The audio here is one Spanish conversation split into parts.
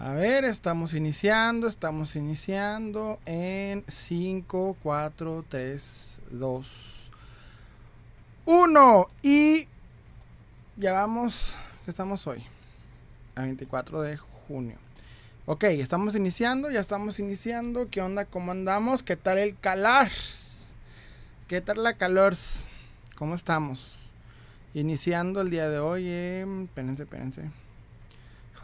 A ver, estamos iniciando, estamos iniciando en 5, 4, 3, 2, 1. Y ya vamos, ¿qué estamos hoy? A 24 de junio. Ok, estamos iniciando, ya estamos iniciando. ¿Qué onda? ¿Cómo andamos? ¿Qué tal el calor? ¿Qué tal la calor? ¿Cómo estamos? Iniciando el día de hoy. Eh, espérense, espérense.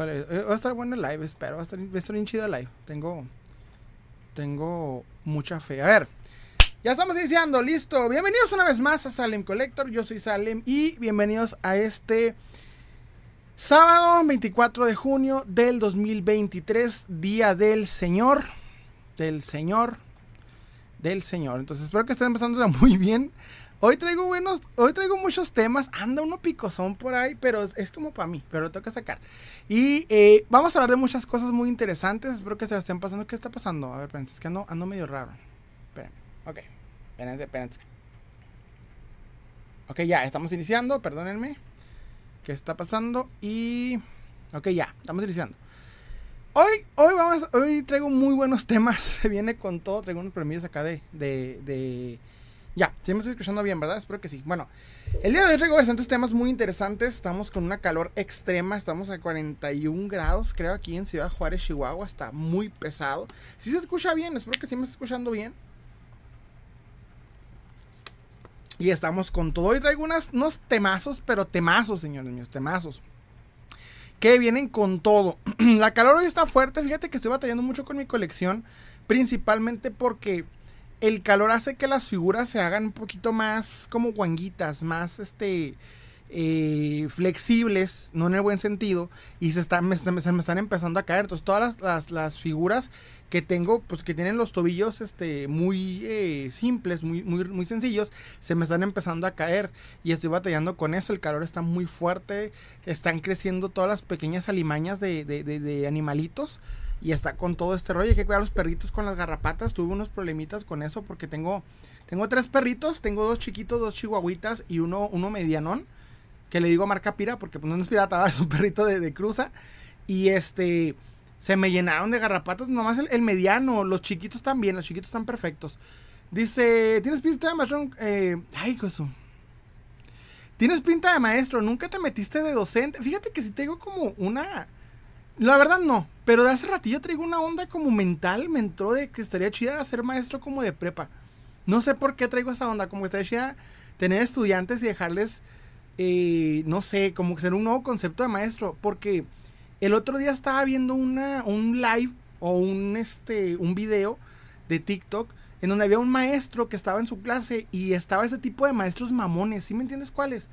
Eh, va a estar bueno el live, espero. Va a estar, va bien chido el live. Tengo, tengo mucha fe. A ver, ya estamos iniciando, listo. Bienvenidos una vez más a Salem Collector. Yo soy Salem y bienvenidos a este sábado 24 de junio del 2023, Día del Señor. Del Señor. Del Señor. Entonces espero que estén empezando muy bien. Hoy traigo buenos, hoy traigo muchos temas. Anda uno picosón por ahí, pero es como para mí, pero lo tengo que sacar. Y eh, vamos a hablar de muchas cosas muy interesantes. Espero que se lo estén pasando. ¿Qué está pasando? A ver, espérense, es que ando, ando medio raro. Espérenme. Ok, espérense, espérense. Ok, ya, estamos iniciando, perdónenme. ¿Qué está pasando? Y. Ok, ya, estamos iniciando. Hoy, hoy vamos, hoy traigo muy buenos temas. Se viene con todo. Traigo unos premios acá de, de, de ya, sí me estoy escuchando bien, ¿verdad? Espero que sí. Bueno, el día de hoy traigo bastantes temas muy interesantes. Estamos con una calor extrema. Estamos a 41 grados, creo, aquí en Ciudad Juárez, Chihuahua. Está muy pesado. Si se escucha bien, espero que sí me esté escuchando bien. Y estamos con todo. Hoy traigo unos temazos, pero temazos, señores míos, temazos. Que vienen con todo. La calor hoy está fuerte. Fíjate que estoy batallando mucho con mi colección. Principalmente porque el calor hace que las figuras se hagan un poquito más como guanguitas, más este eh, flexibles, no en el buen sentido, y se, están, me, me están empezando a caer. Entonces todas las, las, figuras que tengo, pues que tienen los tobillos este, muy eh, simples, muy, muy, muy sencillos, se me están empezando a caer y estoy batallando con eso. El calor está muy fuerte, están creciendo todas las pequeñas alimañas de, de animalitos y está con todo este rollo. Hay que cuidar los perritos con las garrapatas. Tuve unos problemitas con eso porque tengo, tengo tres perritos. Tengo dos chiquitos, dos chihuahuitas y uno, uno medianón. Que le digo marca pira porque pues, no es pirata, es un perrito de, cruza. Y este, se me llenaron de garrapatas. Nomás el, mediano, los chiquitos también, los chiquitos están perfectos. Dice, ¿tienes pinta de maestro? Eh, ay, eso. Tienes pinta de maestro, nunca te metiste de docente. Fíjate que si tengo como una la verdad no, pero de hace ratillo traigo una onda como mental, me entró de que estaría chida ser maestro como de prepa. No sé por qué traigo esa onda, como que estaría chida tener estudiantes y dejarles, eh, no sé, como que ser un nuevo concepto de maestro, porque el otro día estaba viendo una, un live o un, este, un video de TikTok en donde había un maestro que estaba en su clase y estaba ese tipo de maestros mamones, ¿sí me entiendes cuáles?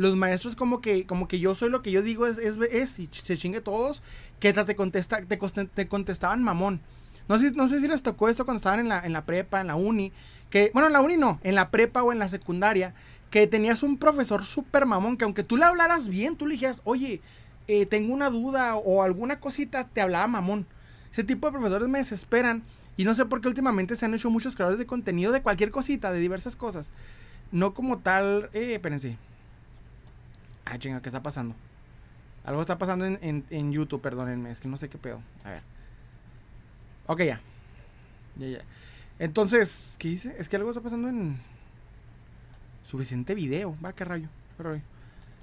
Los maestros como que, como que yo soy lo que yo digo es, es, y se chingue todos, que te, contesta, te, te, contestaban mamón. No sé, no sé si les tocó esto cuando estaban en la, en la prepa, en la uni, que, bueno, en la uni no, en la prepa o en la secundaria, que tenías un profesor súper mamón, que aunque tú le hablaras bien, tú le dijeras, oye, eh, tengo una duda o alguna cosita, te hablaba mamón. Ese tipo de profesores me desesperan y no sé por qué últimamente se han hecho muchos creadores de contenido de cualquier cosita, de diversas cosas. No como tal, eh, espérense. Ah, chinga, ¿qué está pasando? Algo está pasando en, en, YouTube, perdónenme, es que no sé qué pedo. A ver. Ok, ya. Ya, ya. Entonces, ¿qué dice? Es que algo está pasando en. Suficiente video. Va, qué rayo.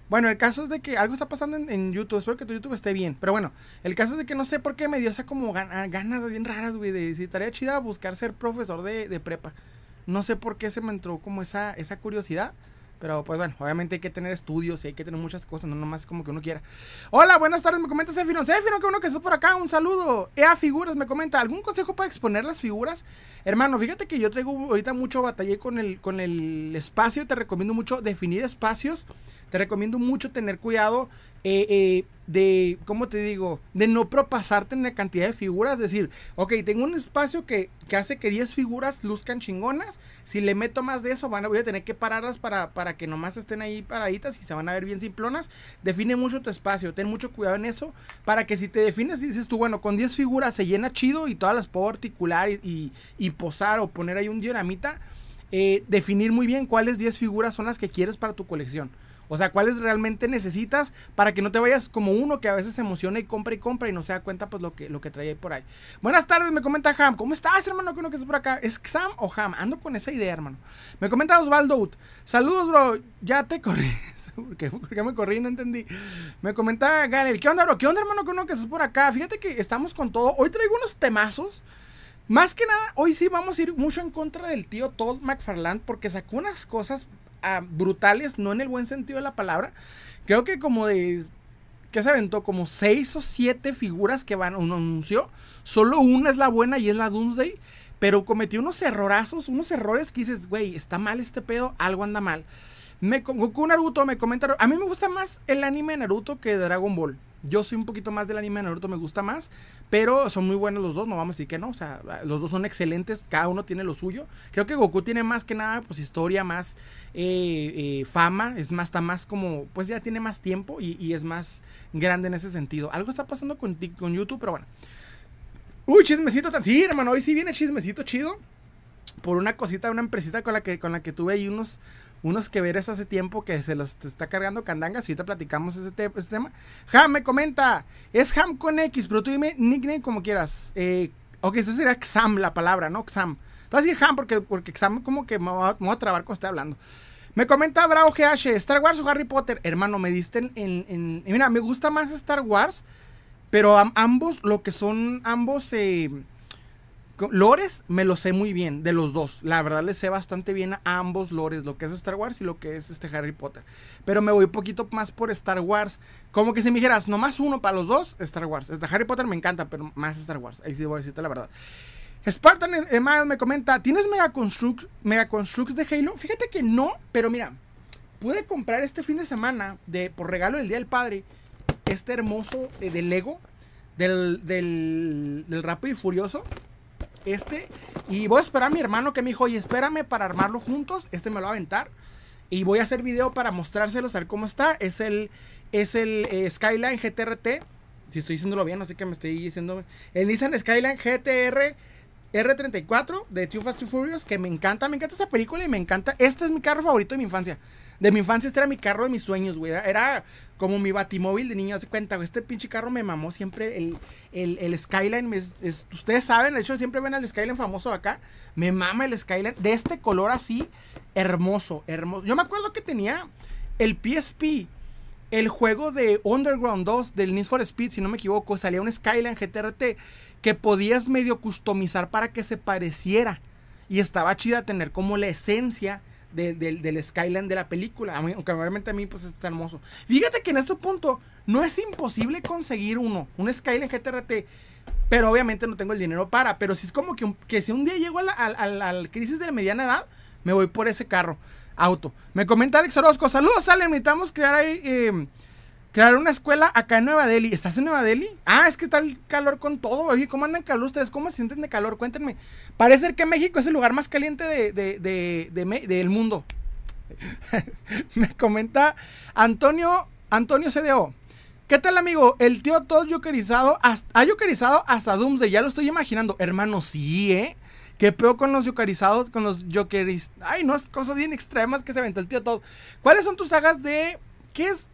Bueno, el caso es de que algo está pasando en, YouTube. Espero que tu YouTube esté bien. Pero bueno, el caso es de que no sé por qué me dio esa como ganas bien raras, güey. De si estaría chida buscar ser profesor de, de, prepa. No sé por qué se me entró como esa, esa curiosidad. Pero pues bueno, obviamente hay que tener estudios y hay que tener muchas cosas, no nomás como que uno quiera. Hola, buenas tardes, me comenta Sefino. Sefino, que uno que está por acá, un saludo. Ea Figuras me comenta, ¿algún consejo para exponer las figuras? Hermano, fíjate que yo traigo ahorita mucho batallé con el, con el espacio, te recomiendo mucho definir espacios, te recomiendo mucho tener cuidado eh, eh, de, ¿cómo te digo? De no propasarte en la cantidad de figuras. Decir, ok, tengo un espacio que, que hace que 10 figuras luzcan chingonas. Si le meto más de eso, van a, voy a tener que pararlas para, para que nomás estén ahí paraditas y se van a ver bien simplonas. Define mucho tu espacio, ten mucho cuidado en eso. Para que si te defines y dices tú, bueno, con 10 figuras se llena chido y todas las puedo articular y, y, posar o poner ahí un dioramita. Eh, definir muy bien cuáles 10 figuras son las que quieres para tu colección. O sea, cuáles realmente necesitas para que no te vayas como uno que a veces se emociona y compra y compra y no se da cuenta pues lo que, lo que trae ahí por ahí. Buenas tardes, me comenta Ham. ¿Cómo estás, hermano? Que uno que estás por acá. ¿Es Sam o Ham? Ando con esa idea, hermano. Me comenta Osvaldo. Saludos, bro. Ya te corrí. ¿Por qué? me corrí? No entendí. Me comenta Ganel. ¿Qué onda, bro? ¿Qué onda, hermano? Que uno que estás por acá. Fíjate que estamos con todo. Hoy traigo unos temazos. Más que nada, hoy sí vamos a ir mucho en contra del tío Todd McFarland porque sacó unas cosas brutales, no en el buen sentido de la palabra. Creo que como de ¿qué se aventó? Como seis o siete figuras que van, uno anunció. Solo una es la buena y es la Doomsday. Pero cometió unos errorazos, unos errores que dices, güey, está mal este pedo, algo anda mal. Me, Goku Naruto me comenta. A mí me gusta más el anime de Naruto que Dragon Ball. Yo soy un poquito más del anime de Naruto, me gusta más. Pero son muy buenos los dos, no vamos a decir que no. O sea, los dos son excelentes, cada uno tiene lo suyo. Creo que Goku tiene más que nada, pues historia, más eh, eh, fama. Es más, está más como, pues ya tiene más tiempo y, es más grande en ese sentido. Algo está pasando con, con YouTube, pero bueno. Uy, chismecito tan. Sí, hermano, hoy sí viene chismecito chido. Por una cosita, una empresita con la que, con la que tuve ahí unos unos que veres hace tiempo que se los está cargando candangas. Y ahorita platicamos ese, tema. Ham me comenta, es Ham con X, pero tú dime nickname como quieras. Eh, ok, esto sería Xam la palabra, ¿no? Xam. Te vas a decir Ham porque, porque Xam como que me voy, a, trabar cuando esté hablando. Me comenta Bravo GH, Star Wars o Harry Potter. Hermano, me diste en, en, Mira, me gusta más Star Wars, pero ambos, lo que son ambos... Eh, Lores me lo sé muy bien, de los dos. La verdad le sé bastante bien a ambos lores, lo que es Star Wars y lo que es este Harry Potter. Pero me voy un poquito más por Star Wars. Como que si me dijeras, nomás uno para los dos, Star Wars. Este Harry Potter me encanta, pero más Star Wars. Ahí sí voy a decirte la verdad. Spartan Email me comenta, ¿tienes Mega Constructs de Halo? Fíjate que no, pero mira, pude comprar este fin de semana de, por regalo del Día del Padre este hermoso eh, de Lego del, del, del Rápido y Furioso este. Y voy a esperar a mi hermano que me dijo, oye, espérame para armarlo juntos. Este me lo va a aventar. Y voy a hacer video para mostrárselos, a ver cómo está. Es el, es el eh, Skyline GTRT. Si estoy diciéndolo bien, así que me estoy diciendo. El Nissan Skyline GTR R34 de Too Fast Too Furious. Que me encanta, me encanta esta película y me encanta. Este es mi carro favorito de mi infancia. De mi infancia, este era mi carro de mis sueños, güey. Era como mi batimóvil de niño. Hace cuenta, güey. Este pinche carro me mamó siempre. El, el, Skyline, ustedes saben, de hecho, siempre ven al Skyline famoso acá. Me mama el Skyline de este color así, hermoso, hermoso. Yo me acuerdo que tenía el PSP. El juego de Underground 2 del Need for Speed, si no me equivoco, salía un Skyline GTRT que podías medio customizar para que se pareciera. Y estaba chida tener como la esencia del Skyline de la película. aunque obviamente a mí pues está hermoso. Fíjate que en este punto no es imposible conseguir uno, un Skyline GTRT. Pero obviamente no tengo el dinero para. Pero si es como que, que si un día llego a la, crisis de la mediana edad, me voy por ese carro, auto. Me comenta Alex Orozco, saludos, Ale, necesitamos crear ahí... Eh, crear una escuela acá en Nueva Delhi. ¿Estás en Nueva Delhi? Ah, es que está el calor con todo. Oye, ¿cómo andan calor ustedes? ¿Cómo se sienten de calor? Cuéntenme. Parece que México es el lugar más caliente de, del mundo. Me comenta Antonio, Antonio CDO. ¿Qué tal, amigo? El tío todo yokerizado, ha yokerizado hasta Doomsday. Ya lo estoy imaginando. Hermano, sí, ¿eh? ¿Qué peor con los yokerizados, con los jokeriz? Ay, no, es cosas bien extremas que se aventó el tío todo. ¿Cuáles son tus sagas de... ¿Qué es?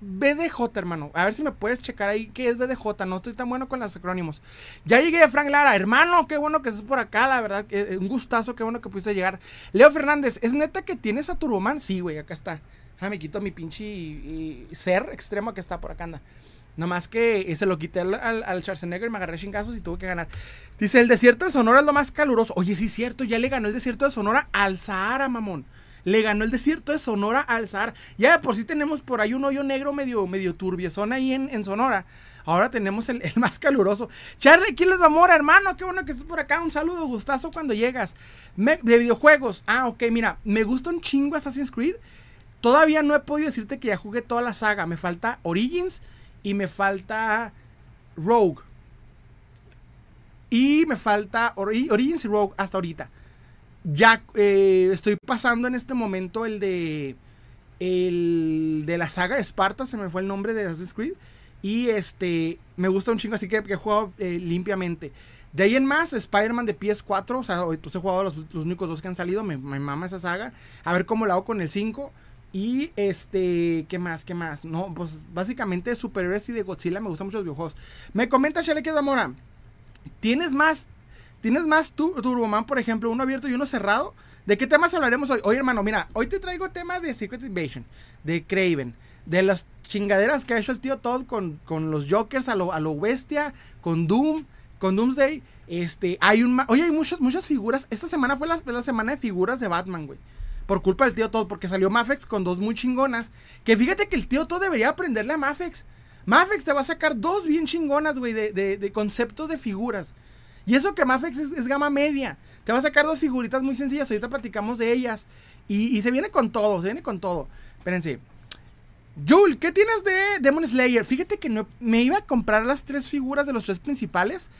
BDJ, hermano. A ver si me puedes checar ahí qué es BDJ. No estoy tan bueno con los acrónimos. Ya llegué Frank Lara. Hermano, qué bueno que estés por acá, la verdad. un gustazo, qué bueno que pudiste llegar. Leo Fernández, ¿es neta que tienes a Turboman? Sí, güey, acá está. Ah, me quito mi pinche ser extremo que está por acá, anda. Nomás que se lo quité al, al, Schwarzenegger, me agarré chingazos y tuve que ganar. Dice, el desierto de Sonora es lo más caluroso. Oye, sí cierto, ya le ganó el desierto de Sonora al Sahara, mamón le ganó el desierto de Sonora al Sahara. Ya por sí tenemos por ahí un hoyo negro medio, medio turbiezón ahí en, Sonora. Ahora tenemos el, más caluroso. Charlie, ¿quién les va amor, hermano? Qué bueno que estés por acá. Un saludo, gustazo cuando llegas. de videojuegos. Ah, ok, mira, me gusta un chingo Assassin's Creed. Todavía no he podido decirte que ya jugué toda la saga. Me falta Origins y me falta Rogue. Y me falta Origins y Rogue hasta ahorita. Ya eh, estoy pasando en este momento el de. El de la saga de Esparta, se me fue el nombre de Assassin's Creed. Y este. Me gusta un chingo, así que, he jugado eh, limpiamente. De ahí en más, Spider-Man de PS4. O sea, tú he jugado los, únicos dos que han salido. Me, me, mama esa saga. A ver cómo la hago con el 5. Y este, ¿qué más? ¿Qué más? No, pues básicamente superiores y de Godzilla me gustan mucho los videojuegos. Me comenta Shaleque Zamora. ¿Tienes más? ¿Tienes más tu, Turboman, por ejemplo, uno abierto y uno cerrado? ¿De qué temas hablaremos hoy? Oye, hermano, mira, hoy te traigo tema de Secret Invasion, de Craven, de las chingaderas que ha hecho el tío Todd con, con los Jokers a lo, a lo bestia, con Doom, con Doomsday. Este, hay un. Oye, hay muchas, muchas figuras. Esta semana fue la, la semana de figuras de Batman, güey por culpa del tío Todd, porque salió Mafex con dos muy chingonas. Que fíjate que el tío Todd debería aprenderle a Mafex. Mafex te va a sacar dos bien chingonas, güey, de, conceptos de figuras. Y eso que Mafex es, gama media. Te va a sacar dos figuritas muy sencillas. Ahorita platicamos de ellas. Y, se viene con todo, se viene con todo. Espérense. Jul, ¿qué tienes de Demon Slayer? Fíjate que no, me iba a comprar las tres figuras de los tres principales.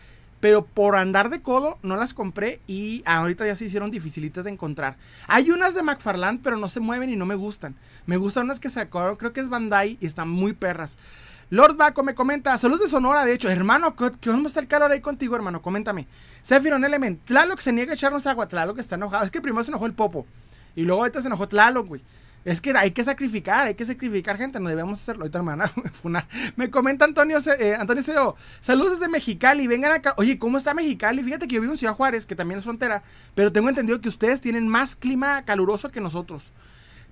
Pero por andar de codo no las compré y ahorita ya se hicieron dificilitas de encontrar. Hay unas de McFarland, pero no se mueven y no me gustan. Me gustan unas que sacaron, creo que es Bandai y están muy perras. Lord Baco me comenta, salud de Sonora, de hecho, hermano, ¿qué onda está el calor ahí contigo, hermano? Coméntame. Sephiron Element, Tlaloc se niega a echarnos agua, Tlaloc está enojado. Es que primero se enojó el Popo y luego ahorita se enojó Tlaloc, güey. Es que hay que sacrificar, hay que sacrificar gente, no debemos hacerlo. Ahorita hermana, Me comenta Antonio, eh, Antonio saludos desde Mexicali, vengan acá. Oye, ¿cómo está Mexicali? Fíjate que yo vivo en Ciudad Juárez, que también es frontera, pero tengo entendido que ustedes tienen más clima caluroso que nosotros.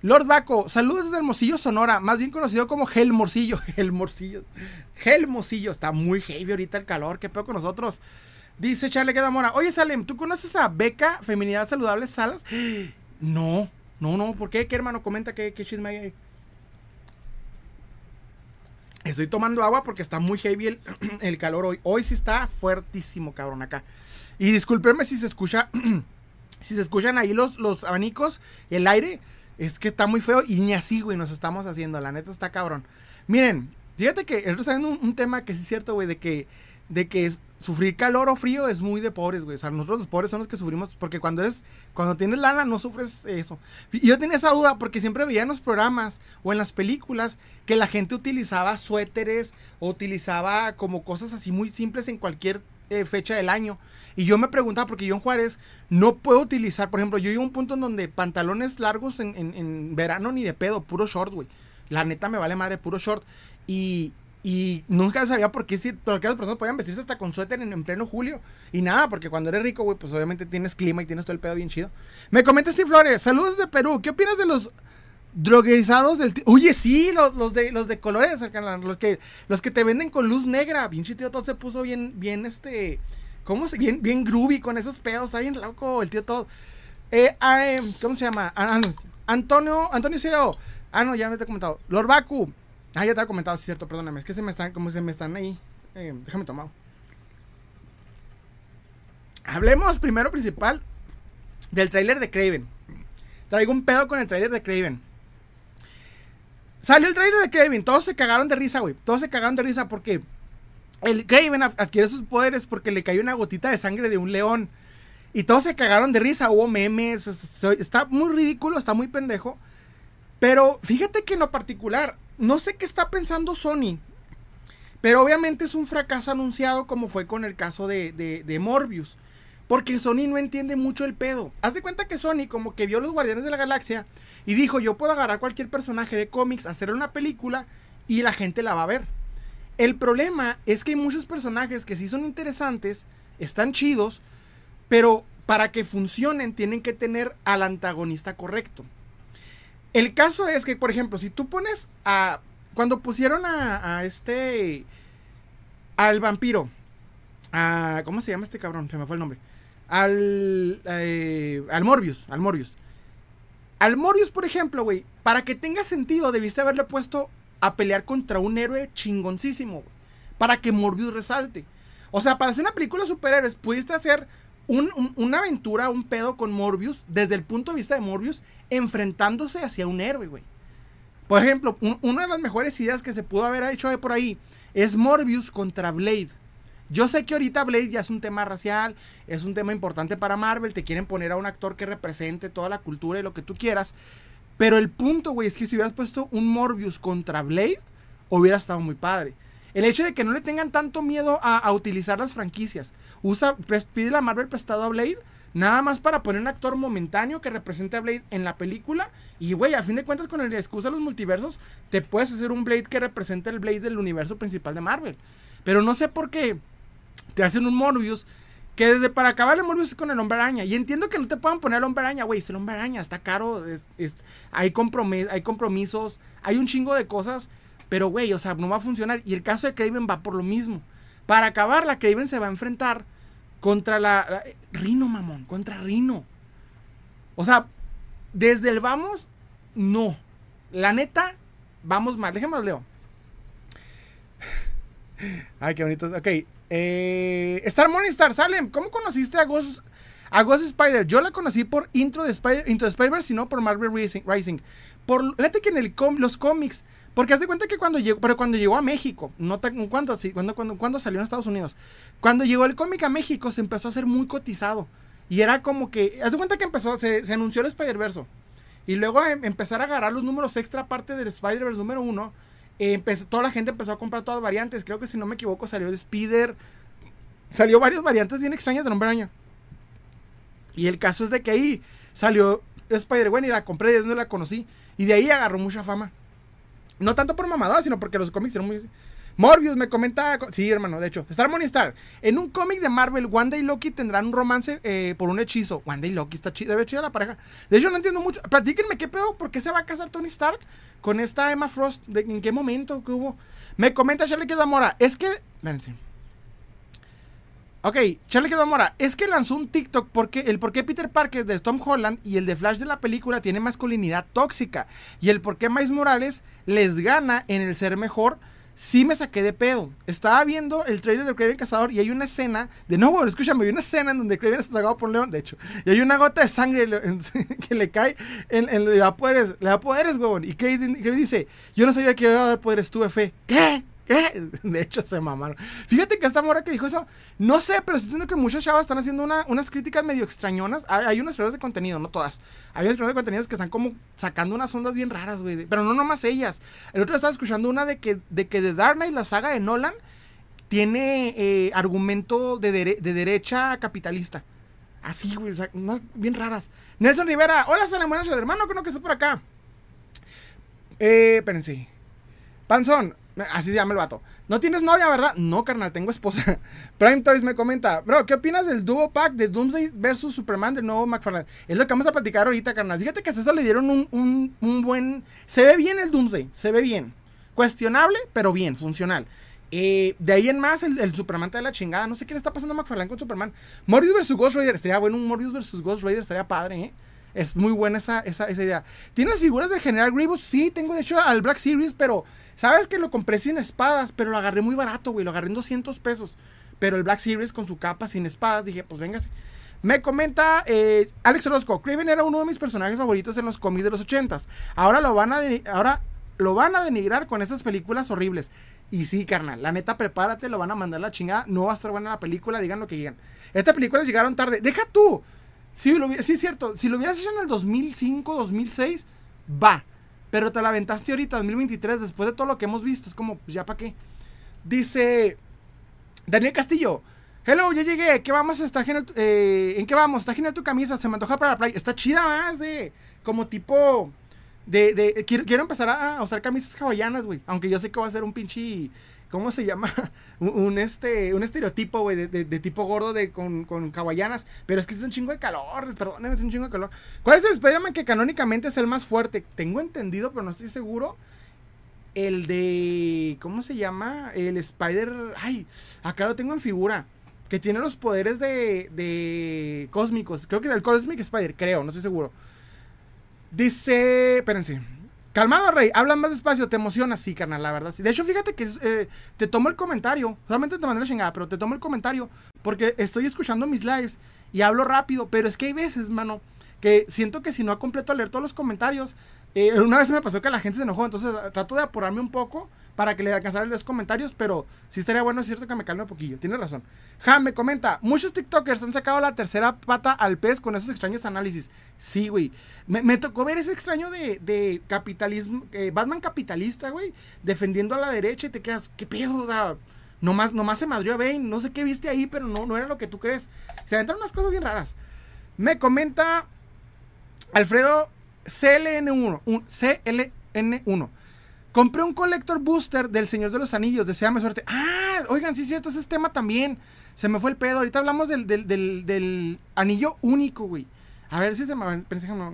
Lord Baco, saludos desde Hermosillo, Sonora, más bien conocido como Gel Morcillo. El Morcillo. Gel Morcillo, está muy heavy ahorita el calor, qué peor con nosotros. Dice Charlie Quedamora, oye Salem, ¿tú conoces a Beca Feminidad Saludable Salas? No, no, no, ¿por qué? ¿Qué hermano? Comenta qué chisme hay Estoy tomando agua porque está muy heavy el, calor hoy. Hoy sí está fuertísimo, cabrón, acá. Y discúlpenme si se escucha, si se escuchan ahí los, los abanicos, el aire, es que está muy feo y ni así, güey, nos estamos haciendo. La neta está cabrón. Miren, fíjate que está viendo un, un tema que sí es cierto, güey, de que, de que sufrir calor o frío es muy de pobres, güey. O sea, nosotros los pobres son los que sufrimos porque cuando eres, cuando tienes lana no sufres eso. Y yo tenía esa duda porque siempre veía en los programas o en las películas que la gente utilizaba suéteres o utilizaba como cosas así muy simples en cualquier eh, fecha del año. Y yo me preguntaba, porque yo en Juárez no puedo utilizar, por ejemplo, yo llego a un punto en donde pantalones largos en, en, en verano ni de pedo, puro short, güey. La neta me vale madre, puro short. Y, y nunca sabía por qué, si, por qué las personas podían vestirse hasta con suéter en, pleno julio. Y nada, porque cuando eres rico, güey, pues obviamente tienes clima y tienes todo el pedo bien chido. Me comenta Steve Flores, saludos de Perú. ¿Qué opinas de los droguizados del Oye, sí, los, los, de los de colores, los que los que te venden con luz negra. Bien chido, todo se puso bien bien este ¿cómo se bien bien groovy con esos pedos, está bien loco el tío todo. Eh, ¿cómo se llama? Ah, Antonio Antonio Ceo. Ah, no, ya me te he comentado. Lord Baku. Ah, ya te había comentado, es cierto, perdóname. Es que se me están, como se me están ahí. Eh, déjame tomar. Hablemos primero principal del tráiler de Craven. Traigo un pedo con el tráiler de Craven. Salió el tráiler de Craven, todos se cagaron de risa, güey. Todos se cagaron de risa porque el Craven adquiere sus poderes porque le cayó una gotita de sangre de un león. Y todos se cagaron de risa, hubo memes, está muy ridículo, está muy pendejo. Pero fíjate que en lo particular, no sé qué está pensando Sony. Pero obviamente es un fracaso anunciado como fue con el caso de, de, Morbius. Porque Sony no entiende mucho el pedo. Haz de cuenta que Sony como que vio los Guardianes de la Galaxia y dijo, yo puedo agarrar cualquier personaje de cómics, hacerle una película y la gente la va a ver. El problema es que hay muchos personajes que sí son interesantes, están chidos, pero para que funcionen tienen que tener al antagonista correcto. El caso es que, por ejemplo, si tú pones a. Cuando pusieron a, este. Al vampiro. A, ¿Cómo se llama este cabrón? Se me fue el nombre. Al. Eh, al Morbius. Al Morbius. Morbius, por ejemplo, güey. Para que tenga sentido, debiste haberle puesto a pelear contra un héroe chingoncísimo, güey. Para que Morbius resalte. O sea, para hacer una película de superhéroes, pudiste hacer una aventura, un pedo con Morbius, desde el punto de vista de Morbius, enfrentándose hacia un héroe, güey. Por ejemplo, una de las mejores ideas que se pudo haber hecho por ahí es Morbius contra Blade. Yo sé que ahorita Blade ya es un tema racial, es un tema importante para Marvel, te quieren poner a un actor que represente toda la cultura y lo que tú quieras. Pero el punto, güey, es que si hubieras puesto un Morbius contra Blade, hubiera estado muy padre. El hecho de que no le tengan tanto miedo a, utilizar las franquicias. Usa, pide la Marvel prestado a Blade Nada más para poner un actor momentáneo que represente a Blade en la película. Y, güey, a fin de cuentas, con el excusa de los multiversos, te puedes hacer un Blade que represente el Blade del universo principal de Marvel. Pero no sé por qué te hacen un Morbius que desde para acabar el Morbius es con el hombre araña. Y entiendo que no te puedan poner el hombre araña, güey. Es el hombre araña, está caro. hay, hay compromisos, hay un chingo de cosas. Pero, güey, o sea, no va a funcionar. Y el caso de Craven va por lo mismo. Para acabar, la Craven se va a enfrentar contra la, Rino, mamón. Contra Rino. O sea, desde el vamos, no. La neta, vamos mal. Déjenme leo. Ay, qué bonito. Ok. Eh, Star Morningstar, Salem, ¿cómo conociste a Ghost, a Ghost Spider? Yo la conocí por Intro de Spider, Into Spider, sino por Marvel Rising. Por, fíjate que en los cómics porque haz de cuenta que cuando llegó, pero cuando llegó a México, no ¿cuándo, sí, cuando, cuando, cuando salió en Estados Unidos, cuando llegó el cómic a México se empezó a hacer muy cotizado. Y era como que, haz de cuenta que empezó, se, anunció el Spider-Verse. Y luego em, empezar a agarrar los números extra aparte del Spider-Verse número uno, toda la gente empezó a comprar todas las variantes. Creo que si no me equivoco salió de Spider, salió varias variantes bien extrañas de Hombre Araña. Y el caso es de que ahí salió Spider-Man y la compré es donde la conocí. Y de ahí agarró mucha fama. No tanto por mamador, sino porque los cómics eran muy... Morbius me comenta... Sí, hermano, de hecho. Star Star. En un cómic de Marvel, Wanda y Loki tendrán un romance eh, por un hechizo. Wanda y Loki está chido. Debe chida la pareja. De hecho, no entiendo mucho. Platíquenme qué pedo. ¿Por qué se va a casar Tony Stark con esta Emma Frost? ¿En qué momento que hubo? Me comenta Charlie Kedamora. Es que... Espérense. Ok, Charlie Kedamora. Es que lanzó un TikTok porque el por qué Peter Parker de Tom Holland y el de Flash de la película tiene masculinidad tóxica. Y el por qué Miles Morales les gana en el ser mejor, sí me saqué de pedo. Estaba viendo el trailer de Kraven Cazador y hay una escena, de nuevo, escúchame, hay una escena en donde Kraven está atacado por un león, de hecho, y hay una gota de sangre que le cae, en, en, le da poderes, le da poderes, huevón. Y Kraven, dice, yo no sabía que iba a dar poderes, tuve fe. ¿Qué? ¿Qué? De hecho, se mamaron. Fíjate que esta mora que dijo eso, no sé, pero estoy que muchas chavas están haciendo unas críticas medio extrañonas. Hay, unas creadoras de contenido, no todas. Hay unas creadoras de contenido que están como sacando unas ondas bien raras, güey. Pero no nomás ellas. El otro estaba escuchando una de que, de que The Dark Knight, la saga de Nolan, tiene eh, argumento de, derecha capitalista. Así, güey, bien raras. Nelson Rivera, hola, San buenas hermano, creo que está por acá. Eh, espérense. Panzón, Así se llama el vato. ¿No tienes novia, verdad? No, carnal, tengo esposa. Prime Toys me comenta, bro, ¿qué opinas del duo pack de Doomsday versus Superman del nuevo McFarlane? Es lo que vamos a platicar ahorita, carnal. Fíjate que a eso le dieron un, un, buen... Se ve bien el Doomsday, se ve bien. Cuestionable, pero bien, funcional. Eh, de ahí en más, el, Superman de la chingada. No sé qué le está pasando a McFarlane con Superman. Morbius versus Ghost Rider. Estaría bueno un Morbius versus Ghost Rider. Estaría padre, ¿eh? Es muy buena esa, esa, esa idea. ¿Tienes figuras del General Grievous? Sí, tengo de hecho al Black Series, pero ¿sabes que lo compré sin espadas? Pero lo agarré muy barato, güey. Lo agarré en 200 pesos. Pero el Black Series con su capa sin espadas, dije, pues véngase. Me comenta eh, Alex Orozco, Craven era uno de mis personajes favoritos en los cómics de los 80s. Ahora lo van a ahora lo van a denigrar con esas películas horribles. Y sí, carnal, la neta, prepárate, lo van a mandar la chingada. No va a estar buena la película, digan lo que digan. Estas películas llegaron tarde. Deja tú. Sí, lo, sí, es cierto. Si lo hubieras hecho en el 2005, 2006, va. Pero te la aventaste ahorita, 2023, después de todo lo que hemos visto. Es como, pues ya para qué. Dice Daniel Castillo. Hello, ya llegué. ¿Qué vamos? Está genial, eh, ¿En qué vamos? Está genial tu camisa. Se me antoja para la playa. Está chida más de. Como tipo. De. de quiero, quiero empezar a, a usar camisas hawaianas, güey. Aunque yo sé que va a ser un pinche ¿cómo se llama? un, este, un estereotipo, güey, de, tipo gordo de, con, con hawaianas. Pero es que es un chingo de calor, perdón, es un chingo de calor. ¿Cuál es el Spider-Man que canónicamente es el más fuerte? Tengo entendido, pero no estoy seguro. El de, ¿cómo se llama? El Spider, ay, acá lo tengo en figura. Que tiene los poderes de, de cósmicos. Creo que el Cosmic Spider, creo, no estoy seguro. Dice, espérense. Calmado, Rey, hablan más despacio, te emociona, sí, carnal, la verdad. De hecho, fíjate que eh, te tomo el comentario, solamente te mandé la chingada, pero te tomo el comentario porque estoy escuchando mis lives y hablo rápido, pero es que hay veces, mano, que siento que si no completo leer todos los comentarios, eh, una vez me pasó que la gente se enojó, entonces trato de apurarme un poco para que le alcanzara los comentarios, pero sí estaría bueno, es cierto que me calme un poquillo. Tiene razón. Ja, me comenta, muchos TikTokers han sacado la tercera pata al pez con esos extraños análisis. Sí, güey. Me, tocó ver ese extraño de, capitalismo, eh, Batman capitalista, güey, defendiendo a la derecha y te quedas, ¿qué pedo? O sea, nomás, nomás se madrió a Bane, no sé qué viste ahí, pero no, no era lo que tú crees. Se aventaron unas cosas bien raras. Me comenta Alfredo CLN1. Un CLN1. Compré un Collector Booster del Señor de los Anillos. Deseame suerte. Ah, oigan, sí es cierto, ese es tema también. Se me fue el pedo. Ahorita hablamos del, anillo único, güey. A ver si se me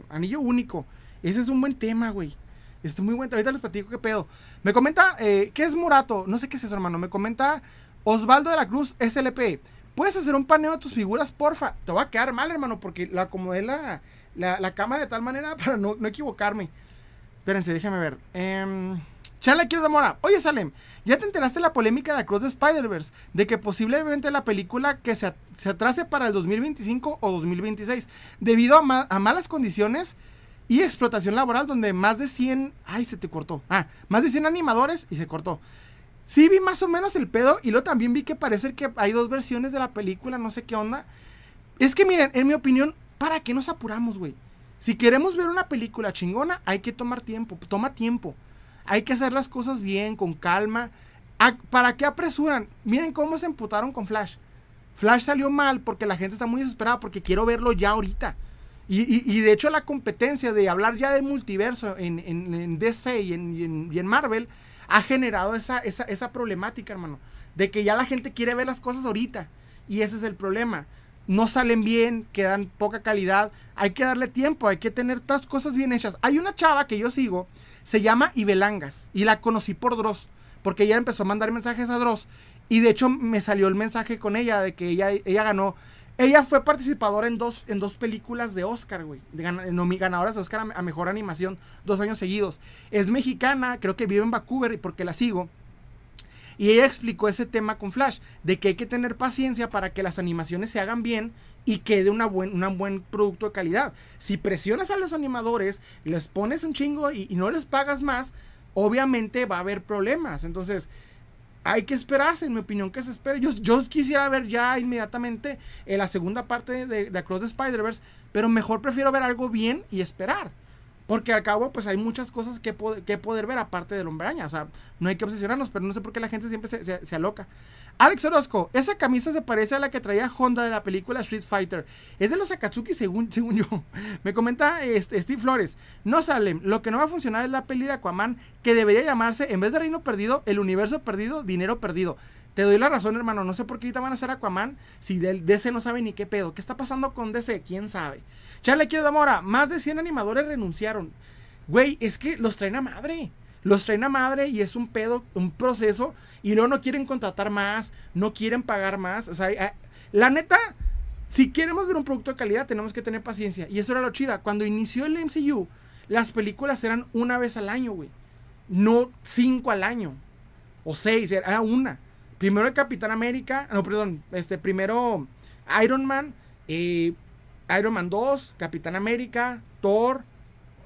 anillo único. Ese es un buen tema, güey. Este muy buen. Ahorita les platico qué pedo. Me comenta, eh, ¿qué es Murato? No sé qué es eso, hermano. Me comenta Osvaldo de la Cruz SLP. ¿Puedes hacer un paneo de tus figuras, porfa? Te va a quedar mal, hermano, porque la acomodé la, la, cámara de tal manera para no, no equivocarme. Espérense, déjame ver. Eh, Charla Quiero de Mora. Oye, Salem, ¿ya te enteraste de la polémica de Across the Spider-Verse? De que posiblemente la película que se, se, atrase para el 2025 o 2026 debido a, a, malas condiciones y explotación laboral donde más de 100... Ay, se te cortó. Ah, más de 100 animadores y se cortó. Sí vi más o menos el pedo y luego también vi que parece que hay dos versiones de la película, no sé qué onda. Es que miren, en mi opinión, ¿para qué nos apuramos, güey? Si queremos ver una película chingona, hay que tomar tiempo. Toma tiempo. Hay que hacer las cosas bien, con calma. ¿Para qué apresuran? Miren cómo se emputaron con Flash. Flash salió mal porque la gente está muy desesperada porque quiero verlo ya ahorita. Y, de hecho la competencia de hablar ya de multiverso en, DC y en, Marvel ha generado esa, esa, esa problemática, hermano. De que ya la gente quiere ver las cosas ahorita. Y ese es el problema no salen bien, quedan poca calidad. Hay que darle tiempo, hay que tener todas cosas bien hechas. Hay una chava que yo sigo, se llama Ibelangas, y la conocí por Dross, porque ella empezó a mandar mensajes a Dross, y de hecho me salió el mensaje con ella de que ella, ella ganó. Ella fue participadora en dos, en dos películas de Oscar, güey. Ganadoras de Oscar a, a mejor animación dos años seguidos. Es mexicana, creo que vive en Vancouver porque la sigo. Y ella explicó ese tema con Flash, de que hay que tener paciencia para que las animaciones se hagan bien y quede una buen, un buen producto de calidad. Si presionas a los animadores, les pones un chingo y, no les pagas más, obviamente va a haber problemas. Entonces, hay que esperarse, en mi opinión, que se espere. Yo, yo quisiera ver ya inmediatamente en la segunda parte de, de Across the Spider-Verse, pero mejor prefiero ver algo bien y esperar. Porque al cabo, pues hay muchas cosas que, que poder ver aparte del hombre araña. O sea, no hay que obsesionarnos, pero no sé por qué la gente siempre se, se, aloca. Alex Orozco, esa camisa se parece a la que traía Honda de la película Street Fighter. Es de los Akatsuki, según, según yo. Me comenta este, Steve Flores. No salen. Lo que no va a funcionar es la peli de Aquaman, que debería llamarse, en vez de Reino Perdido, el universo perdido, dinero perdido. Te doy la razón, hermano. No sé por qué ahorita van a hacer Aquaman si del DC no sabe ni qué pedo. ¿Qué está pasando con DC? ¿Quién sabe? Charlie Quiero Damora, más de 100 animadores renunciaron. Güey, es que los traen a madre. Los traen a madre y es un pedo, un proceso. Y no, no quieren contratar más, no quieren pagar más. O sea, la neta, si queremos ver un producto de calidad, tenemos que tener paciencia. Y eso era lo chida. Cuando inició el MCU, las películas eran una vez al año, güey. No cinco al año. O seis, era una. Primero el Capitán América. No, perdón. Este, primero Iron Man. Eh, Iron Man 2, Capitán América, Thor,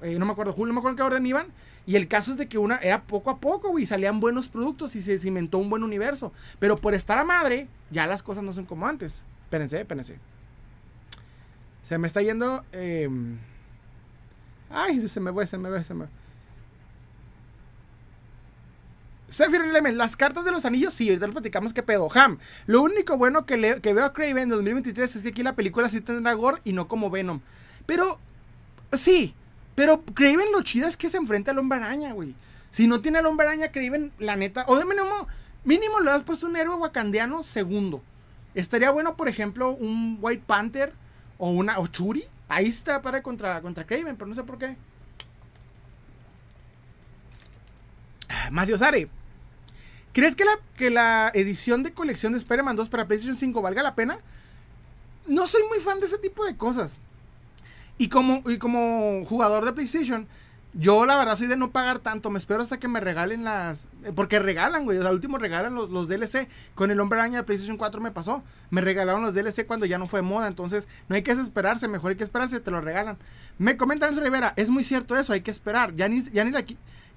eh, no me acuerdo, Julio, no me acuerdo en qué orden iban. Y el caso es de que una era poco a poco, güey, salían buenos productos y se cimentó un buen universo. Pero por estar a madre, ya las cosas no son como antes. Espérense, espérense. Se me está yendo. Em, ay, se me va, se me va, se me va. Sephiroth Element, las cartas de los anillos, sí, ahorita lo platicamos que pedo. Ham, lo único bueno que, veo a Craven en 2023 es que aquí la película sí tendrá gore y no como Venom. Pero, sí, pero Craven lo chido es que se enfrenta al hombre araña, güey. Si no tiene al hombre araña, Craven, la neta, o de mínimo, mínimo le has puesto un héroe wakandiano segundo. Estaría bueno, por ejemplo, un White Panther o una o Churi. Ahí está para contra, contra Craven, pero no sé por qué. Maciosare, ¿Crees que la, que la edición de colección de Spider-Man 2 para PlayStation 5 valga la pena? No soy muy fan de ese tipo de cosas. Y como, y como jugador de PlayStation, yo la verdad soy de no pagar tanto. Me espero hasta que me regalen las. Eh, porque regalan, güey. O sea, al último regalan los, los, DLC. Con el Hombre Araña de PlayStation 4 me pasó. Me regalaron los DLC cuando ya no fue moda. Entonces, no hay que desesperarse. Mejor hay que esperarse. Te lo regalan. Me comenta Nelson Rivera. Es muy cierto eso. Hay que esperar. Ya ni, ya ni la.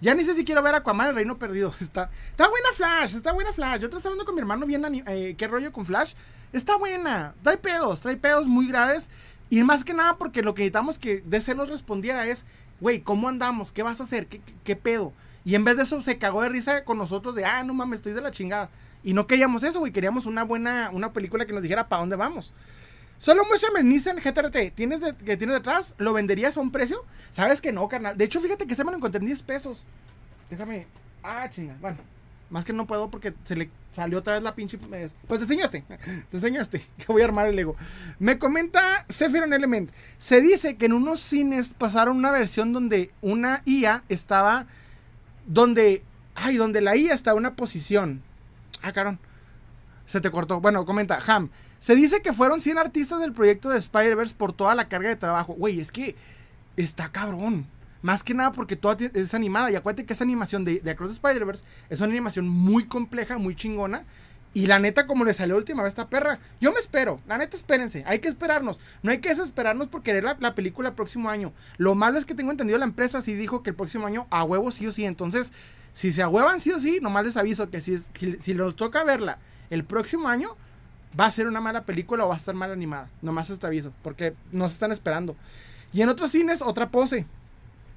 Ya ni sé si quiero ver Aquaman, el reino perdido. Está, está buena Flash, está buena Flash. Yo estoy hablando con mi hermano bien eh, qué rollo con Flash. Está buena. Trae pedos, trae pedos muy graves. Y más que nada porque lo que necesitamos que DC nos respondiera es, güey, ¿cómo andamos? ¿Qué vas a hacer? ¿Qué, ¿Qué, pedo? Y en vez de eso se cagó de risa con nosotros de, ah, no mames, estoy de la chingada. Y no queríamos eso, güey. Queríamos una buena, una película que nos dijera para dónde vamos. Solo muéstrame el Nissan GTRT. ¿Tienes que tienes detrás? ¿Lo venderías a un precio? Sabes que no, carnal. De hecho, fíjate que se me lo encontré en 10 pesos. Déjame. Ah, chinga. Bueno, más que no puedo porque se le salió otra vez la pinche. Pues te enseñaste. Te enseñaste. Que voy a armar el Lego. Me comenta Sephiron Element. Se dice que en unos cines pasaron una versión donde una IA estaba. Donde. Ay, donde la IA estaba en una posición. Ah, carón. Se te cortó. Bueno, comenta. Ham. Se dice que fueron 100 artistas del proyecto de Spider-Verse por toda la carga de trabajo. Güey, es que está cabrón. Más que nada porque toda es animada. Y acuérdate que esa animación de, Across Spider-Verse es una animación muy compleja, muy chingona. Y la neta, como le salió última vez esta perra, yo me espero. La neta, espérense. Hay que esperarnos. No hay que desesperarnos por querer la, película el próximo año. Lo malo es que tengo entendido la empresa sí dijo que el próximo año a huevo sí o sí. Entonces, si se ahuevan sí o sí, nomás les aviso que si, si, toca verla el próximo año, va a ser una mala película o va a estar mal animada. Nomás te aviso. Porque nos están esperando. Y en otros cines, otra pose.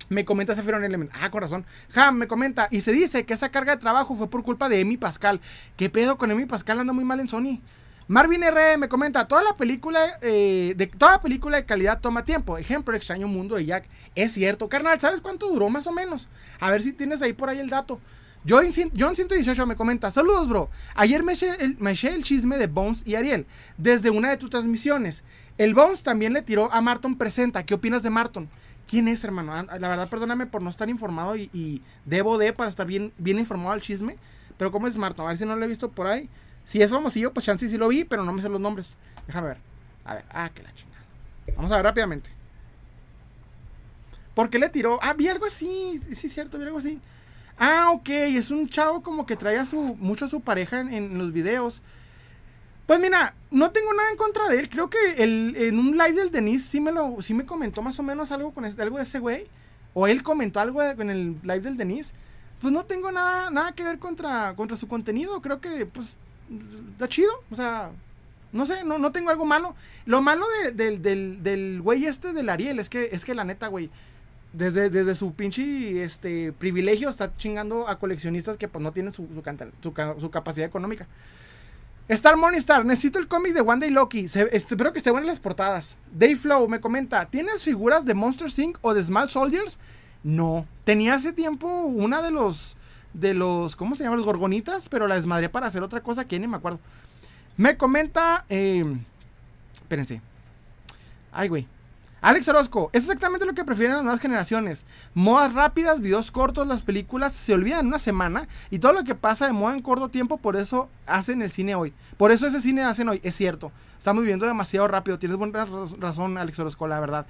Me comenta Sephiron Element. Ah, corazón. Ham me comenta. Y se dice que esa carga de trabajo fue por culpa de Emi Pascal. ¿Qué pedo con Emi Pascal? Anda muy mal en Sony. Marvin R me comenta, toda la película, eh, de toda película de calidad toma tiempo. Ejemplo, Extraño Mundo de Jack. Es cierto, carnal, ¿sabes cuánto duró más o menos? A ver si tienes ahí por ahí el dato. John, John 118 me comenta, saludos bro. Ayer me eché, el, me eché el chisme de Bones y Ariel desde una de tus transmisiones. El Bones también le tiró a Marton Presenta. ¿Qué opinas de Marton? ¿Quién es, hermano? Ah, la verdad, perdóname por no estar informado y, debo de para estar bien, bien informado al chisme. Pero ¿cómo es Marto? A ver si no lo he visto por ahí. Si es famosillo, pues chance sí lo vi, pero no me sé los nombres. Déjame ver. A ver, ah, que la chingada. Vamos a ver rápidamente. ¿Por qué le tiró? Ah, vi algo así. Sí, cierto, vi algo así. Ah, ok. Es un chavo como que trae a su, mucho a su pareja en los videos. Pues mira, no tengo nada en contra de él. Creo que el, en un live del Denise sí me lo, sí me comentó más o menos algo con algo de ese güey. O él comentó algo en el live del Denise. Pues no tengo nada, nada que ver contra, contra su contenido. Creo que, pues, está chido. O sea, no sé, no, no tengo algo malo. Lo malo del, del güey este del Ariel es que, es que la neta, güey, desde, desde su pinche este, privilegio está chingando a coleccionistas que pues no tienen su, su capacidad económica. Star Morningstar, necesito el cómic de One Day Loki. espero que esté bueno en las portadas. Dave Flow me comenta: ¿Tienes figuras de Monster Inc. o de Small Soldiers? No. Tenía hace tiempo una de los. De los. ¿Cómo se llama? Los gorgonitas. Pero la desmadré para hacer otra cosa que ni me acuerdo. Me comenta. Eh, espérense. Ay, güey. Alex Orozco, es exactamente lo que prefieren las nuevas generaciones. Modas rápidas, videos cortos, las películas se olvidan en una semana y todo lo que pasa de moda en corto tiempo, por eso hacen el cine hoy. Por eso ese cine hacen hoy, es cierto. Estamos viviendo demasiado rápido, tienes buena razón Alex Orozco, la verdad.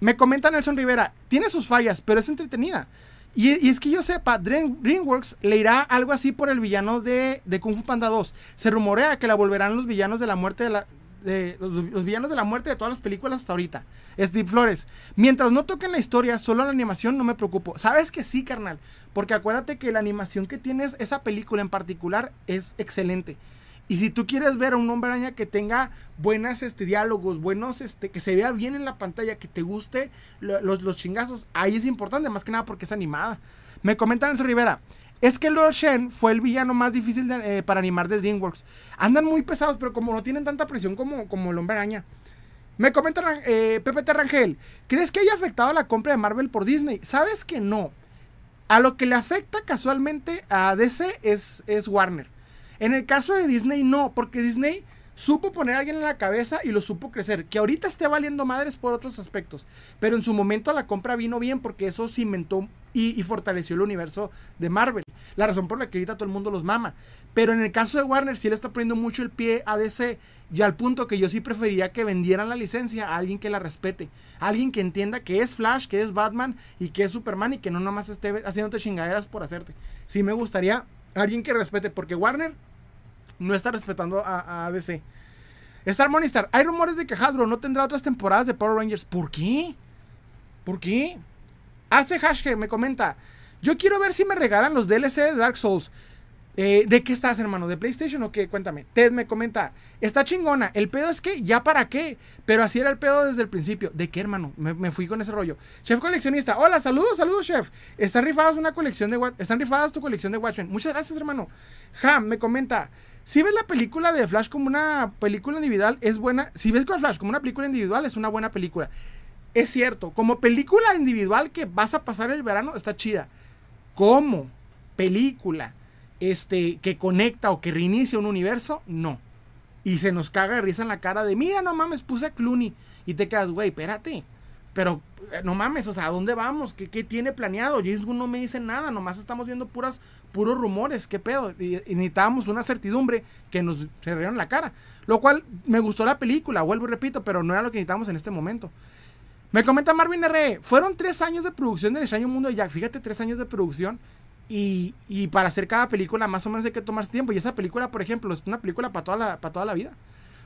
Me comenta Nelson Rivera, tiene sus fallas, pero es entretenida. Y, es que yo sepa, DreamWorks le irá algo así por el villano de, de Kung Fu Panda 2. Se rumorea que la volverán los villanos de la muerte de la, de los, villanos de la muerte de todas las películas hasta ahorita. Steve Flores. Mientras no toquen la historia, solo la animación no me preocupo. Sabes que sí, carnal. Porque acuérdate que la animación que tienes, esa película en particular, es excelente. Y si tú quieres ver a un hombre araña que tenga buenos este, diálogos, buenos, este, que se vea bien en la pantalla, que te guste los, los chingazos, ahí es importante, más que nada porque es animada. Me comentan en Rivera, es que Lord Shen fue el villano más difícil eh, para animar de DreamWorks. Andan muy pesados, pero como no tienen tanta presión como, como el hombre araña. Me comenta eh, Pepe Terrangel, ¿crees que haya afectado la compra de Marvel por Disney? Sabes que no. A lo que le afecta casualmente a DC es, es Warner. En el caso de Disney no, porque Disney supo poner a alguien en la cabeza y lo supo crecer. Que ahorita esté valiendo madres por otros aspectos. Pero en su momento la compra vino bien porque eso cimentó y, fortaleció el universo de Marvel. La razón por la que ahorita todo el mundo los mama. Pero en el caso de Warner sí le está poniendo mucho el pie a DC. Y al punto que yo sí preferiría que vendieran la licencia a alguien que la respete. alguien que entienda que es Flash, que es Batman y que es Superman y que no nomás esté haciéndote chingaderas por hacerte. Sí me gustaría alguien que respete. Porque Warner no está respetando a, a DC. Star Monistar, hay rumores de que Hasbro no tendrá otras temporadas de Power Rangers. ¿Por qué? ¿Por qué? Hace hashtag, me comenta. Yo quiero ver si me regalan los DLC de Dark Souls. Eh, ¿De qué estás, hermano? ¿De PlayStation o qué? Cuéntame. Ted me comenta. Está chingona. El pedo es que, ¿ya para qué? Pero así era el pedo desde el principio. ¿De qué, hermano? Me, fui con ese rollo. Chef coleccionista. Hola, saludos, saludos, chef. Están rifadas una colección de... Están rifadas tu colección de Watchmen. Muchas gracias, hermano. Ham me comenta. Si ves la película de Flash como una película individual, es buena. Si ves con Flash como una película individual, es una buena película. Es cierto, como película individual que vas a pasar el verano, está chida. Como película este, que conecta o que reinicia un universo, no. Y se nos caga de risa en la cara de, mira, no mames, puse a Clooney. Y te quedas, güey, espérate. Pero eh, no mames, o sea, ¿a dónde vamos? ¿Qué, ¿Qué, tiene planeado? James no me dice nada, nomás estamos viendo puras, puros rumores, ¿qué pedo? Y, necesitábamos una certidumbre que nos cerraron la cara. Lo cual me gustó la película, vuelvo y repito, pero no era lo que necesitamos en este momento. Me comenta Marvin R. Fueron tres años de producción del extraño mundo de Jack. Fíjate, tres años de producción. Y, y, para hacer cada película más o menos hay que tomarse tiempo. Y esa película, por ejemplo, es una película para toda la, para toda la vida.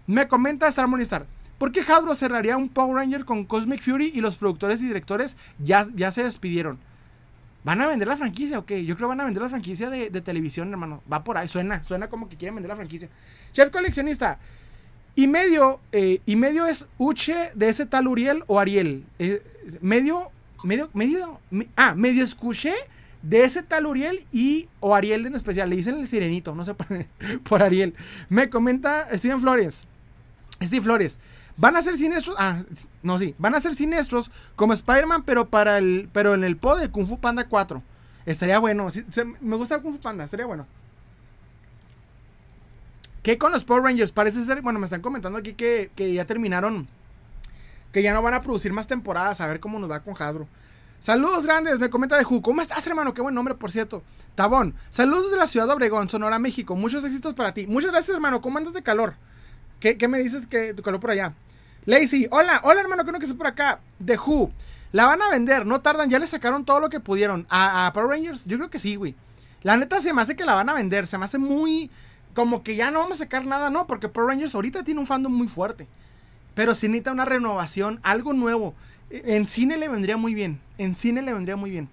Me comenta Star Star. ¿Por qué Hasbro cerraría un Power Ranger con Cosmic Fury y los productores y directores ya, ya se despidieron? ¿Van a vender la franquicia o qué? Yo creo que van a vender la franquicia de, televisión, hermano. Va por ahí, suena, suena como que quieren vender la franquicia. Chef coleccionista. Y medio, eh, y medio es Uche de ese tal Uriel o Ariel. Eh, medio, medio, medio, ah, medio escuché de ese tal Uriel y o Ariel en especial. Le dicen el sirenito, no sé por, por Ariel. Me comenta Steven Flores. Steve Flores. Van a ser siniestros. Ah, no, sí. Van a ser siniestros como Spider-Man, pero para el. Pero en el pod de Kung Fu Panda 4. Estaría bueno. me gusta Kung Fu Panda, estaría bueno. ¿Qué con los Power Rangers? Parece ser. Bueno, me están comentando aquí que, que ya terminaron. Que ya no van a producir más temporadas. A ver cómo nos va con Hasbro. Saludos grandes, me comenta de Ju. ¿Cómo estás, hermano? Qué buen nombre, por cierto. Tabón. Saludos de la ciudad de Obregón, Sonora, México. Muchos éxitos para ti. Muchas gracias, hermano. ¿Cómo andas de calor? ¿Qué, qué me dices que tu calor por allá? Lazy, hola, hola hermano, no que estés por acá. The Who, la van a vender, no tardan, ya le sacaron todo lo que pudieron. ¿A, Power Rangers? Yo creo que sí, güey. La neta se me hace que la van a vender, se me hace muy. Como que ya no vamos a sacar nada, no, porque Power Rangers ahorita tiene un fandom muy fuerte. Pero si necesita una renovación, algo nuevo. En cine le vendría muy bien. En cine le vendría muy bien.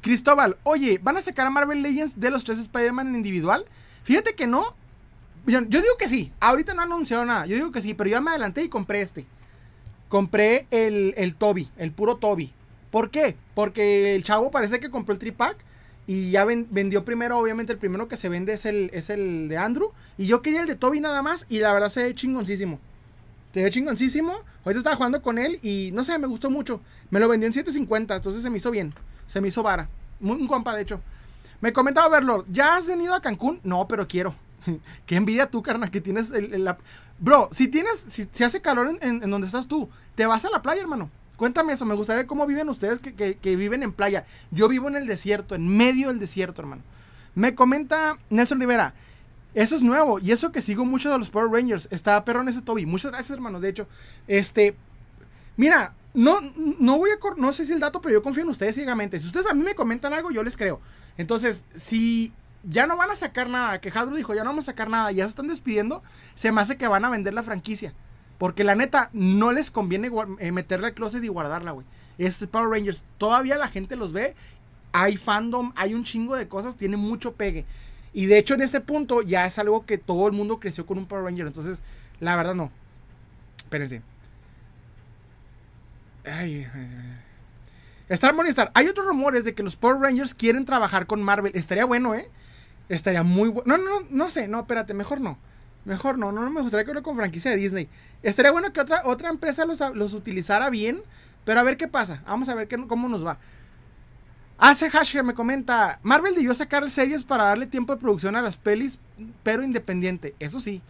Cristóbal, oye, ¿van a sacar a Marvel Legends de los tres Spider-Man en individual? Fíjate que no, yo, digo que sí. Ahorita no han anunciado nada. Yo digo que sí, pero yo me adelanté y compré este. Compré el, el Toby, el puro Toby. ¿Por qué? Porque el chavo parece que compró el tripack y ya vendió primero, obviamente el primero que se vende es el, es el de Andrew. Y yo quería el de Toby nada más y la verdad se ve chingoncísimo. Se ve chingoncísimo. Ahorita estaba jugando con él y no sé, me gustó mucho. Me lo vendió en 7.50, entonces se me hizo bien. Se me hizo vara. Un compa, de hecho. Me comentaba verlo. ¿Ya has venido a Cancún? No, pero quiero. Qué envidia tú, carnal, que tienes el, Bro, si tienes, si, hace calor en, donde estás tú, te vas a la playa, hermano. Cuéntame eso, me gustaría cómo viven ustedes que, viven en playa. Yo vivo en el desierto, en medio del desierto, hermano. Me comenta Nelson Rivera, eso es nuevo, y eso que sigo mucho de los Power Rangers. Está perro en ese Toby. Muchas gracias, hermano. De hecho, este. Mira, no, no voy a. No sé si el dato, pero yo confío en ustedes ciegamente. Si ustedes a mí me comentan algo, yo les creo. Entonces, si ya no van a sacar nada. Que Hasbro dijo, ya no vamos a sacar nada. Ya se están despidiendo. Se me hace que van a vender la franquicia. Porque la neta, no les conviene eh, meterla al closet y guardarla, güey. Este Power Rangers, todavía la gente los ve. Hay fandom, hay un chingo de cosas, tiene mucho pegue. Y de hecho, en este punto ya es algo que todo el mundo creció con un Power Ranger. Entonces, la verdad no. Espérense. Ay, Star Monistar, hay otros rumores de que los Power Rangers quieren trabajar con Marvel. Estaría bueno, ¿eh? Estaría muy bueno. No, no, no, no sé, no, espérate, mejor no. Mejor no, no, no me gustaría que hubiera con franquicia de Disney. Estaría bueno que otra, otra empresa los, los utilizara bien, pero a ver qué pasa. Vamos a ver qué, cómo nos va. Hace Hash me comenta, Marvel debió sacar series para darle tiempo de producción a las pelis, pero independiente. Eso sí.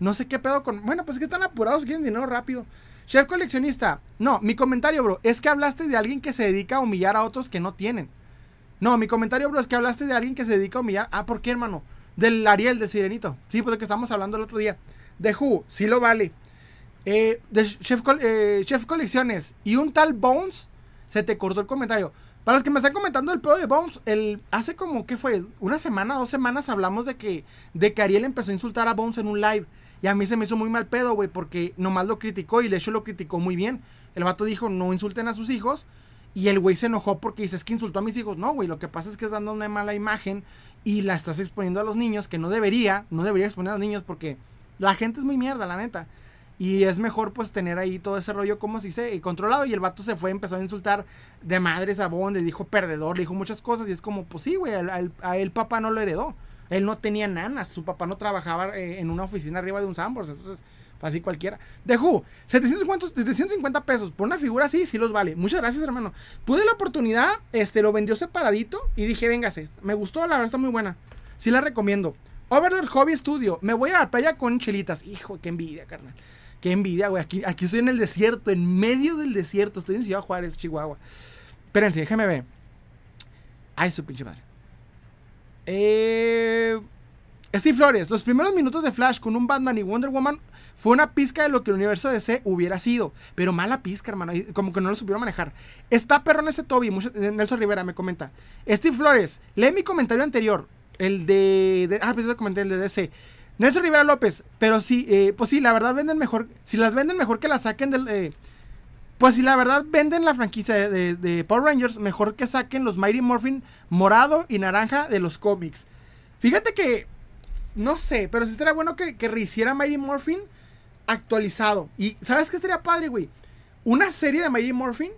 No sé qué pedo con... Bueno, pues es que están apurados, quieren dinero rápido. Chef coleccionista. No, mi comentario, bro, es que hablaste de alguien que se dedica a humillar a otros que no tienen. No, mi comentario, bro, es que hablaste de alguien que se dedica a humillar. Ah, ¿por qué, hermano? Del Ariel, del Sirenito. Sí, pues de que estamos hablando el otro día. De Who, sí lo vale. Eh, de Chef, eh, Chef Colecciones y un tal Bones, se te cortó el comentario. Para los que me están comentando el pedo de Bones, el, hace como, ¿qué fue? Una semana, dos semanas hablamos de que, de que Ariel empezó a insultar a Bones en un live. Y a mí se me hizo muy mal pedo, güey, porque nomás lo criticó y de hecho lo criticó muy bien. El vato dijo, no insulten a sus hijos. Y el güey se enojó porque dice, es que insultó a mis hijos. No, güey, lo que pasa es que es dando una mala imagen y la estás exponiendo a los niños, que no debería, no debería exponer a los niños porque la gente es muy mierda, la neta. Y es mejor pues tener ahí todo ese rollo como si se controlado. Y el vato se fue, empezó a insultar de madres a le dijo perdedor, le dijo muchas cosas. Y es como, pues sí, güey, a, él papá no lo heredó. Él no tenía nanas, su papá no trabajaba eh, en una oficina arriba de un Sambors, entonces así cualquiera. De Who, 750, 750 pesos por una figura así, sí los vale. Muchas gracias, hermano. Tuve la oportunidad, este, lo vendió separadito y dije, véngase, me gustó, la verdad está muy buena. Sí la recomiendo. Overlord Hobby Studio, me voy a la playa con chelitas. Hijo, qué envidia, carnal. Qué envidia, güey. Aquí, aquí estoy en el desierto, en medio del desierto. Estoy en Ciudad Juárez, Chihuahua. Espérense, déjeme ver. Ay, su pinche madre. Eh... Steve Flores, los primeros minutos de Flash con un Batman y Wonder Woman fue una pizca de lo que el universo de DC hubiera sido. Pero mala pizca, hermano. Como que no lo supieron manejar. Está perro en ese Toby. Eh, Nelson Rivera me comenta. Steve Flores, lee mi comentario anterior. El de. ah, pues el comentario, el de DC. Nelson Rivera López. Pero sí, eh, pues sí, la verdad venden mejor. Si las venden mejor que las saquen del. Eh, pues si la verdad venden la franquicia de, de, Power Rangers, mejor que saquen los Mighty Morphin morado y naranja de los cómics. Fíjate que, no sé, pero sí estaría bueno que, que rehiciera Mighty Morphin actualizado. Y ¿sabes qué estaría padre, güey? Una serie de Mighty Morphin,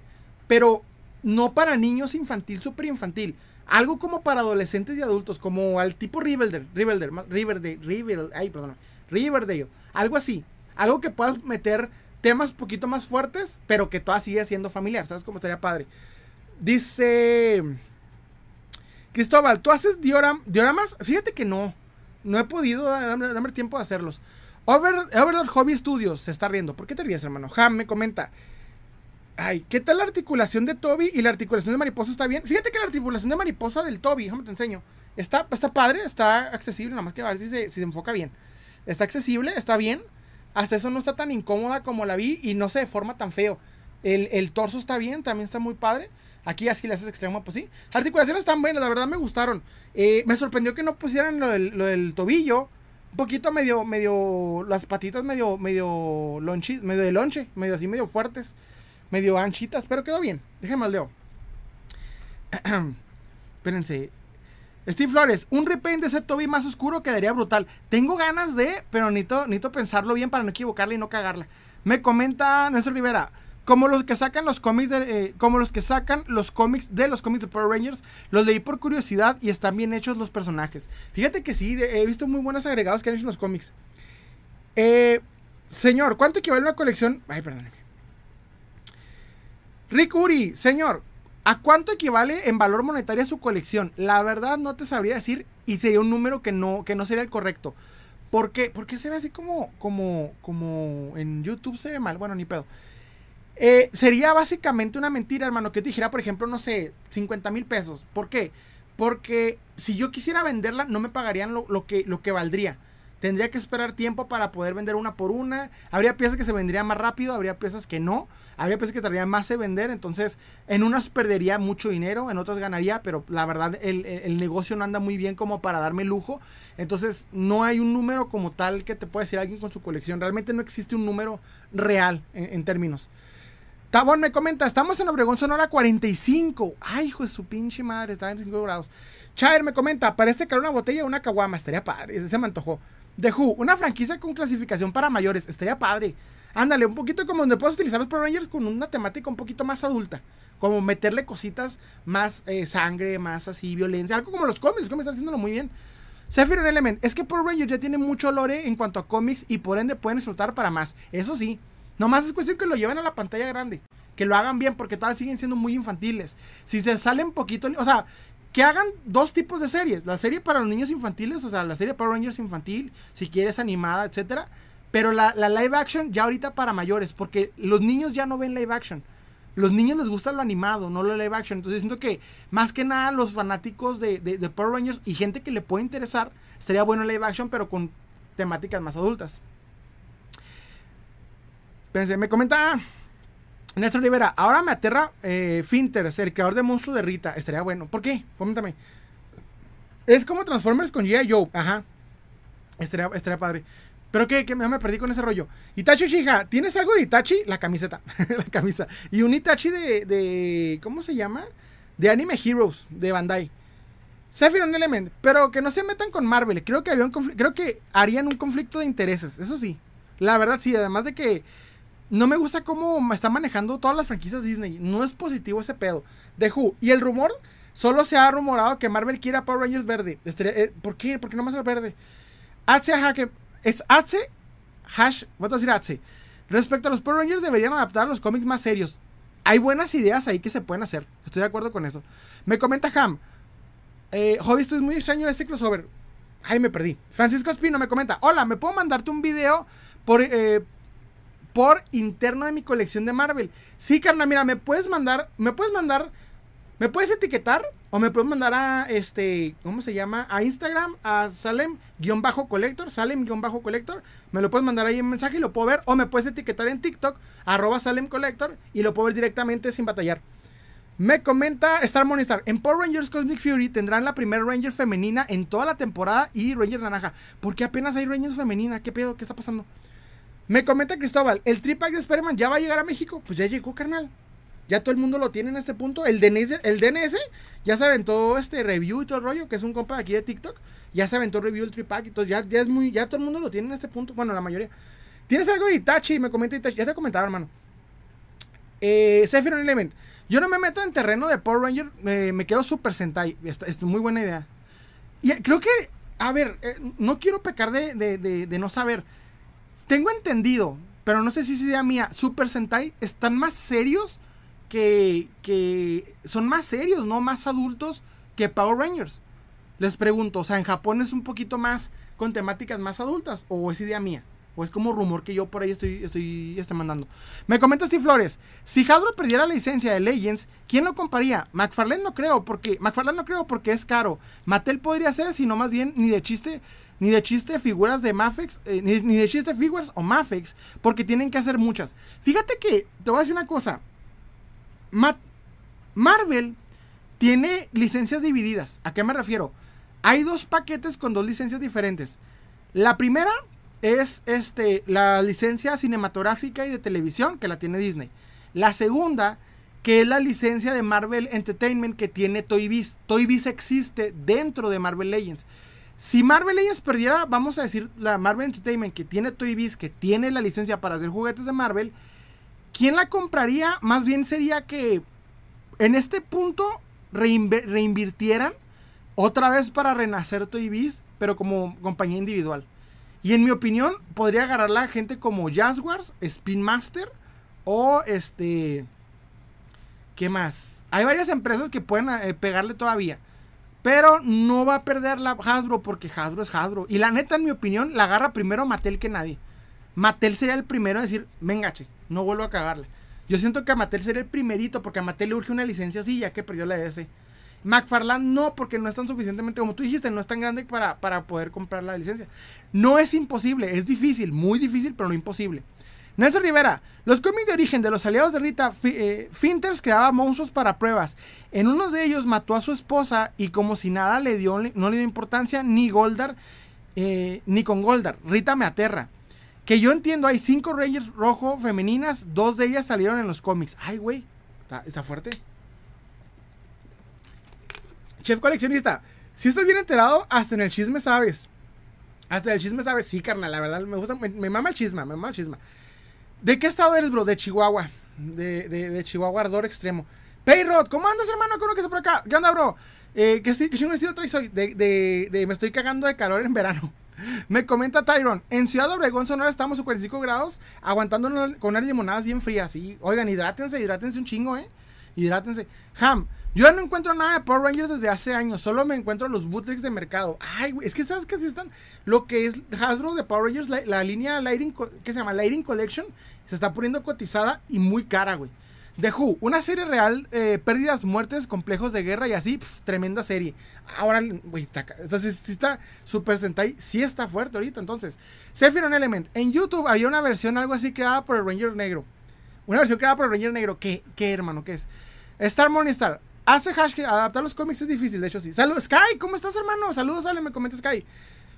pero no para niños infantil, súper infantil. Algo como para adolescentes y adultos, como al tipo Riverdale, Riverdale, Riverdale, Riverdale, ay, perdón, Riverdale, algo así. Algo que puedas meter temas un poquito más fuertes, pero que todavía sigue siendo familiar. ¿Sabes cómo estaría padre? Dice Cristóbal, ¿tú haces dioramas? Fíjate que no. No he podido darme, tiempo de hacerlos. Over, Overdot Hobby Studios se está riendo. ¿Por qué te ríes, hermano? Ham me comenta. Ay, ¿qué tal la articulación de Toby y la articulación de mariposa está bien? Fíjate que la articulación de mariposa del Toby, déjame te enseño. Está, está padre, está accesible, nada más que a ver si se, si se enfoca bien. Está accesible, está bien. Hasta eso no está tan incómoda como la vi y no se deforma tan feo. El, torso está bien, también está muy padre. Aquí así le haces extremo, pues sí. articulaciones están buenas, la verdad me gustaron. Eh, me sorprendió que no pusieran lo del, tobillo. Poquito medio, medio, las patitas medio, medio lonchi, medio de lonche, medio así, medio fuertes, medio anchitas, pero quedó bien. Déjenme el dedo. Espérense, Steve Flores, un repaint de ese Toby más oscuro quedaría brutal. Tengo ganas de, pero necesito, pensarlo bien para no equivocarla y no cagarla. Me comenta Nuestro Rivera, como los que sacan los cómics de, eh, como los que sacan los cómics de los cómics de Power Rangers, los leí por curiosidad y están bien hechos los personajes. Fíjate que sí, he visto muy buenos agregados que han hecho los cómics. Eh, señor, ¿cuánto equivale una colección? Ay, perdóneme. Rick Uri, señor, ¿A cuánto equivale en valor monetario su colección? La verdad no te sabría decir y sería un número que no, que no sería el correcto. ¿Por qué? Porque se ve así como, como, como en YouTube se ve mal. Bueno, ni pedo. Eh, sería básicamente una mentira, hermano, que te dijera, por ejemplo, no sé, 50 mil pesos. ¿Por qué? Porque si yo quisiera venderla, no me pagarían lo, que, lo que valdría. Tendría que esperar tiempo para poder vender una por una. Habría piezas que se vendrían más rápido, habría piezas que no habría veces que tardaría más en vender, entonces en unas perdería mucho dinero, en otras ganaría, pero la verdad el, negocio no anda muy bien como para darme lujo, entonces no hay un número como tal que te pueda decir alguien con su colección, realmente no existe un número real en, términos. Tabón me comenta, estamos en Obregón Sonora 45. Ay, hijo de su pinche madre, está en 5 grados. Chair me comenta, parece que era una botella o una caguama, estaría padre, se me antojó. The Who, una franquicia con clasificación para mayores, estaría padre. Ándale, un poquito como donde puedes utilizar los Power Rangers con una temática un poquito más adulta. Como meterle cositas más eh, sangre, más así, violencia. Algo como los cómics, los cómics están haciéndolo muy bien. Sephiroth Element, es que Power Rangers ya tiene mucho lore en cuanto a cómics y por ende pueden explotar para más. Eso sí, nomás es cuestión que lo lleven a la pantalla grande. Que lo hagan bien porque todavía siguen siendo muy infantiles. Si se salen poquito, o sea, que hagan dos tipos de series. La serie para los niños infantiles, o sea, la serie Power Rangers infantil, si quieres animada, etcétera pero la, live action ya ahorita para mayores, porque los niños ya no ven live action. Los niños les gusta lo animado, no lo live action. Entonces siento que más que nada los fanáticos de, de, Power Rangers y gente que le puede interesar, sería bueno live action, pero con temáticas más adultas. Pensé, me comenta Néstor Rivera, ahora me aterra eh, Finter, el creador de monstruo de Rita. Estaría bueno. ¿Por qué? Coméntame. Es como Transformers con G.I. Joe. Ajá. Estaría, estaría padre. Pero que, que me perdí con ese rollo. Itachi Shija, ¿tienes algo de Itachi? La camiseta. la camisa. Y un Itachi de, de. ¿Cómo se llama? De Anime Heroes, de Bandai. Sephiroth Element, pero que no se metan con Marvel. Creo que, había un creo que harían un conflicto de intereses, eso sí. La verdad sí, además de que no me gusta cómo está manejando todas las franquicias Disney. No es positivo ese pedo. De Who. Y el rumor Solo se ha rumorado que Marvel quiere a Power Rangers verde. Eh, ¿Por qué? ¿Por qué no más el verde? H es H hash, voy a decir H. Respecto a los Power Rangers deberían adaptar los cómics más serios. Hay buenas ideas ahí que se pueden hacer. Estoy de acuerdo con eso. Me comenta Ham. Eh, Hobby, esto es muy extraño este crossover. Ay, me perdí. Francisco Espino me comenta. Hola, ¿me puedo mandarte un video por, eh, por interno de mi colección de Marvel? Sí, carnal, mira, me puedes mandar, me puedes mandar ¿Me puedes etiquetar? O me puedes mandar a este, ¿cómo se llama? A Instagram, a Salem-Collector, Salem-Collector. Me lo puedes mandar ahí en mensaje y lo puedo ver. O me puedes etiquetar en TikTok, arroba Salem Collector, y lo puedo ver directamente sin batallar. Me comenta Star Monistar. En Power Rangers Cosmic Fury tendrán la primera Ranger femenina en toda la temporada y Ranger naranja. ¿Por qué apenas hay Rangers femenina? ¿Qué pedo? ¿Qué está pasando? Me comenta Cristóbal. El tripack de Spider-Man ya va a llegar a México. Pues ya llegó, carnal. Ya todo el mundo lo tiene en este punto. El DNS, el DNS ya se aventó este review y todo el rollo, que es un compa aquí de TikTok. Ya se aventó review el tripack. Entonces ya, ya es muy, ya todo el mundo lo tiene en este punto. Bueno, la mayoría. ¿Tienes algo de Itachi? Me comenta Itachi. Ya te he comentado, hermano. Eh, Element. Yo no me meto en terreno de Power Ranger. me quedo Super Sentai. Es muy buena idea. Y creo que, a ver, eh, no quiero pecar de, de, de no saber. Tengo entendido, pero no sé si sea mía. Super Sentai están más serios que, son más serios, ¿no? Más adultos que Power Rangers. Les pregunto, o sea, en Japón es un poquito más con temáticas más adultas o es idea mía. O es como rumor que yo por ahí estoy, estoy, estoy mandando. Me comenta Steve Flores. Si Hasbro perdiera la licencia de Legends, ¿quién lo compraría? McFarlane no creo, porque. McFarlane no creo porque es caro. Mattel podría ser, sino más bien ni de chiste. Ni de chiste figuras de Mafex. Eh, ni, ni, de chiste figuras o Mafex. Porque tienen que hacer muchas. Fíjate que. Te voy a decir una cosa. Marvel tiene licencias divididas. ¿A qué me refiero? Hay dos paquetes con dos licencias diferentes. La primera es este, la licencia cinematográfica y de televisión que la tiene Disney. La segunda, que es la licencia de Marvel Entertainment que tiene Toy Biz. Toy Biz existe dentro de Marvel Legends. Si Marvel Legends perdiera, vamos a decir, la Marvel Entertainment que tiene Toy Biz, que tiene la licencia para hacer juguetes de Marvel, ¿Quién la compraría? Más bien sería que en este punto reinvirtieran otra vez para renacer Toy Biz, pero como compañía individual. Y en mi opinión, podría agarrarla gente como Jaguars, Spin Master o este. ¿Qué más? Hay varias empresas que pueden eh, pegarle todavía. Pero no va a perder la Hasbro porque Hasbro es Hasbro. Y la neta, en mi opinión, la agarra primero Mattel que nadie. Mattel sería el primero a decir, vengache, no vuelvo a cagarle. Yo siento que a Mattel sería el primerito, porque a Mattel le urge una licencia así, ya que perdió la ES. McFarland no, porque no es tan suficientemente, como tú dijiste, no es tan grande para, para poder comprar la licencia. No es imposible, es difícil, muy difícil, pero no imposible. Nelson Rivera, los cómics de origen de los aliados de Rita, eh, Finters creaba monstruos para pruebas. En uno de ellos mató a su esposa y como si nada le dio, no le dio importancia ni Goldar, eh, ni con Goldar. Rita me aterra. Que yo entiendo, hay cinco Rangers rojo femeninas, dos de ellas salieron en los cómics. Ay, güey, está, fuerte. Chef coleccionista, si estás bien enterado, hasta en el chisme sabes. Hasta en el chisme sabes, sí, carnal, la verdad, me gusta, me, mama el chisme, me mama el chisme. ¿De qué estado eres, bro? De Chihuahua. De, Chihuahua, ardor extremo. Payrod, ¿cómo andas, hermano? ¿Cómo que está por acá? ¿Qué onda, bro? Eh, ¿Qué, qué un estilo traes hoy? De, de, de, me estoy cagando de calor en verano. Me comenta Tyron, en Ciudad Obregón, Sonora, estamos a 45 grados, aguantando con unas limonadas bien frías. Sí, oigan, hidrátense, hidrátense un chingo, ¿eh? Hidrátense. Ham, yo ya no encuentro nada de Power Rangers desde hace años, solo me encuentro los bootlegs de mercado. Ay, güey, es que sabes que así están. Lo que es Hasbro de Power Rangers, la, línea Lighting, ¿qué se llama? Lighting Collection, se está poniendo cotizada y muy cara, güey. The Who, una serie real, eh, pérdidas, muertes, complejos de guerra y así, tremenda serie. Ahora, güey, entonces, si está Super Sentai, sí está fuerte ahorita, entonces. Sephiroth Element, en YouTube había una versión algo así creada por el Ranger Negro. Una versión creada por el Ranger Negro, ¿qué, qué hermano, qué es? Star Morningstar, hace hash que adaptar los cómics es difícil, de hecho sí. Saludos, Sky, ¿cómo estás hermano? Saludos, Ale, me comenta Sky.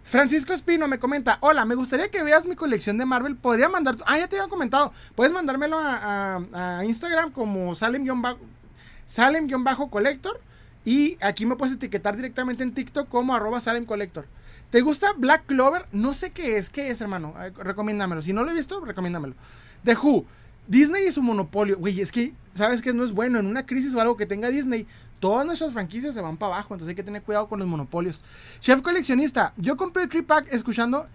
Francisco Espino me comenta, hola, me gustaría que veas mi colección de Marvel. Podría mandar, ah, ya te había comentado, puedes mandármelo a, Instagram como Salem-Collector. y aquí me puedes etiquetar directamente en TikTok como arroba Salem Collector. ¿Te gusta Black Clover? No sé qué es, qué es, hermano. recomiéndamelo. Si no lo he visto, recomiéndamelo. The Who. Disney y su monopolio. Güey, es que, ¿sabes que No es bueno. En una crisis o algo que tenga Disney, todas nuestras franquicias se van para abajo, entonces hay que tener cuidado con los monopolios. Chef coleccionista, yo compré el tripack escuchando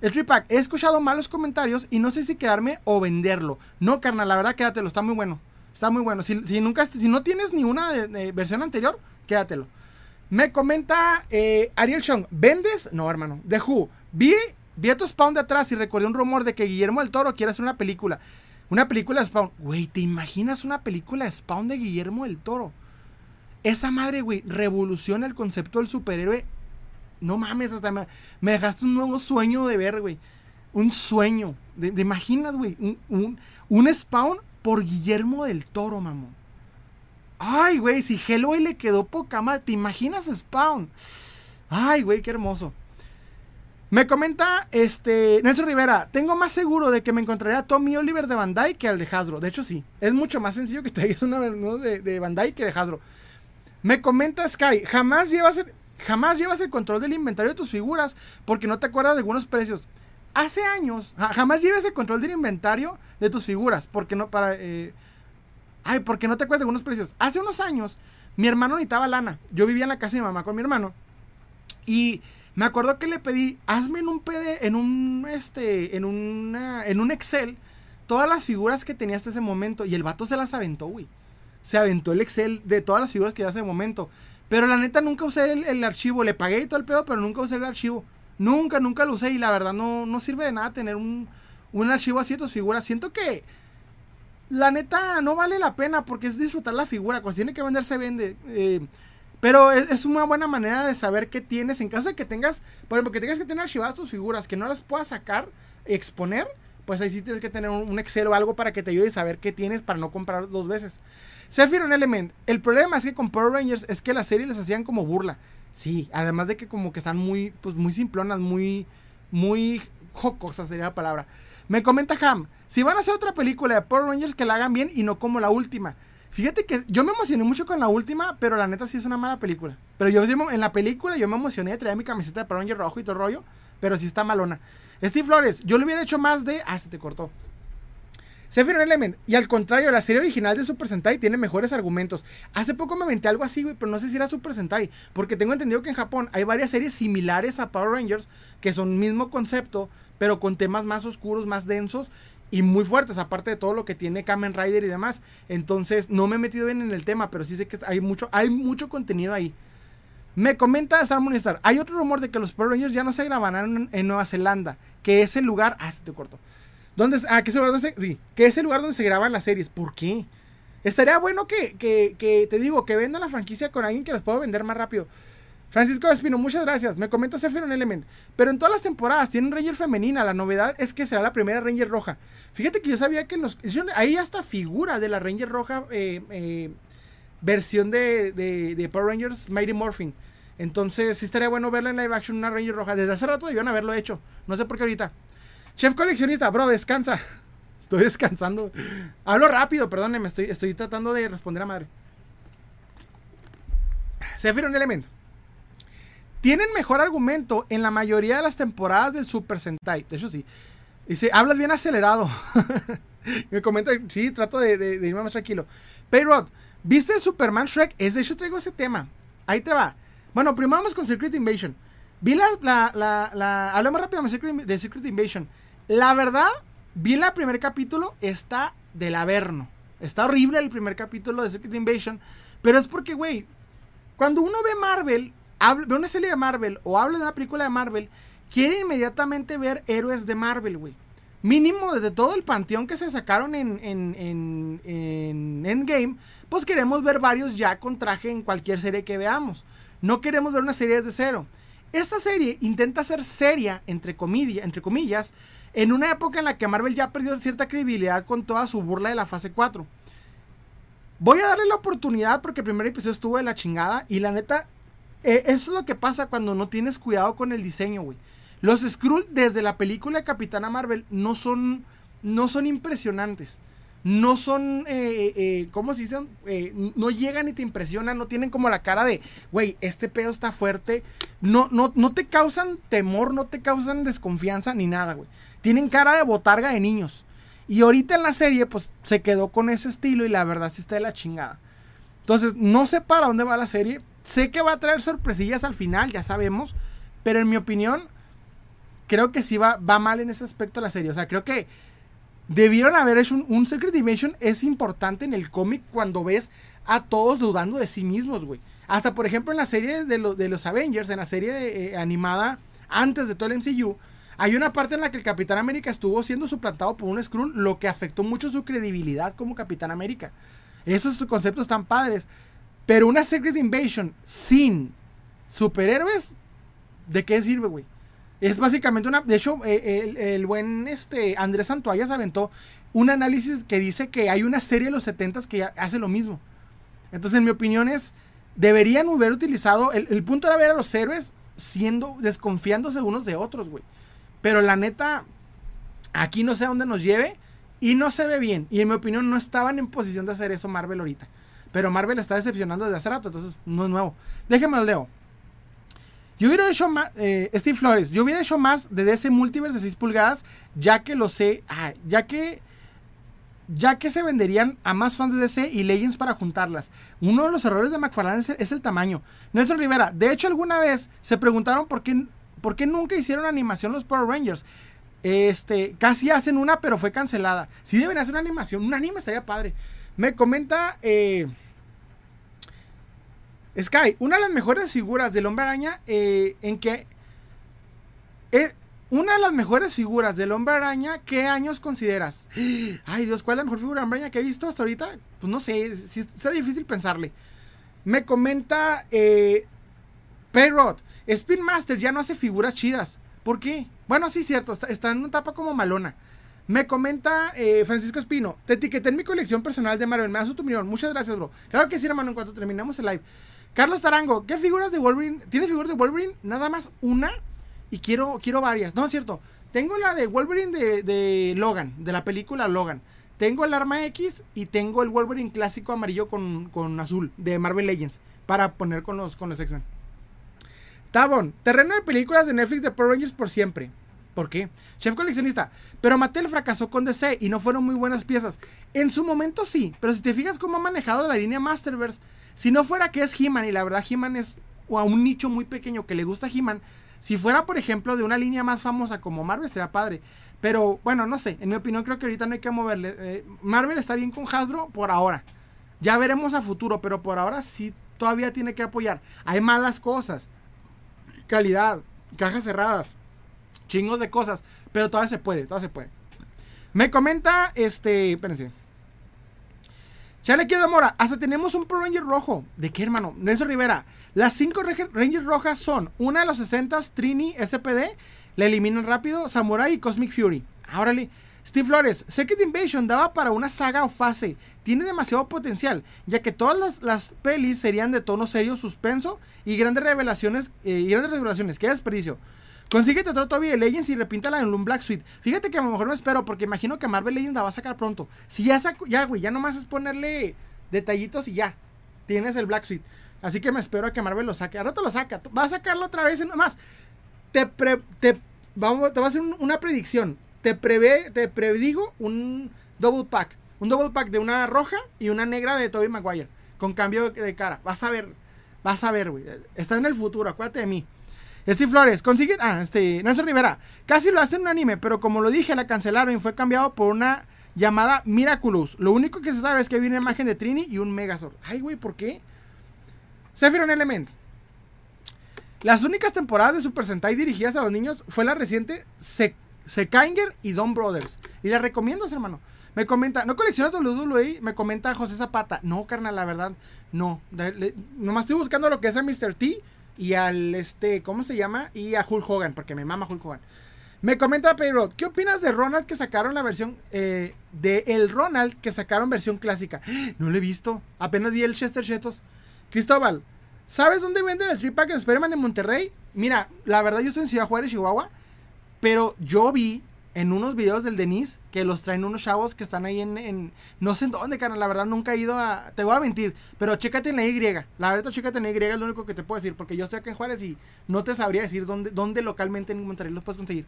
el tripack, he escuchado malos comentarios y no sé si quedarme o venderlo. No, carnal, la verdad quédatelo, está muy bueno. Está muy bueno. Si, nunca, si no tienes ni una versión anterior, quédatelo. Me comenta eh, Ariel Chong, ¿vendes? No, hermano. The Who. Vi, vi a tu Spawn de atrás y recordé un rumor de que Guillermo del Toro quiere hacer una película. Una película de Spawn. Güey, ¿te imaginas una película de Spawn de Guillermo del Toro? Esa madre, güey, revoluciona el concepto del superhéroe. No mames, hasta me, dejaste un nuevo sueño de ver, güey. Un sueño. ¿Te imaginas, güey? Un, un, Spawn por Guillermo del Toro, mamón. Ay, güey, si Hellboy le quedó poca madre. ¿Te imaginas Spawn? Ay, güey, qué hermoso. Me comenta este Nelson Rivera, tengo más seguro de que me encontraría a Tommy Oliver de Bandai que al de Hasbro. De hecho, sí. Es mucho más sencillo que traigas una de, de Bandai que de Hasbro. Me comenta Sky, jamás llevas, el, jamás llevas el control del inventario de tus figuras porque no te acuerdas de algunos precios. Hace años, jamás lleves el control del inventario de tus figuras porque no para... Eh, ay, porque no te acuerdas de algunos precios. Hace unos años, mi hermano necesitaba lana. Yo vivía en la casa de mi mamá con mi hermano. Y me acuerdo que le pedí, hazme en un PD, en un, este, en una, en un Excel, todas las figuras que tenía hasta ese momento. Y el vato se las aventó, güey se aventó el Excel de todas las figuras que ya hace momento. Pero la neta nunca usé el, archivo. Le pagué y todo el pedo, pero nunca usé el archivo. Nunca, nunca lo usé. Y la verdad no, no sirve de nada tener un, un archivo así de tus figuras. Siento que la neta no vale la pena porque es disfrutar la figura. Cuando tiene que vender, se vende. Eh, pero es, una buena manera de saber qué tienes. En caso de que tengas, por ejemplo, que tengas que tener archivadas tus figuras, que no las puedas sacar, exponer, pues ahí sí tienes que tener un, Excel o algo para que te ayude a saber qué tienes para no comprar dos veces. Sephiroth Element. El problema es que con Power Rangers es que la serie les hacían como burla. Sí, además de que como que están muy, pues muy simplonas, muy, muy jocosas sería la palabra. Me comenta Ham, si van a hacer otra película de Power Rangers que la hagan bien y no como la última. Fíjate que yo me emocioné mucho con la última, pero la neta sí es una mala película. Pero yo en la película yo me emocioné, traía mi camiseta de Power rojo y todo rollo, pero sí está malona. Steve Flores, yo le hubiera hecho más de... Ah, se te cortó. Sephiroth Element. Y al contrario, la serie original de Super Sentai tiene mejores argumentos. Hace poco me aventé algo así, güey, pero no sé si era Super Sentai. Porque tengo entendido que en Japón hay varias series similares a Power Rangers que son mismo concepto, pero con temas más oscuros, más densos y muy fuertes, aparte de todo lo que tiene Kamen Rider y demás. Entonces, no me he metido bien en el tema, pero sí sé que hay mucho, hay mucho contenido ahí. Me comenta Star Star. Hay otro rumor de que los Power Rangers ya no se grabarán en, Nueva Zelanda, que es el lugar. Ah, se te corto ¿Dónde, ah, que es el lugar donde se, sí, que es el lugar donde se graban las series. ¿Por qué? Estaría bueno que, que, que, te digo, que venda la franquicia con alguien que las pueda vender más rápido. Francisco Espino, muchas gracias. Me comenta un Element. Pero en todas las temporadas tienen Ranger femenina. La novedad es que será la primera Ranger roja. Fíjate que yo sabía que los. Ahí hasta figura de la Ranger roja eh, eh, versión de, de, Power Rangers Mighty Morphin. Entonces sí estaría bueno verla en live action una Ranger roja. Desde hace rato debían haberlo hecho. No sé por qué ahorita. Chef coleccionista, bro, descansa. Estoy descansando. Hablo rápido, perdóneme, estoy, tratando de responder a madre. un Element. Tienen mejor argumento en la mayoría de las temporadas del Super Sentai. De hecho, sí. Dice, hablas bien acelerado. Me comenta, sí, trato de, irme más tranquilo. Payrod, ¿viste el Superman Shrek? Es de hecho traigo ese tema. Ahí te va. Bueno, primero vamos con Secret Invasion. Vi la, la hablemos rápido de Secret Invasion. La verdad, vi el primer capítulo, está del averno. Está horrible el primer capítulo de Secret Invasion. Pero es porque, güey, cuando uno ve Marvel, ve una serie de Marvel o habla de una película de Marvel, quiere inmediatamente ver héroes de Marvel, güey. Mínimo desde todo el panteón que se sacaron en, en, en, en Endgame, pues queremos ver varios ya con traje en cualquier serie que veamos. No queremos ver una serie desde cero. Esta serie intenta ser seria, entre, entre comillas, en una época en la que Marvel ya perdió cierta credibilidad con toda su burla de la fase 4. Voy a darle la oportunidad porque el primer episodio estuvo de la chingada y la neta, eh, eso es lo que pasa cuando no tienes cuidado con el diseño, güey. Los Skrull desde la película de Capitana Marvel no son, no son impresionantes. No son, eh, eh, ¿cómo se dicen? no llegan y te impresionan, no tienen como la cara de, güey, este pedo está fuerte. No, no, no te causan temor, no te causan desconfianza ni nada, güey. Tienen cara de botarga de niños. Y ahorita en la serie, pues se quedó con ese estilo y la verdad sí está de la chingada. Entonces, no sé para dónde va la serie. Sé que va a traer sorpresillas al final, ya sabemos. Pero en mi opinión, creo que sí va, va mal en ese aspecto la serie. O sea, creo que debieron haber hecho un, Secret Dimension. Es importante en el cómic cuando ves a todos dudando de sí mismos, güey. Hasta, por ejemplo, en la serie de, de los Avengers, en la serie eh, animada antes de todo el MCU, hay una parte en la que el Capitán América estuvo siendo suplantado por un Skrull, lo que afectó mucho su credibilidad como Capitán América. Esos conceptos están padres. Pero una Secret Invasion sin superhéroes, ¿de qué sirve, güey? Es básicamente una. De hecho, eh, el, buen este, Andrés Santoallas aventó un análisis que dice que hay una serie de los 70 que hace lo mismo. Entonces, en mi opinión, es. Deberían haber utilizado. El, el punto era ver a los héroes siendo. desconfiándose unos de otros, güey. Pero la neta. Aquí no sé a dónde nos lleve. Y no se ve bien. Y en mi opinión, no estaban en posición de hacer eso Marvel ahorita. Pero Marvel está decepcionando desde hace rato. Entonces, no es nuevo. Déjenme el leo. Yo hubiera hecho más, eh, Steve Flores, yo hubiera hecho más de DC Multiverse de 6 pulgadas, ya que lo sé, ya que ya que se venderían a más fans de DC y Legends para juntarlas. Uno de los errores de McFarlane es el, tamaño. Nuestro Rivera, de hecho alguna vez se preguntaron por qué, por qué nunca hicieron animación los Power Rangers. Este, casi hacen una, pero fue cancelada. Si deben hacer una animación, un anime estaría padre. Me comenta eh, Sky, una de las mejores figuras del hombre araña eh, en que... Eh, una de las mejores figuras del hombre araña, ¿qué años consideras? Ay Dios, ¿cuál es la mejor figura de hombre araña que he visto hasta ahorita? Pues no sé, si, está difícil pensarle. Me comenta eh, Payrod, Spin Master ya no hace figuras chidas. ¿Por qué? Bueno, sí, cierto, está, en una etapa como malona. Me comenta eh, Francisco Espino, te etiqueté en mi colección personal de Marvel, me das tu opinión. Muchas gracias, bro. Claro que sí, hermano, en cuanto terminemos el live. Carlos Tarango, ¿qué figuras de Wolverine? ¿Tienes figuras de Wolverine? Nada más una. Y quiero, quiero varias. No, es cierto. Tengo la de Wolverine de, Logan, de la película Logan. Tengo el arma X y tengo el Wolverine clásico amarillo con, azul de Marvel Legends. Para poner con los, con los X-Men. Tabón, terreno de películas de Netflix de Power Rangers por siempre. ¿Por qué? Chef coleccionista. Pero Mattel fracasó con DC y no fueron muy buenas piezas. En su momento sí, pero si te fijas cómo ha manejado la línea Masterverse, si no fuera que es He-Man, y la verdad He-Man es a un nicho muy pequeño que le gusta He-Man, si fuera, por ejemplo, de una línea más famosa como Marvel, sería padre. Pero bueno, no sé, en mi opinión creo que ahorita no hay que moverle. Eh, Marvel está bien con Hasbro por ahora. Ya veremos a futuro, pero por ahora sí todavía tiene que apoyar. Hay malas cosas. Calidad, cajas cerradas, chingos de cosas, pero todavía se puede, todavía se puede. Me comenta, este, espérense. Chale queda Mora, hasta tenemos un Pro Ranger rojo. ¿De qué, hermano? Nelson Rivera. Las cinco Rangers rojas son una de los 60 Trini SPD, la eliminan rápido, Samurai y Cosmic Fury. Órale. Steve Flores, Secret Invasion daba para una saga o fase. Tiene demasiado potencial, ya que todas las, las pelis serían de tono serio, suspenso y grandes revelaciones. Eh, y grandes revelaciones. Qué desperdicio. Consíguete otro Toby de Legends y repíntala en un Black Suite. Fíjate que a lo mejor no espero, porque imagino que Marvel Legends la va a sacar pronto. Si ya saco, ya, güey, ya nomás es ponerle detallitos y ya. Tienes el Black Suite. Así que me espero a que Marvel lo saque. Ahora te lo saca. Va a sacarlo otra vez. Nomás. Te, te, vamos, te voy a hacer una predicción. Te prevé, te predigo un double pack. Un double pack de una roja y una negra de Toby Maguire. Con cambio de cara. Vas a ver. Vas a ver, güey. Está en el futuro. Acuérdate de mí. Steve Flores, consigue. Ah, este. Nelson Rivera. Casi lo hace en un anime, pero como lo dije, la cancelaron y fue cambiado por una llamada Miraculous. Lo único que se sabe es que viene una imagen de Trini y un Megazord. Ay, güey, ¿por qué? Sephiroth Element. Las únicas temporadas de Super Sentai dirigidas a los niños fue la reciente Sekainger y Don Brothers. Y la recomiendo, hermano. Me comenta, ¿no coleccionas WWE? Me comenta José Zapata. No, carnal, la verdad, no. nomás estoy buscando lo que es a Mr. T y al este, ¿cómo se llama? Y a Hulk Hogan, porque me mama Hulk Hogan. Me comenta Payrod, ¿qué opinas de Ronald que sacaron la versión eh, de el Ronald que sacaron versión clásica? No lo he visto, apenas vi el Chester Chetos. Cristóbal, ¿sabes dónde venden el Trip Pack de Spider-Man en Monterrey? Mira, la verdad yo estoy en Ciudad Juárez, Chihuahua, pero yo vi en unos videos del Denis que los traen unos chavos que están ahí en, no sé en dónde, cara, la verdad nunca he ido a, te voy a mentir, pero chécate en la Y, la verdad chécate en la Y es lo único que te puedo decir, porque yo estoy acá en Juárez y no te sabría decir dónde, dónde localmente en Monterrey los puedes conseguir.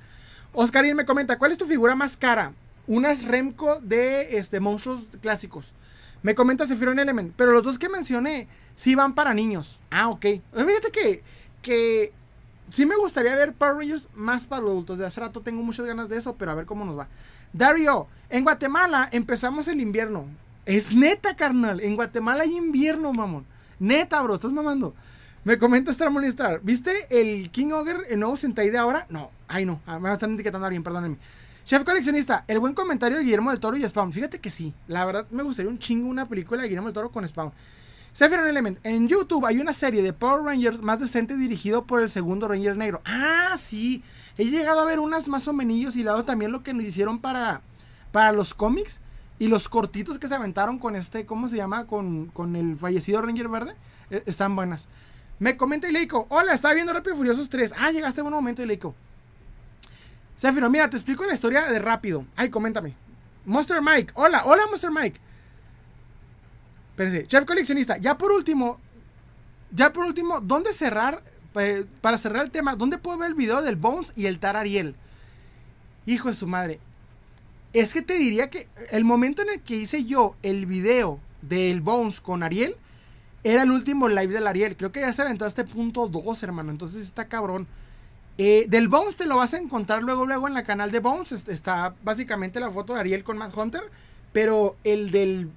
Oscarín me comenta, ¿cuál es tu figura más cara? Unas Remco de este, monstruos clásicos. Me comenta Sephiroth Element, pero los dos que mencioné sí van para niños. Ah, ok. Fíjate que, que sí me gustaría ver Power Rangers más para los adultos. De hace rato tengo muchas ganas de eso, pero a ver cómo nos va. Dario, en Guatemala empezamos el invierno. Es neta, carnal. En Guatemala hay invierno, mamón. Neta, bro, estás mamando. Me comenta Stramon Star. ¿Viste el King Ogre, el nuevo Sentai de ahora? No, ay no. Ah, me están etiquetando a alguien, perdónenme. Chef coleccionista, el buen comentario de Guillermo del Toro y Spawn. Fíjate que sí. La verdad me gustaría un chingo una película de Guillermo del Toro con Spawn. Sephiroth Element, en YouTube hay una serie de Power Rangers más decente dirigido por el segundo Ranger negro. Ah, sí. He llegado a ver unas más o menos y lado también lo que nos hicieron para, para los cómics y los cortitos que se aventaron con este, ¿cómo se llama? Con, con el fallecido Ranger Verde. Eh, están buenas. Me comenta Ileiko, hola, estaba viendo Rápido y Furiosos 3. Ah, llegaste a buen momento, Ileiko. Sephiroth, mira, te explico la historia de rápido. Ay, coméntame. Monster Mike, hola, hola Monster Mike. Espérense, Chef Coleccionista, ya por último, ya por último, ¿dónde cerrar? Para cerrar el tema, ¿dónde puedo ver el video del Bones y el Tar Ariel? Hijo de su madre. Es que te diría que el momento en el que hice yo el video del Bones con Ariel era el último live del Ariel. Creo que ya se aventó a este punto 2, hermano. Entonces está cabrón. Eh, del Bones te lo vas a encontrar luego, luego en la canal de Bones. Está básicamente la foto de Ariel con Matt Hunter. Pero el del.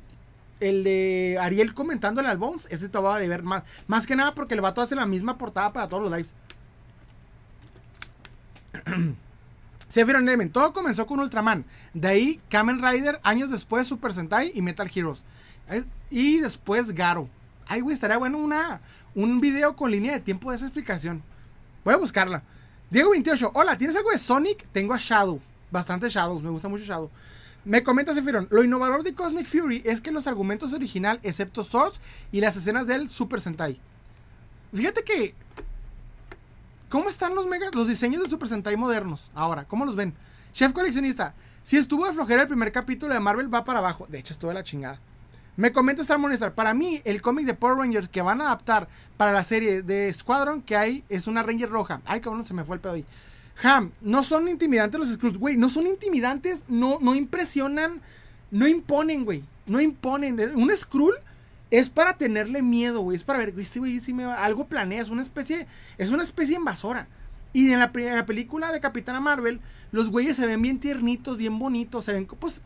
El de Ariel comentándole al Bones, ese te va a ver más. Más que nada porque el vato hace la misma portada para todos los lives. Sephiroth Element, todo comenzó con Ultraman. De ahí Kamen Rider, años después Super Sentai y Metal Heroes. Eh, y después Garo. Ay, güey, estaría bueno una, un video con línea de tiempo de esa explicación. Voy a buscarla. Diego 28, hola, ¿tienes algo de Sonic? Tengo a Shadow. Bastante Shadows, me gusta mucho Shadow. Me comenta Sephiron, lo innovador de Cosmic Fury es que los argumentos original, excepto Source y las escenas del Super Sentai. Fíjate que. ¿Cómo están los mega, los diseños del Super Sentai modernos ahora? ¿Cómo los ven? Chef coleccionista, si estuvo de flojera el primer capítulo de Marvel, va para abajo. De hecho, estuvo de la chingada. Me comenta Star Monistar. Para mí, el cómic de Power Rangers que van a adaptar para la serie de Squadron que hay es una Ranger roja. Ay, cabrón, se me fue el pedo ahí. Ham, no son intimidantes los Skrulls, güey. No son intimidantes, no, no impresionan, no imponen, güey. No imponen. Un Skrull es para tenerle miedo, güey. Es para ver, güey, güey, si me va. Algo planea, es una especie, es una especie invasora. Y en la, película de Capitana Marvel, los güeyes se ven bien tiernitos, bien bonitos, se ven, pues,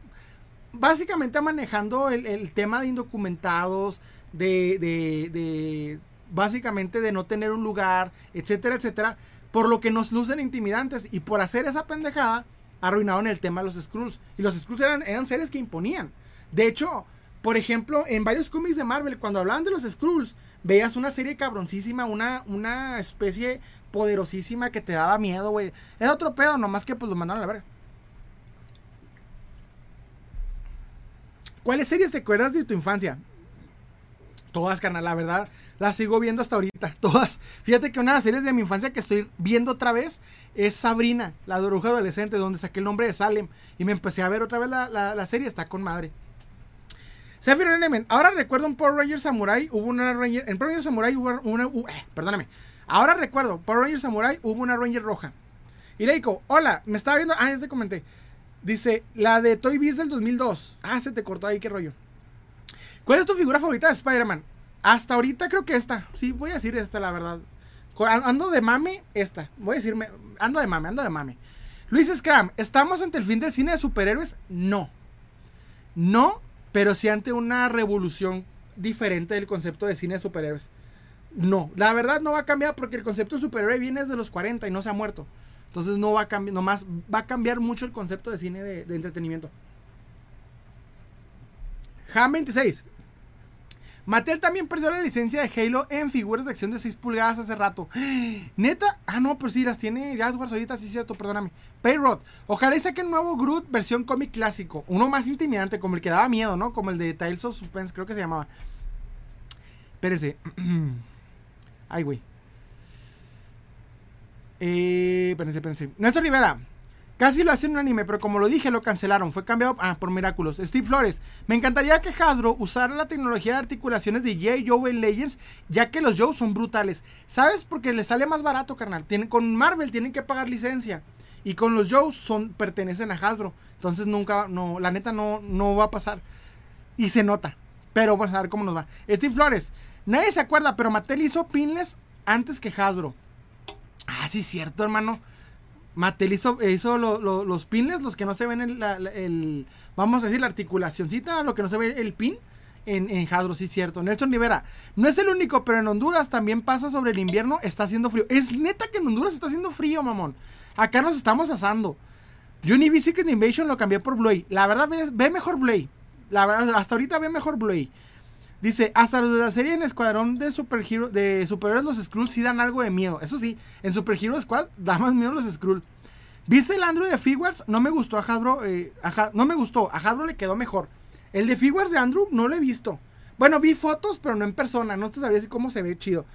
básicamente manejando el, tema de indocumentados, de, de, básicamente de no tener un lugar, etcétera, etcétera, por lo que nos lucen intimidantes y por hacer esa pendejada arruinaron el tema de los Skrulls. Y los Skrulls eran, eran seres que imponían. De hecho, por ejemplo, en varios cómics de Marvel, cuando hablaban de los Skrulls, veías una serie cabroncísima, una, una especie poderosísima que te daba miedo, güey. Era otro pedo, nomás que pues lo mandaron a la verga. ¿Cuáles series te acuerdas de tu infancia? Todas, carnal, la verdad. Las sigo viendo hasta ahorita. Todas. Fíjate que una de las series de mi infancia que estoy viendo otra vez es Sabrina, la bruja adolescente, donde saqué el nombre de Salem. Y me empecé a ver otra vez la, serie. Está con madre. Sephiroth Element. Ahora recuerdo un Power Ranger Samurai. Hubo una Ranger. En Power Ranger Samurai hubo una. eh, perdóname. Ahora recuerdo. Power Ranger Samurai hubo una Ranger roja. Y le digo, hola, me estaba viendo. Ah, ya te comenté. Dice, la de Toy Biz del 2002. Ah, se te cortó ahí, qué rollo. ¿Cuál es tu figura favorita de Spider-Man? Hasta ahorita creo que esta. Sí, voy a decir esta, la verdad. Ando de mame, esta. Voy a decirme, ando de mame, ando de mame. Luis Scram, ¿estamos ante el fin del cine de superhéroes? No. No, pero sí ante una revolución diferente del concepto de cine de superhéroes. No, la verdad no va a cambiar porque el concepto de superhéroe viene desde los 40 y no se ha muerto. Entonces no va a cambiar, nomás va a cambiar mucho el concepto de cine de, entretenimiento. Ham 26. Mattel también perdió la licencia de Halo en figuras de acción de 6 pulgadas hace rato. ¿Neta? Ah, no, pues sí, las tiene ya ahorita, sí, cierto, perdóname. Payrod. Ojalá y saquen nuevo Groot versión cómic clásico. Uno más intimidante, como el que daba miedo, ¿no? Como el de Tales of Suspense, creo que se llamaba. Espérense. Ay, güey. Eh, espérense, espérense. Néstor Rivera. Casi lo hacen un anime, pero como lo dije, lo cancelaron. Fue cambiado ah, por Miraculous. Steve Flores. Me encantaría que Hasbro usara la tecnología de articulaciones de J. Joe en Legends, ya que los Joe son brutales. ¿Sabes? Porque les sale más barato, carnal. Tienen, con Marvel tienen que pagar licencia. Y con los Joe son, pertenecen a Hasbro. Entonces nunca, no, la neta no, no va a pasar. Y se nota. Pero vamos a ver cómo nos va. Steve Flores. Nadie se acuerda, pero Mattel hizo pinles antes que Hasbro. Ah, sí, cierto, hermano. Mattel hizo, los pinles, los que no se ven el, vamos a decir, la articulacióncita, lo que no se ve el pin en, en Hasbro, sí, cierto. Nelson Rivera, no es el único, pero en Honduras también pasa sobre el invierno, está haciendo frío. Es neta que en Honduras está haciendo frío, mamón. Acá nos estamos asando. Univ Secret Invasion lo cambié por Blu La verdad, ve, mejor Blu La verdad, hasta ahorita ve mejor Blu Dice, hasta la serie en Escuadrón de, Superhero, de Superhéroes los Skrulls sí dan algo de miedo. Eso sí, en Super Hero Squad da más miedo los Skrulls. ¿Viste el Andrew de Figures? No me gustó a Hadro. Eh, no me gustó. A Hadro le quedó mejor. El de Figures de Andrew no lo he visto. Bueno, vi fotos, pero no en persona. No te sabría cómo se ve chido.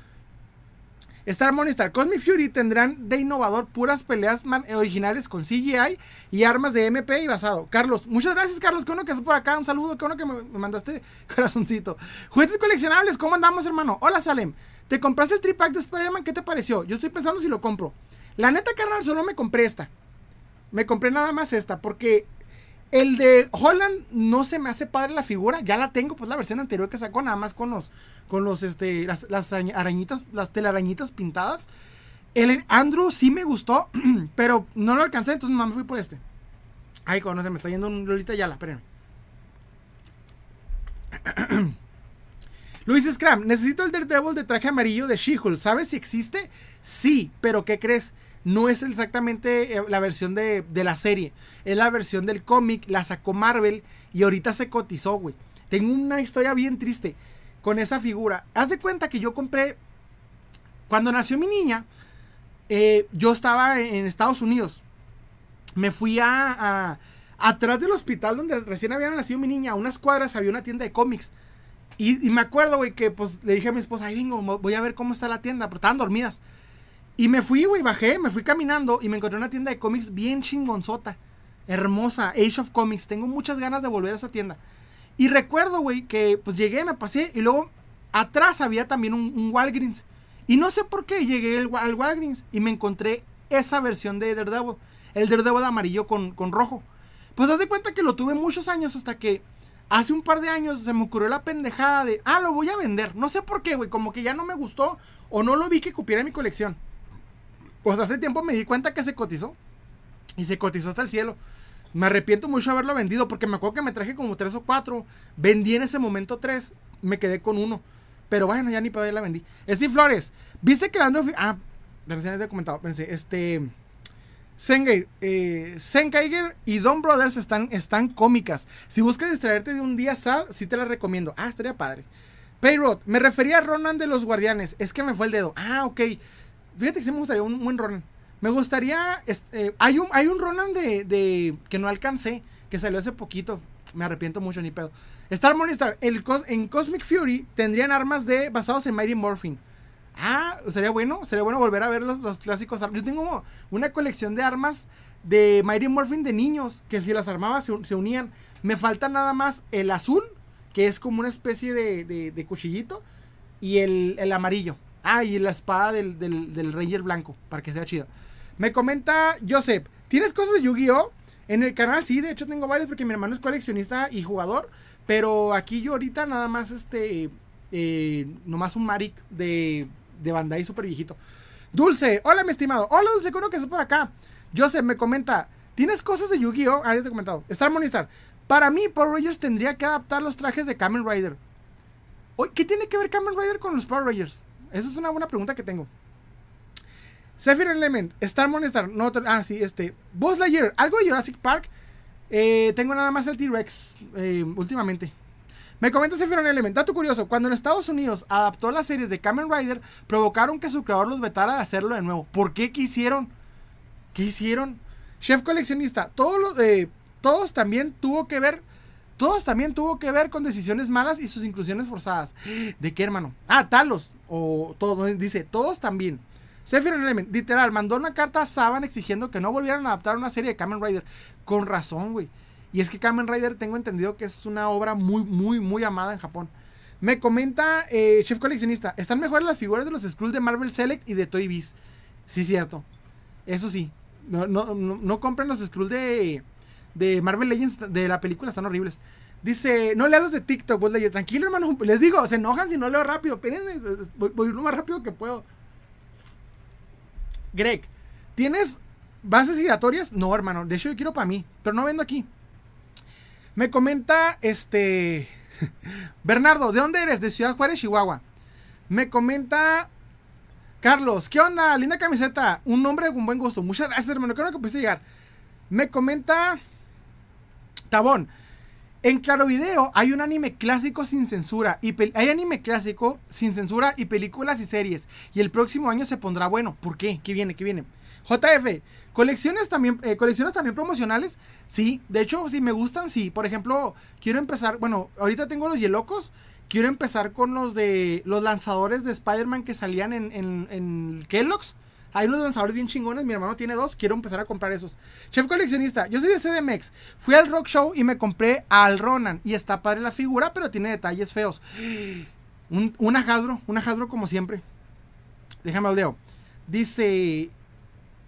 Star Monistar, Cosmic Fury tendrán de innovador puras peleas originales con CGI y armas de MP y basado. Carlos, muchas gracias, Carlos. Qué bueno que estás por acá. Un saludo, qué bueno que me, mandaste corazoncito. Juguetes coleccionables, ¿cómo andamos, hermano? Hola, Salem. ¿Te compraste el tripack de Spider-Man? ¿Qué te pareció? Yo estoy pensando si lo compro. La neta, carnal, solo me compré esta. Me compré nada más esta, porque el de Holland no se me hace padre la figura. Ya la tengo, pues la versión anterior que sacó, nada más con los con los, este, las, arañitas, las telarañitas pintadas. El Andrew sí me gustó, pero no lo alcancé, entonces no me fui por este. Ay, no se me está yendo un Lolita Yala, espérenme. Luis Scram, necesito el Daredevil de traje amarillo de She-Hulk. ¿Sabes si existe? Sí, pero ¿qué crees? No es exactamente eh, la versión de, de la serie. Es la versión del cómic, la sacó Marvel y ahorita se cotizó, güey. Tengo una historia bien triste con esa figura. Haz de cuenta que yo compré, cuando nació mi niña, eh, yo estaba en Estados Unidos. Me fui a, atrás del hospital donde recién había nacido mi niña, a unas cuadras había una tienda de cómics. Y, me acuerdo, güey, que pues le dije a mi esposa, ahí vengo, voy a ver cómo está la tienda, pero estaban dormidas. Y me fui, güey, bajé, me fui caminando y me encontré una tienda de cómics bien chingonzota, hermosa, Age of Comics. Tengo muchas ganas de volver a esa tienda. Y recuerdo, güey, que pues llegué, me pasé y luego atrás había también un, Walgreens. Y no sé por qué llegué al, Walgreens y me encontré esa versión de Daredevil. El Daredevil amarillo con, con rojo. Pues haz de cuenta que lo tuve muchos años hasta que hace un par de años se me ocurrió la pendejada de, ah, lo voy a vender. No sé por qué, güey, como que ya no me gustó o no lo vi que cupiera mi colección. Pues hace tiempo me di cuenta que se cotizó. Y se cotizó hasta el cielo. Me arrepiento mucho de haberlo vendido porque me acuerdo que me traje como tres o cuatro. Vendí en ese momento tres. Me quedé con uno. Pero bueno, ya ni para la vendí. Steve Flores. ¿Viste que Android... Ah, ya he comentado. Pensé, este... Sengay, eh, y Don Brothers están, están cómicas. Si buscas distraerte de un día sad, sí te la recomiendo. Ah, estaría padre. Payrod, me refería a Ronan de los Guardianes. Es que me fue el dedo. Ah, ok. Fíjate que sí me gustaría un buen Ronan. Me gustaría. Este, hay, un, hay un Ronan de, que no alcancé, que salió hace poquito. Me arrepiento mucho, ni pedo. Star Morningstar, el, en Cosmic Fury tendrían armas de basados en Mighty Morphin. Ah, sería bueno, sería bueno volver a ver los, los clásicos. Yo tengo una colección de armas de Mighty Morphin de niños que si las armaba se, unían. Me falta nada más el azul, que es como una especie de, de, cuchillito, y el, el, amarillo. Ah, y la espada del, del, Ranger blanco, para que sea chido. Me comenta Joseph, ¿tienes cosas de Yu-Gi-Oh? En el canal sí, de hecho tengo varios porque mi hermano es coleccionista y jugador. Pero aquí yo ahorita nada más este, eh, nomás un Maric de, de Bandai súper viejito. Dulce, hola mi estimado. Hola Dulce, creo que estás por acá. Joseph me comenta, ¿tienes cosas de Yu-Gi-Oh? Ah, ya te he comentado. Star Monistar. Para mí, Power Rangers tendría que adaptar los trajes de Kamen Rider. ¿Qué tiene que ver Kamen Rider con los Power Rangers? Esa es una buena pregunta que tengo. Zephyr Element, Star Monistar, no, ah, sí, este, Buzz Lightyear, algo de Jurassic Park. Eh, tengo nada más el T-Rex eh, últimamente. Me comenta Zephyr Element, dato curioso, cuando en Estados Unidos adaptó las series de Kamen Rider, provocaron que su creador los vetara de hacerlo de nuevo. ¿Por qué quisieron? ¿Qué hicieron? Chef coleccionista, todos los, todos también tuvo que ver, todos también tuvo que ver con decisiones malas y sus inclusiones forzadas. ¿De qué, hermano? Ah, Talos, o todo, dice, todos también. Sephiroth Element, literal, mandó una carta a Saban exigiendo que no volvieran a adaptar una serie de Kamen Rider. Con razón, güey. Y es que Kamen Rider tengo entendido que es una obra muy, muy, muy amada en Japón. Me comenta eh, Chef Coleccionista, están mejores las figuras de los Skrulls de Marvel Select y de Toy Biz. Sí, cierto. Eso sí. No, no, no, compren los Skrulls de, de Marvel Legends de la película, están horribles. Dice, no lea los de TikTok, vos lees. Tranquilo, hermano. Les digo, se enojan si no leo rápido. Espérense, voy, voy lo más rápido que puedo. Greg, ¿tienes bases giratorias? No, hermano. De hecho, yo quiero para mí. Pero no vendo aquí. Me comenta este. Bernardo, ¿de dónde eres? De Ciudad Juárez, Chihuahua. Me comenta. Carlos, ¿qué onda? Linda camiseta. Un nombre con buen gusto. Muchas gracias, hermano. Bueno que pudiste llegar. Me comenta. Tabón. En Claro Video hay un anime clásico sin censura. Y hay anime clásico sin censura y películas y series. Y el próximo año se pondrá bueno. ¿Por qué? ¿Qué viene? ¿Qué viene? JF, ¿colecciones también, eh, ¿colecciones también promocionales? Sí, de hecho, si me gustan, sí. Por ejemplo, quiero empezar, bueno, ahorita tengo los Yelocos. Quiero empezar con los de los lanzadores de Spider-Man que salían en, en, en Kellogg's. Hay unos lanzadores bien chingones. Mi hermano tiene dos. Quiero empezar a comprar esos. Chef coleccionista. Yo soy de CDMX. Fui al Rock Show y me compré al Ronan. Y está padre la figura, pero tiene detalles feos. Un, una Hasbro. Una Hasbro como siempre. Déjame al dedo. Dice.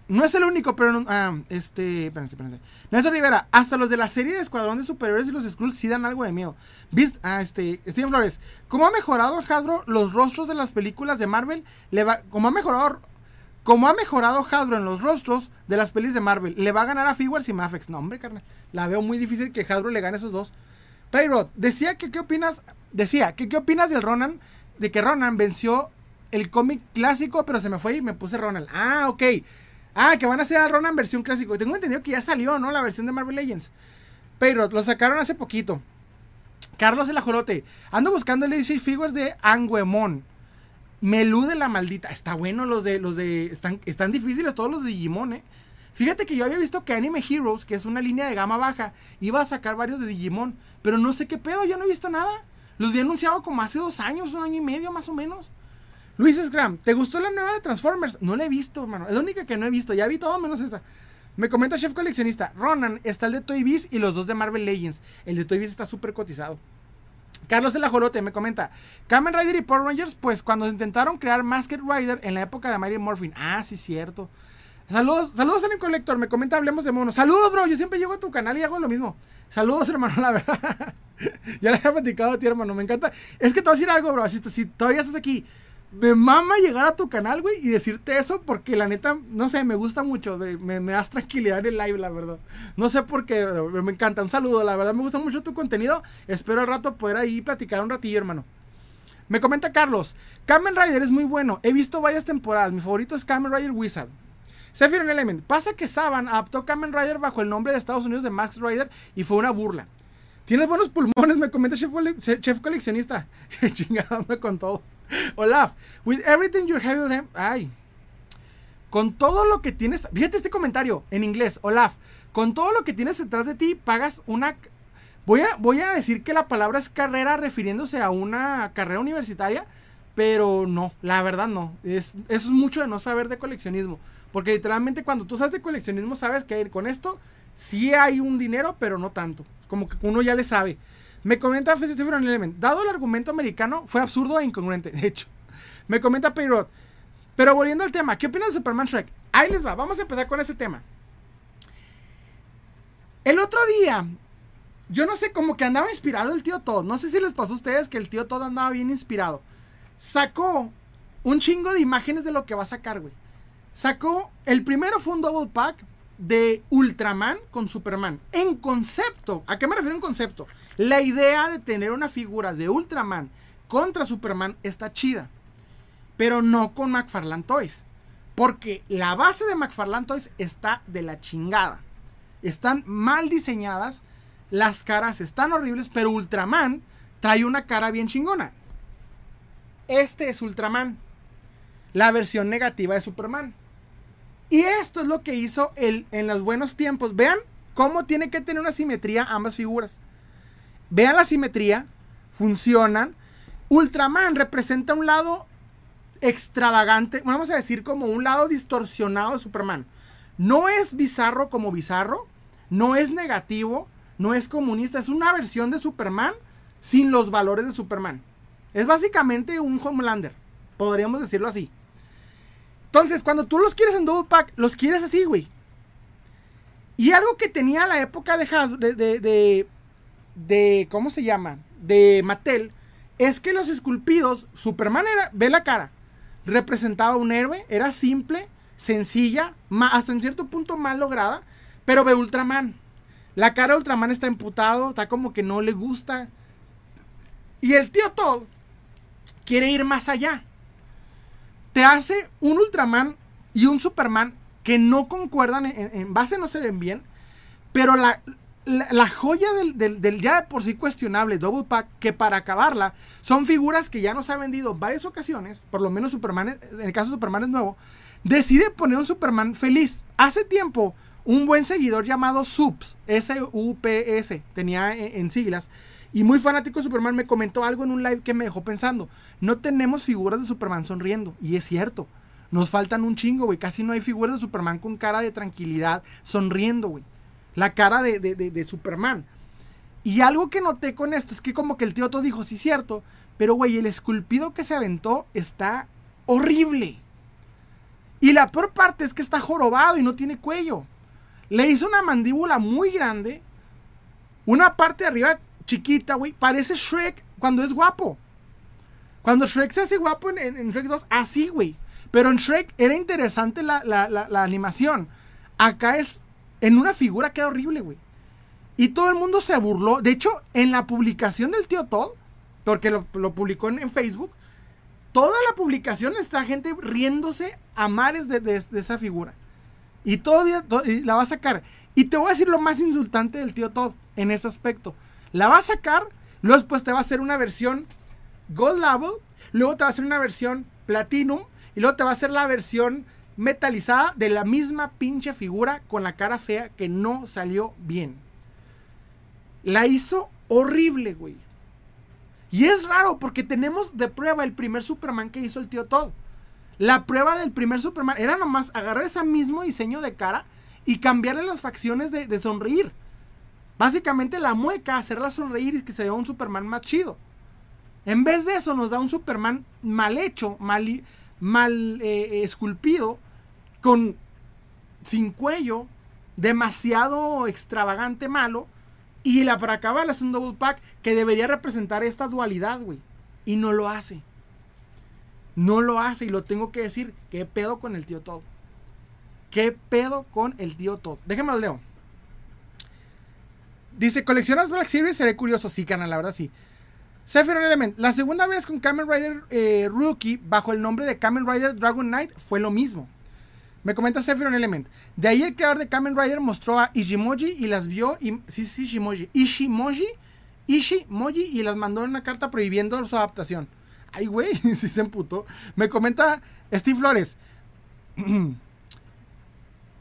No es el único, pero ah, este, espérense, espérense. Nelson Rivera, hasta los de la serie de Escuadrón de Superiores y los Skrulls sí dan algo de miedo. ¿Viste? Ah, este, Steven Flores, ¿cómo ha mejorado Hasbro los rostros de las películas de Marvel? Le ¿Cómo ha mejorado como ha mejorado Hasbro en los rostros de las pelis de Marvel, le va a ganar a Figuarts y Mafex. No, hombre, carnal. La veo muy difícil que Hasbro le gane esos dos. Payrod, decía que qué opinas. Decía que qué opinas del Ronan. De que Ronan venció el cómic clásico, pero se me fue y me puse Ronan. Ah, ok. Ah, que van a hacer a Ronan versión clásico. Tengo entendido que ya salió, ¿no? La versión de Marvel Legends. Payrod, lo sacaron hace poquito. Carlos el Ajolote. Ando buscando el DC Figures de Anguemon. Me elude la maldita. Está bueno los de. los de. Están, están difíciles todos los de Digimon, eh. Fíjate que yo había visto que Anime Heroes, que es una línea de gama baja, iba a sacar varios de Digimon. Pero no sé qué pedo, yo no he visto nada. Los había anunciado como hace dos años, un año y medio más o menos. Luis Scram, ¿te gustó la nueva de Transformers? No la he visto, hermano. Es la única que no he visto. Ya vi todo menos esa. Me comenta Chef Coleccionista. Ronan está el de Toy Biz y los dos de Marvel Legends. El de Toy Biz está súper cotizado. Carlos el Ajolote me comenta, Kamen Rider y Power Rangers, pues cuando intentaron crear Masked Rider en la época de Mary Morphin. Ah, sí, cierto. Saludos, saludos al Collector, me comenta, hablemos de monos. Saludos, bro, yo siempre llego a tu canal y hago lo mismo. Saludos, hermano, la verdad. ya le he platicado a ti, hermano, me encanta. Es que te voy a decir algo, bro, si todavía estás aquí, me mama llegar a tu canal, güey, y decirte eso porque la neta, no sé, me gusta mucho, me, me, das tranquilidad en el live, la verdad. No sé por qué, me encanta. Un saludo, la verdad, me gusta mucho tu contenido. Espero al rato poder ahí platicar un ratillo, hermano. Me comenta Carlos, Kamen Rider es muy bueno, he visto varias temporadas, mi favorito es Kamen Rider Wizard. Sephiroth Element, pasa que Saban adaptó Kamen Rider bajo el nombre de Estados Unidos de Max Rider y fue una burla. Tienes buenos pulmones, me comenta Chef, Coleccionista. Chingada, con todo. Olaf, with everything you have. Ay. Con todo lo que tienes. Fíjate este comentario en inglés. Olaf, con todo lo que tienes detrás de ti, pagas una. Voy a, voy a decir que la palabra es carrera refiriéndose a una carrera universitaria. Pero no, la verdad no. Es, eso es mucho de no saber de coleccionismo. Porque literalmente cuando tú sabes de coleccionismo, sabes que con esto sí hay un dinero, pero no tanto. Como que uno ya le sabe. Me comenta Element, dado el argumento americano, fue absurdo e incongruente, de hecho. Me comenta Payrod, pero volviendo al tema, ¿qué opinas de Superman Shrek? Ahí les va, vamos a empezar con ese tema. El otro día, yo no sé, como que andaba inspirado el tío Todd. No sé si les pasó a ustedes que el tío Todd andaba bien inspirado. Sacó un chingo de imágenes de lo que va a sacar, güey. Sacó, el primero fue un double pack de Ultraman con Superman. En concepto, ¿a qué me refiero en concepto? La idea de tener una figura de Ultraman contra Superman está chida. Pero no con McFarlane Toys. Porque la base de McFarlane Toys está de la chingada. Están mal diseñadas. Las caras están horribles. Pero Ultraman trae una cara bien chingona. Este es Ultraman. La versión negativa de Superman. Y esto es lo que hizo el, en los buenos tiempos. Vean cómo tiene que tener una simetría ambas figuras. Vean la simetría, funcionan. Ultraman representa un lado extravagante, vamos a decir como un lado distorsionado de Superman. No es bizarro como bizarro, no es negativo, no es comunista, es una versión de Superman sin los valores de Superman. Es básicamente un Homelander, podríamos decirlo así. Entonces, cuando tú los quieres en double pack, los quieres así, güey. Y algo que tenía la época de, de, de, ¿cómo se llama? De Mattel, es que los esculpidos, Superman era, ve la cara, representaba un héroe, era simple, sencilla, hasta en cierto punto mal lograda, pero ve Ultraman. La cara de Ultraman está emputado, está como que no le gusta. Y el tío Todd quiere ir más allá. Te hace un Ultraman y un Superman que no concuerdan, en, base no se ven bien, pero la, la, joya del, ya por sí cuestionable Double Pack, que para acabarla son figuras que ya nos ha vendido varias ocasiones, por lo menos Superman, en el caso de Superman es nuevo, decide poner un Superman feliz. Hace tiempo, un buen seguidor llamado Subs, S-U-P-S, tenía en, siglas, y muy fanático de Superman me comentó algo en un live que me dejó pensando. No tenemos figuras de Superman sonriendo, y es cierto. Nos faltan un chingo, güey. Casi no hay figuras de Superman con cara de tranquilidad, sonriendo, güey. La cara de, de, Superman. Y algo que noté con esto es que como que el tío todo dijo, sí, cierto. Pero, güey, el esculpido que se aventó está horrible. Y la peor parte es que está jorobado y no tiene cuello. Le hizo una mandíbula muy grande. Una parte de arriba chiquita, güey. Parece Shrek cuando es guapo. Cuando Shrek se hace guapo en, Shrek 2, así, güey. Pero en Shrek era interesante la, animación. Acá es. En una figura queda horrible, güey. Y todo el mundo se burló. De hecho, en la publicación del tío Todd, porque lo, publicó en, Facebook, toda la publicación está gente riéndose a mares de, esa figura. Y todavía la va a sacar. Y te voy a decir lo más insultante del tío Todd en ese aspecto. La va a sacar, luego después te va a hacer una versión Gold Level, luego te va a hacer una versión Platinum, y luego te va a hacer la versión metalizada de la misma pinche figura con la cara fea que no salió bien. La hizo horrible, güey. Y es raro porque tenemos de prueba el primer Superman que hizo el tío Todd. La prueba del primer Superman era nomás agarrar ese mismo diseño de cara y cambiarle las facciones de, sonreír. Básicamente la mueca, hacerla sonreír y que se vea un Superman más chido. En vez de eso nos da un Superman mal hecho, mal, eh, esculpido, con sin cuello, demasiado extravagante malo y la para acabar es un double pack que debería representar esta dualidad, güey. Y no lo hace. No lo hace y lo tengo que decir. ¿Qué pedo con el tío Todd? ¿Qué pedo con el tío Todd? Déjame lo leo. Dice, ¿coleccionas Black Series? Seré curioso. Sí, canal, la verdad sí. Sephiroth Element. La segunda vez con Kamen Rider eh, Rookie bajo el nombre de Kamen Rider Dragon Knight fue lo mismo. Me comenta Sephiroth Element. De ahí el creador de Kamen Rider mostró a Ishimoji y las vio. Y, sí, sí, Ishimoji. Ishimoji. Ishimoji y las mandó en una carta prohibiendo su adaptación. Ay, güey, si se emputó. Me comenta Steve Flores.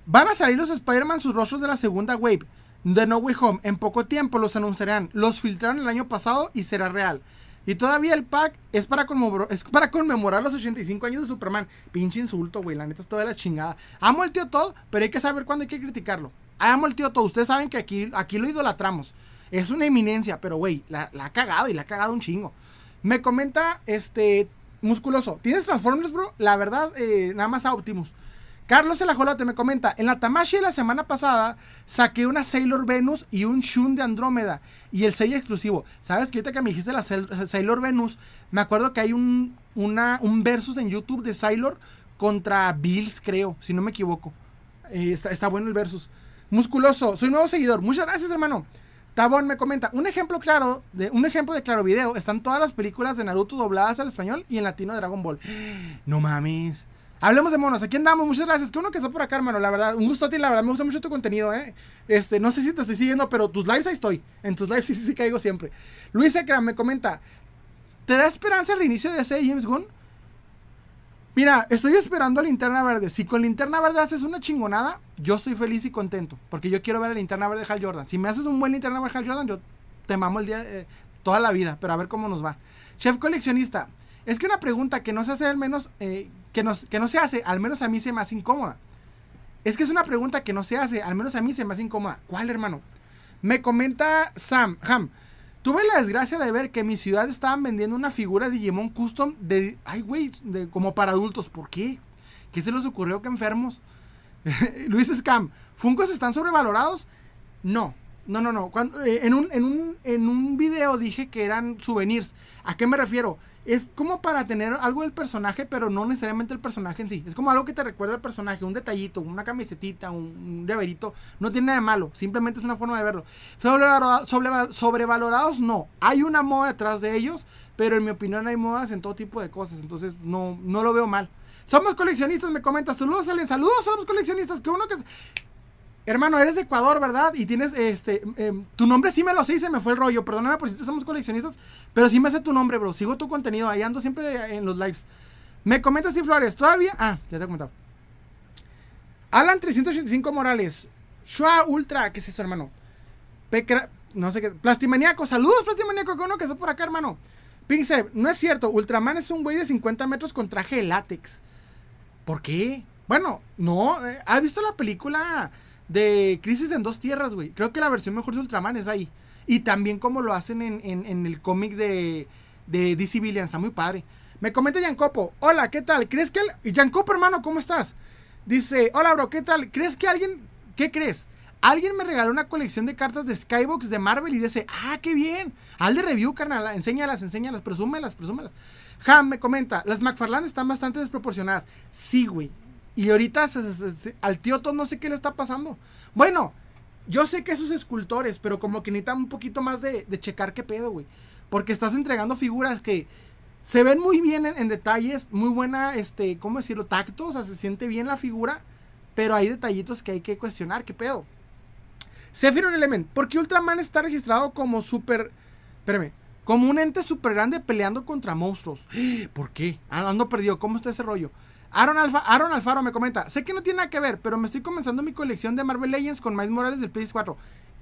Van a salir los Spider-Man sus rostros de la segunda wave de No Way Home. En poco tiempo los anunciarán. Los filtraron el año pasado y será real. Y todavía el pack es para, conmemorar, es para conmemorar los 85 años de Superman. Pinche insulto, güey. La neta es toda la chingada. Amo el tío Todd, pero hay que saber cuándo hay que criticarlo. Amo el tío Todd. Ustedes saben que aquí, aquí lo idolatramos. Es una eminencia, pero güey, la, ha cagado y la ha cagado un chingo. Me comenta, este, musculoso. ¿Tienes Transformers, bro? La verdad, eh, nada más a Optimus. Carlos el ajolote me comenta, en la Tamashi de la semana pasada saqué una Sailor Venus y un Shun de Andrómeda y el sello exclusivo. ¿Sabes que ahorita que me dijiste la Sailor Venus, me acuerdo que hay un, una, un versus en YouTube de Sailor contra Bills, creo, si no me equivoco. Eh, está, bueno el versus. Musculoso, soy nuevo seguidor. Muchas gracias, hermano. Tabón me comenta, un ejemplo claro, de, un ejemplo de claro video, están todas las películas de Naruto dobladas al español y en latino de Dragon Ball. No mames. Hablemos de monos. Aquí andamos. Muchas gracias. Que uno que está por acá, hermano. La verdad, un gusto a ti. La verdad, me gusta mucho tu contenido, ¿eh? Este, no sé si te estoy siguiendo, pero tus lives ahí estoy. En tus lives sí, sí, sí caigo siempre. Luis Ekram me comenta: ¿Te da esperanza el reinicio de ese James Gunn? Mira, estoy esperando a Linterna Verde. Si con Linterna Verde haces una chingonada, yo estoy feliz y contento. Porque yo quiero ver a Linterna Verde de Hal Jordan. Si me haces un buen Linterna Verde de Hal Jordan, yo te mamo el día, eh, toda la vida. Pero a ver cómo nos va. Chef coleccionista. Es que una pregunta que no se hace al menos, eh, que, no, que no se hace, al menos a mí se me hace incómoda. Es que es una pregunta que no se hace, al menos a mí se me hace incómoda. ¿Cuál, hermano? Me comenta Sam, Ham. Tuve la desgracia de ver que en mi ciudad estaban vendiendo una figura de Digimon Custom de, ay, güey, como para adultos. ¿Por qué? ¿Qué se les ocurrió que enfermos? Luis Scam, ¿Funcos están sobrevalorados? No, No, no, no. Cuando, eh, en, un, en, un, en un video dije que eran souvenirs. ¿A qué me refiero? Es como para tener algo del personaje, pero no necesariamente el personaje en sí. Es como algo que te recuerda al personaje, un detallito, una camisetita, un, llaverito. No tiene nada de malo, simplemente es una forma de verlo. sobrevalorados no. Hay una moda detrás de ellos, pero en mi opinión hay modas en todo tipo de cosas. Entonces no, no lo veo mal. Somos coleccionistas, me comentas. Saludos, Salen. Saludos, somos coleccionistas. Que uno que. Hermano, eres de Ecuador, ¿verdad? Y tienes, este, em, tu nombre sí me lo sé y se me fue el rollo. Perdóname por si somos coleccionistas, pero sí me sé tu nombre, bro. Sigo tu contenido, ahí ando siempre en los lives. Me comentas, Steve Flores, todavía. Ah, ya te he comentado. Alan 385 Morales. Shua Ultra, ¿qué es esto, hermano? Pecra, no sé qué. Plastimaniaco, saludos, Plastimaniaco, que uno que está por acá, hermano. Pinkse, no es cierto, Ultraman es un güey de 50 metros con traje de látex. ¿Por qué? Bueno, no, eh, ¿has visto la película de Crisis en Dos Tierras, güey? Creo que la versión mejor de Ultraman es ahí. Y también como lo hacen en, el cómic de, de DC Villain, está muy padre. Me comenta Yancopo, hola, ¿qué tal? ¿Crees que el... Yancopo, hermano, ¿cómo estás? Dice, hola, bro, ¿qué tal? ¿Crees que alguien... ¿Qué crees? Alguien me regaló una colección de cartas de Skybox de Marvel y dice, ah, qué bien. Al de review, carnal, enséñalas, enséñalas, presúmelas, presúmelas. Ham me comenta, las McFarland están bastante desproporcionadas. Sí, güey. Y ahorita al tío Todd no sé qué le está pasando. Bueno, yo sé que esos escultores, pero como que necesitan un poquito más de, checar qué pedo, güey. Porque estás entregando figuras que se ven muy bien en, detalles, muy buena, este, ¿cómo decirlo? Tacto, o sea, se siente bien la figura, pero hay detallitos que hay que cuestionar, qué pedo. Sephiroth Element. ¿Por qué Ultraman está registrado como super. Espérame. Como un ente super grande peleando contra monstruos. ¿Por qué? Ah, ando perdido. ¿Cómo está ese rollo? Aaron, Alfa, Alfaro me comenta. Sé que no tiene nada que ver, pero me estoy comenzando mi colección de Marvel Legends con Miles Morales del PS4.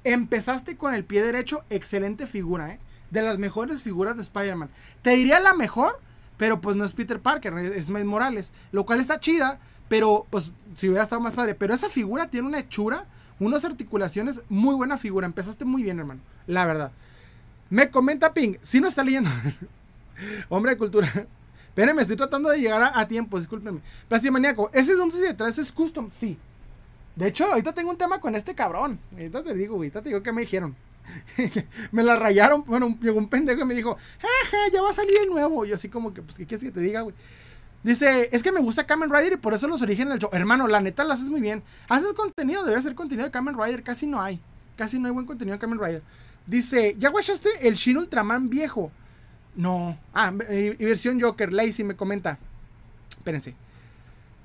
Empezaste con el pie derecho. Excelente figura, ¿eh? De las mejores figuras de Spider-Man. Te diría la mejor, pero pues no es Peter Parker, es Miles Morales. Lo cual está chida, pero pues si hubiera estado más padre. Pero esa figura tiene una hechura unas articulaciones, muy buena figura. Empezaste muy bien, hermano. La verdad. Me comenta Ping, si no está leyendo. Hombre de cultura. Espérenme, estoy tratando de llegar a, tiempo, discúlpenme. Plastimaniaco, ese donde detrás es custom, sí. De hecho, ahorita tengo un tema con este cabrón. Ahorita te digo, ahorita te digo que me dijeron. me la rayaron. Bueno, llegó un pendejo y me dijo, jaja, ya va a salir el nuevo. Y yo así como que, pues, ¿qué quieres que te diga, güey? Dice, es que me gusta Kamen Rider y por eso los orígenes del show. Hermano, la neta lo haces muy bien. Haces contenido, debe ser contenido de Kamen Rider. Casi no hay. Casi no hay buen contenido de Kamen Rider. Dice, ¿ya guachaste el Shin Ultraman viejo? No. Ah, versión Joker. Lazy me comenta. Espérense.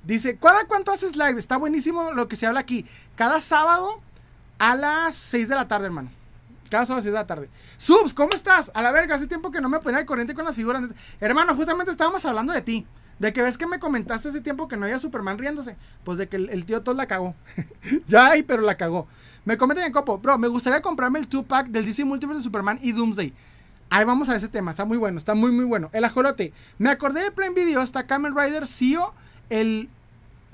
Dice, ¿cada cuánto haces live? Está buenísimo lo que se habla aquí. Cada sábado a las 6 de la tarde, hermano. Cada sábado a las 6 de la tarde. Subs, ¿cómo estás? A la verga, hace tiempo que no me ponía al corriente con las figuras. Hermano, justamente estábamos hablando de ti. De que ves que me comentaste ese tiempo que no había Superman riéndose. Pues de que el, tío todo la cagó. ya hay, pero la cagó. Me comentan en copo, bro, me gustaría comprarme el 2-pack del DC Multiverse de Superman y Doomsday. Ahí vamos a ese tema, está muy bueno, está muy muy bueno. El ajolote. Me acordé de Prime Video, está Kamen Rider Sio, el,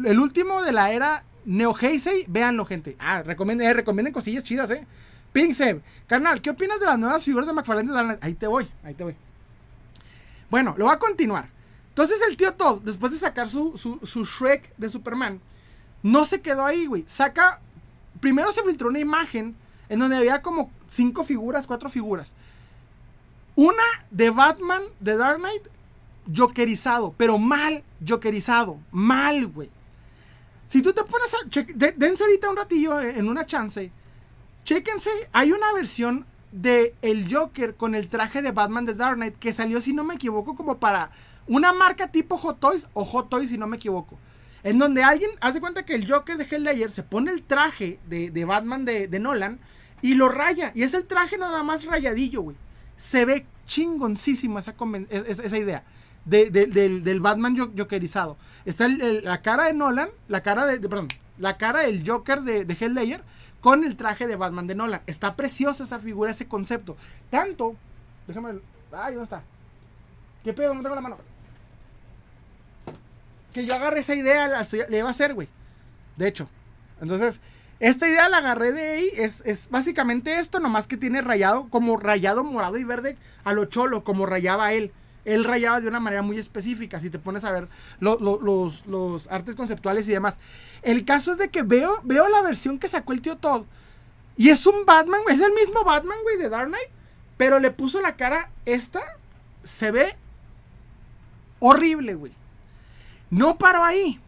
el último de la era Neo Heisei. Véanlo, gente. Ah, recomienden, eh, recomienden cosillas chidas, eh. Seb, carnal, ¿qué opinas de las nuevas figuras de McFarlane? Ahí te voy, ahí te voy. Bueno, lo voy a continuar. Entonces el tío Todd, después de sacar su, su, Shrek de Superman, no se quedó ahí, güey. Saca. Primero se filtró una imagen en donde había como cinco figuras, cuatro figuras. Una de Batman de Dark Knight, jokerizado, pero mal jokerizado. Mal, güey. Si tú te pones a. dense ahorita un ratillo en una chance. Chéquense, hay una versión de el Joker con el traje de Batman de Dark Knight que salió, si no me equivoco, como para una marca tipo Hot Toys o Hot Toys, si no me equivoco. En donde alguien hace cuenta que el Joker de Helldayer se pone el traje de, Batman de, Nolan y lo raya. Y es el traje nada más rayadillo, güey. Se ve chingoncísimo esa, esa idea. del, Batman jokerizado. Está la cara de Nolan, la cara de, perdón, la cara del Joker de, de Helldayer con el traje de Batman de Nolan. Está preciosa esa figura, ese concepto. Tanto, déjame, ay, ¿dónde está? ¿Qué pedo? No tengo la mano que yo agarré esa idea, la le iba a hacer, güey. De hecho. Entonces, esta idea la agarré de ahí. Es, básicamente esto, nomás que tiene rayado, como rayado morado y verde a lo cholo, como rayaba él. Él rayaba de una manera muy específica, si te pones a ver los, los, artes conceptuales y demás. El caso es de que veo, veo la versión que sacó el tío Todd. Y es un Batman. Es el mismo Batman, güey, de Dark Knight. Pero le puso la cara esta. Se ve horrible, güey. No paró ahí.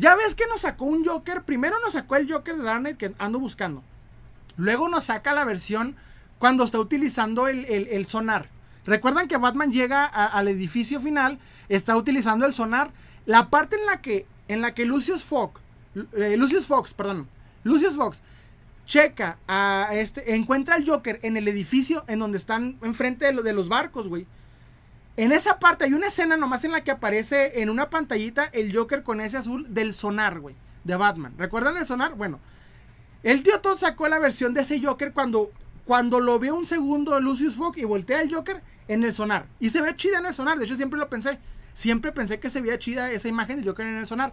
Ya ves que nos sacó un Joker. Primero nos sacó el Joker de Dark que ando buscando. Luego nos saca la versión cuando está utilizando el, sonar. Recuerdan que Batman llega al edificio final, está utilizando el sonar. La parte en la que, en la que Lucius Fox, eh, Lucius Fox, perdón, Lucius Fox checa a este, encuentra al Joker en el edificio en donde están enfrente de los barcos, güey. En esa parte hay una escena nomás en la que aparece en una pantallita el Joker con ese azul del sonar, güey, de Batman. ¿Recuerdan el sonar? Bueno, el tío Todd sacó la versión de ese Joker cuando, cuando lo vio un segundo Lucius Fox y voltea el Joker en el sonar. Y se ve chida en el sonar, de hecho siempre lo pensé. Siempre pensé que se veía chida esa imagen del Joker en el sonar.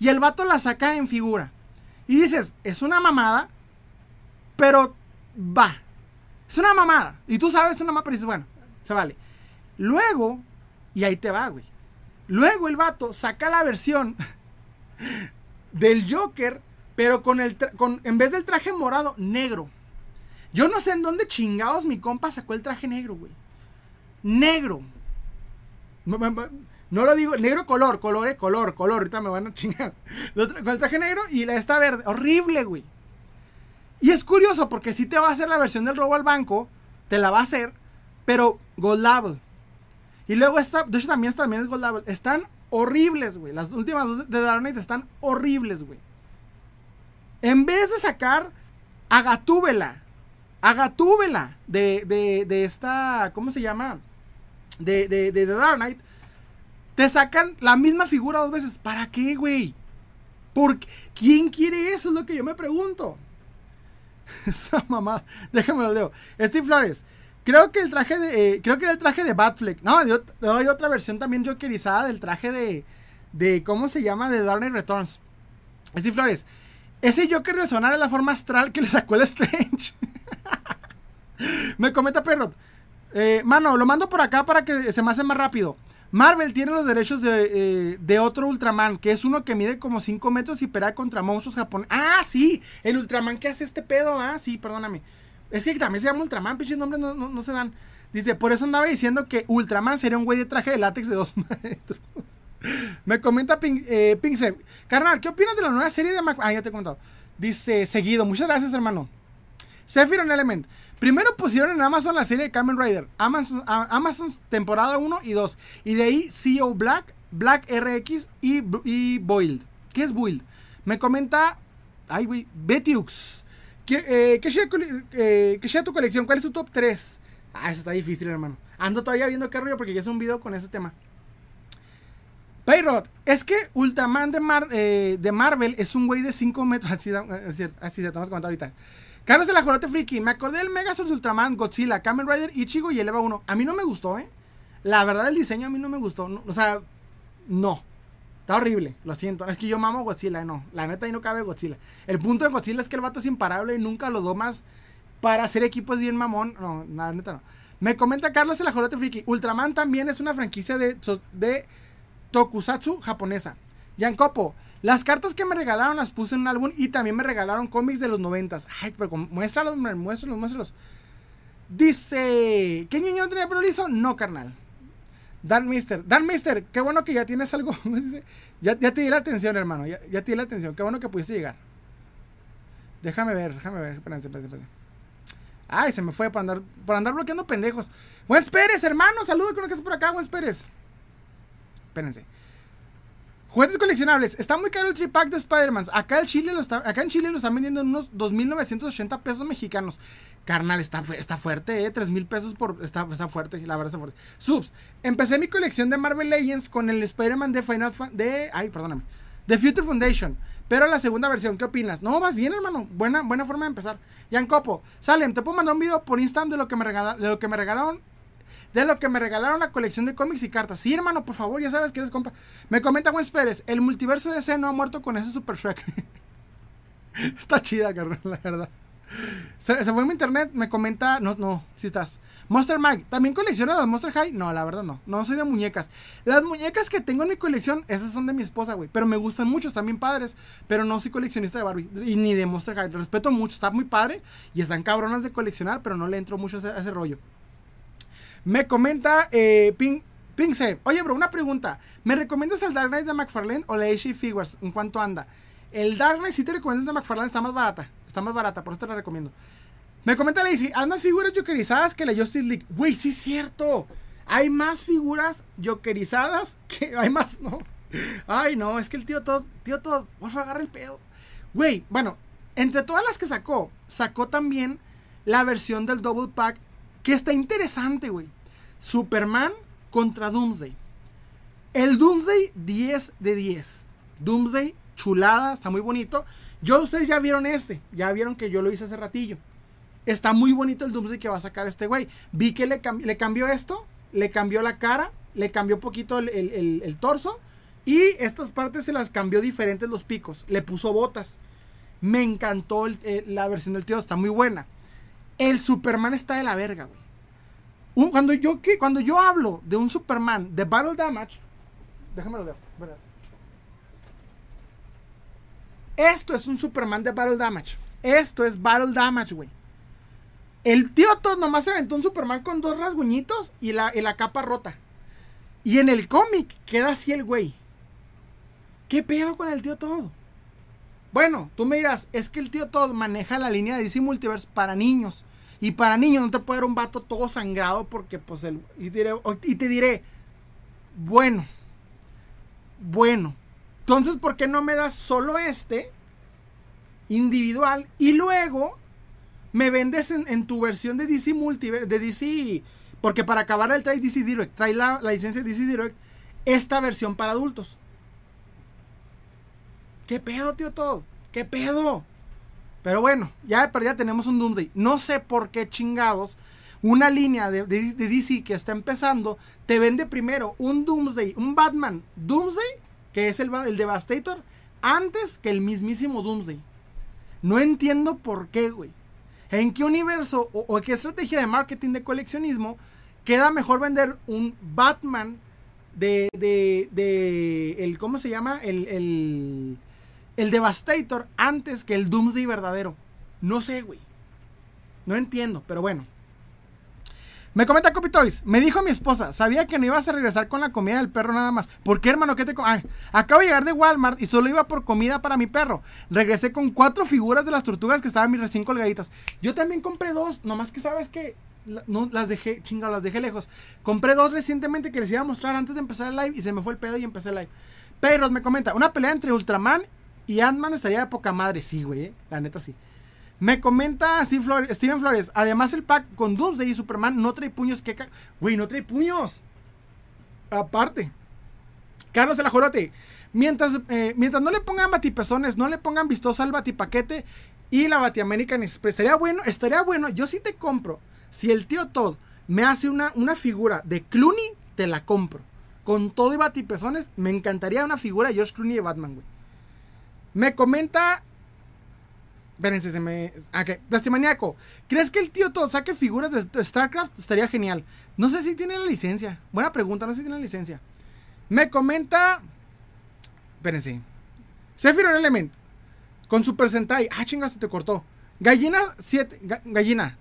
Y el vato la saca en figura. Y dices, es una mamada, pero va. Es una mamada. Y tú sabes, es una mamada, pero dices, bueno, se vale. Luego, y ahí te va, güey. Luego el vato saca la versión del Joker, pero con el con, en vez del traje morado, negro. Yo no sé en dónde chingados mi compa sacó el traje negro, güey. Negro. No, lo digo, negro color, color, eh, color, color. Ahorita me van a chingar. Con el traje negro y la esta verde. Horrible, güey. Y es curioso porque si te va a hacer la versión del robo al banco, te la va a hacer, pero Gold Label. Y luego esta, de hecho también, también es Gold Están horribles, güey. Las últimas de Dark Knight están horribles, güey. En vez de sacar a Gatúbela, a Gatúbela de, de, de esta, ¿cómo se llama? De, de, de, Dark Knight, te sacan la misma figura dos veces. ¿Para qué, güey? ¿Por ¿Quién quiere eso? Es lo que yo me pregunto. Esa mamá, déjame lo leo. Steve Flores, Creo que el traje de. Eh, creo que era el traje de Batfleck. No, yo doy otra versión también jokerizada del traje de. de ¿Cómo se llama? De Dark Returns. Steve Flores. Ese Joker del sonar es la forma astral que le sacó el Strange. me comenta Perrot. Eh, mano, lo mando por acá para que se me hace más rápido. Marvel tiene los derechos de, eh, de, otro Ultraman, que es uno que mide como 5 metros y pelea contra monstruos japoneses. Ah, sí, el Ultraman que hace este pedo. Ah, sí, perdóname. Es que también se llama Ultraman, pinches nombres no, se dan. Dice, por eso andaba diciendo que Ultraman sería un güey de traje de látex de dos metros. Me comenta Pink, eh, Carnal, ¿qué opinas de la nueva serie de Mac... Ah, ya te he contado. Dice, seguido. Muchas gracias, hermano. Sephiroth Element. Primero pusieron en Amazon la serie de Kamen Rider. Amazon, Amazon temporada 1 y 2. Y de ahí CEO Black, Black RX y, y Boiled. ¿Qué es Boiled? Me comenta... Ay, güey. Betiux. ¿Qué, eh, sea, tu colección? ¿Cuál es tu top 3? Ah, eso está difícil, hermano. Ando todavía viendo qué rollo porque ya es un video con ese tema. Payrod, es que Ultraman de, eh, de Marvel es un güey de 5 metros. Así, así se toma comentar ahorita. Carlos de la Jorote Friki, me acordé del Megazord Ultraman, Godzilla, Kamen Rider, Ichigo y Eleva 1. A mí no me gustó, ¿eh? La verdad, el diseño a mí no me gustó. o sea, no. Está horrible, lo siento. Es que yo mamo Godzilla, no. La neta ahí no cabe Godzilla. El punto de Godzilla es que el vato es imparable y nunca lo domas para hacer equipos bien mamón. No, la neta no. Me comenta Carlos el ajolote friki. Ultraman también es una franquicia de, de Tokusatsu japonesa. Yankopo, las cartas que me regalaron las puse en un álbum y también me regalaron cómics de los noventas. Ay, pero muéstralos, muéstralos, muéstralos. Dice, ¿qué niño tenía pelo liso? No, carnal. Dan Mister, Dan Mister, qué bueno que ya tienes algo. ya, ya te di la atención, hermano. Ya, ya te di la atención. Qué bueno que pudiste llegar. Déjame ver, déjame ver. Espérense, espérense. Ay, se me fue por andar, por andar bloqueando pendejos. Buen Pérez, hermano. Saludos lo que estás por acá, Buen Pérez. Espérense. Juguetes coleccionables. Está muy caro el tripack de Spider-Man. Acá, acá en Chile lo están vendiendo en unos 2.980 pesos mexicanos. Carnal, está, está fuerte, ¿eh? 3 mil pesos por. Está, está fuerte, la verdad está fuerte. Subs. Empecé mi colección de Marvel Legends con el Spider-Man de Final de. Ay, perdóname. De Future Foundation. Pero la segunda versión, ¿qué opinas? No, más bien, hermano. Buena, buena forma de empezar. Jan Copo. Salem, te puedo mandar un video por Instagram de lo que me. De lo que me regalaron. De lo que me regalaron la colección de cómics y cartas. Sí, hermano, por favor, ya sabes que eres compa. Me comenta Juan Pérez. El multiverso de DC no ha muerto con ese Super Shrek. Está chida, carnal, la verdad. Se, fue en mi internet, me comenta. No, no, si estás. Monster Mag, ¿también coleccionas las Monster High? No, la verdad no. No soy de muñecas. Las muñecas que tengo en mi colección, esas son de mi esposa, güey. Pero me gustan mucho, están bien padres. Pero no soy coleccionista de Barbie. Y ni de Monster High. respeto mucho, está muy padre. Y están cabronas de coleccionar, pero no le entro mucho a ese, rollo. Me comenta eh, Pink. oye bro, una pregunta. ¿Me recomiendas el Dark Knight de McFarlane o la AC Figures? ¿En cuánto anda? El Dark Knight sí te recomiendo el de McFarlane, está más barata. Está más barata, por eso te la recomiendo. Me comenta Lacey, hay más figuras jokerizadas que la Justice League. Güey, sí es cierto. Hay más figuras jokerizadas que hay más, ¿no? Ay, no, es que el tío todo, tío todo, favor, agarra el pedo. Güey, bueno, entre todas las que sacó, sacó también la versión del Double Pack que está interesante, güey. Superman contra Doomsday. El Doomsday 10 de 10. Doomsday chulada, está muy bonito. Yo, ustedes ya vieron este, ya vieron que yo lo hice hace ratillo. Está muy bonito el Doomsday que va a sacar este güey. Vi que le, cambió esto, le cambió la cara, le cambió poquito el, torso. Y estas partes se las cambió diferentes los picos. Le puso botas. Me encantó la versión del tío, está muy buena. El Superman está de la verga, güey. cuando, yo, cuando yo hablo de un Superman de Battle Damage, déjame lo ver. Esto es un Superman de Battle Damage. Esto es Battle Damage, güey. El tío Todd nomás se aventó un Superman con dos rasguñitos y la, la capa rota. Y en el cómic queda así el güey. ¿Qué pedo con el tío Todd? Bueno, tú me dirás, es que el tío Todd maneja la línea de DC Multiverse para niños. Y para niños no te puede dar un vato todo sangrado porque pues el... Y te diré, bueno, bueno. Entonces, ¿por qué no me das solo este individual y luego me vendes en, tu versión de DC Multiverse, de DC, porque para acabar el trae DC Direct, trae la, licencia de DC Direct, esta versión para adultos. ¿Qué pedo, tío todo? ¿Qué pedo? Pero bueno, ya de perdida tenemos un Doomsday. No sé por qué chingados una línea de, DC que está empezando te vende primero un Doomsday, un Batman Doomsday, que es el, el Devastator, antes que el mismísimo Doomsday. No entiendo por qué, güey. ¿En qué universo o, qué estrategia de marketing de coleccionismo queda mejor vender un Batman de, de, el, ¿cómo se llama? El, el, el Devastator antes que el Doomsday verdadero? No sé, güey. No entiendo, pero bueno. Me comenta Copy Toys. Me dijo mi esposa, sabía que no ibas a regresar con la comida del perro nada más. ¿Por qué, hermano? ¿Qué te acabo de llegar de Walmart y solo iba por comida para mi perro. Regresé con cuatro figuras de las tortugas que estaban mis recién colgaditas. Yo también compré dos, nomás que sabes que no las dejé, chinga, las dejé lejos. Compré dos recientemente que les iba a mostrar antes de empezar el live y se me fue el pedo y empecé el live. Pero me comenta, una pelea entre Ultraman y Ant-Man estaría de poca madre. Sí, güey, eh, la neta sí. Me comenta Steven Flores. Además, el pack con Doomsday y Superman no trae puños. que Güey, no trae puños. Aparte. Carlos el ajolote. Mientras, eh, mientras no le pongan batipezones, no le pongan vistosa al batipaquete y la Batiamerican Express. Estaría bueno, estaría bueno. Yo sí te compro. Si el tío Todd me hace una, una figura de Clooney, te la compro. Con todo y batipezones, me encantaría una figura de George Clooney de Batman, güey. Me comenta Espérense, se me. Ah, ¿qué? Plastimaniaco. ¿Crees que el tío todo saque figuras de StarCraft? Estaría genial. No sé si tiene la licencia. Buena pregunta, no sé si tiene la licencia. Me comenta. Espérense. Sephiroth Element. Con Super Sentai. Ah, chingas, se te cortó. Gallina 7. gallina.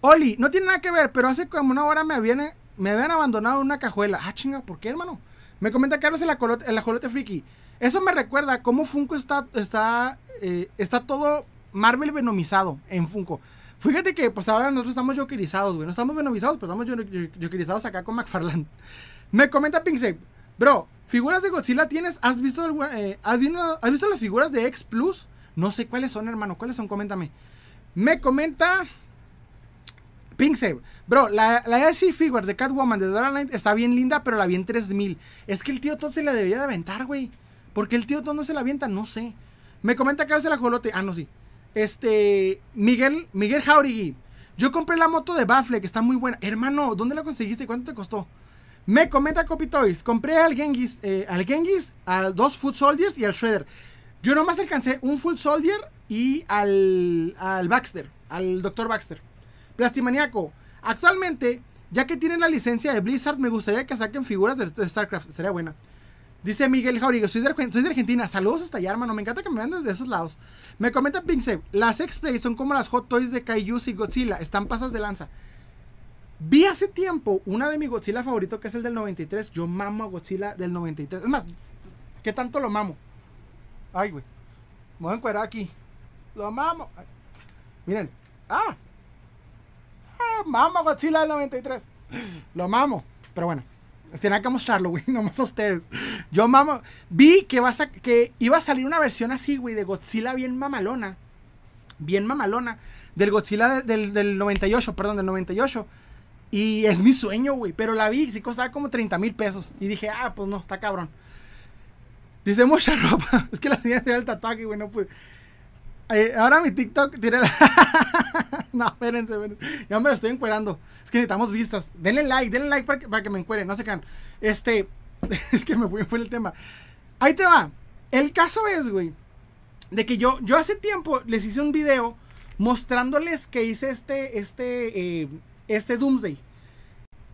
Oli, no tiene nada que ver, pero hace como una hora me habían, me habían abandonado una cajuela. Ah, chinga, ¿por qué, hermano? Me comenta Carlos el ajolote, el ajolote friki. Eso me recuerda cómo Funko está, está, eh, está todo Marvel venomizado en Funko. Fíjate que pues ahora nosotros estamos jokerizados, güey. No estamos venomizados, pero estamos jokerizados acá con McFarland. Me comenta Pinksape. Bro, figuras de Godzilla tienes. ¿Has visto, eh, has, visto, las figuras de X Plus? No sé cuáles son, hermano. ¿Cuáles son? Coméntame. Me comenta Pinksape. Bro, la, la Figures de Catwoman de Dora Knight está bien linda, pero la vi en 3000. Es que el tío se la debería de aventar, güey. ¿Por qué el tío no se la avienta? No sé. Me comenta Cárcel Ajolote. Ah, no, sí. Este, Miguel, Miguel Jauregui. Yo compré la moto de Bafle, que está muy buena. Hermano, ¿dónde la conseguiste? ¿Cuánto te costó? Me comenta Copy Toys. Compré al Genghis, eh, al Genghis, a dos Foot Soldiers y al Shredder. Yo nomás alcancé un Full Soldier y al, al Baxter. al Dr. Baxter. Plastimaniaco, actualmente, ya que tienen la licencia de Blizzard, me gustaría que saquen figuras de, StarCraft. Sería buena. Dice Miguel Jaurigo, soy de, de, Argentina. Saludos hasta allá, hermano. Me encanta que me vean desde esos lados. Me comenta Pinkse, las X-Play son como las Hot Toys de Kaiju y Godzilla. Están pasas de lanza. Vi hace tiempo una de mis Godzilla favoritos, que es el del 93. Yo mamo a Godzilla del 93. Es más, ¿qué tanto lo mamo? Ay, güey. Me voy a encuadrar aquí. Lo mamo. Miren. ¡Ah! ¡Ah! Mamo a Godzilla del 93. Lo mamo. Pero bueno. Tenía que mostrarlo, güey. Nomás a ustedes. Yo mamo. Vi que, vas a, que iba a salir una versión así, güey, de Godzilla bien mamalona. Bien mamalona. Del Godzilla del, del 98, perdón, del 98 y es mi sueño, güey. Pero la vi, sí costaba como 30 mil pesos. Y dije, ah, pues no, está cabrón. Dice mucha ropa. Es que la señora tiene el tatuaje, güey, no pude. Eh, ahora mi TikTok tiene la. no, espérense, espérense, Ya me lo estoy encuerando. Es que necesitamos vistas. Denle like, denle like para que, para que me encueren, no se crean. Este. es que me fui, fue el tema. Ahí te va. El caso es, güey. De que yo, yo hace tiempo les hice un video mostrándoles que hice este, este, eh, este Doomsday.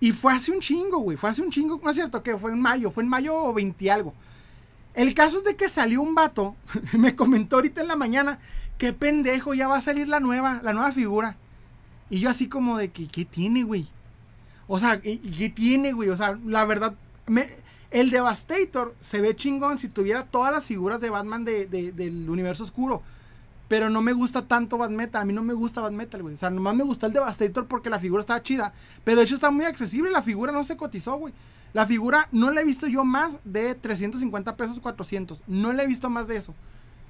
Y fue hace un chingo, güey. Fue hace un chingo. No es cierto que fue en mayo. Fue en mayo 20 algo. El caso es de que salió un vato. me comentó ahorita en la mañana. Qué pendejo, ya va a salir la nueva, la nueva figura. Y yo así como de que, ¿qué tiene, güey? O sea, ¿qué, tiene, güey? O sea, la verdad, me, el Devastator se ve chingón si tuviera todas las figuras de Batman del universo oscuro. Pero no me gusta tanto Bad Metal. A mí no me gusta Bad Metal, güey. O sea, nomás me gusta el Devastator porque la figura estaba chida. Pero de hecho está muy accesible. La figura no se cotizó, güey. La figura no la he visto yo más de 350 pesos, 400. No la he visto más de eso.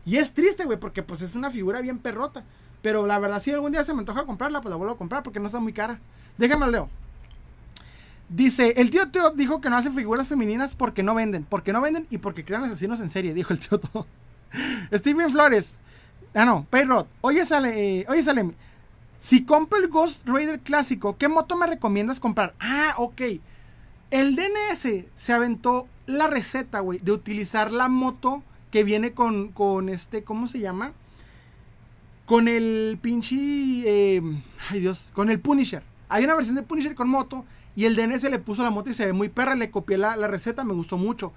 Y es triste, güey, porque pues es una figura bien perrota. Pero la verdad, si algún día se me antoja comprarla, pues la vuelvo a comprar porque no está muy cara. Déjame leo. Dice, el tío Teo dijo que no hace figuras femeninas porque no venden. Porque no venden y porque crean asesinos en serie, dijo el tío Teo. Steven Flores, Ah, no, Payrod. Oye, sale, eh, sale. Si compro el Ghost Raider clásico, ¿qué moto me recomiendas comprar? Ah, ok. El DNS se aventó la receta, güey, de utilizar la moto que viene con, con este, ¿cómo se llama? Con el pinche, eh, ay Dios, con el Punisher. Hay una versión de Punisher con moto y el DNS le puso la moto y se ve muy perra, le copié la, la receta, me gustó mucho.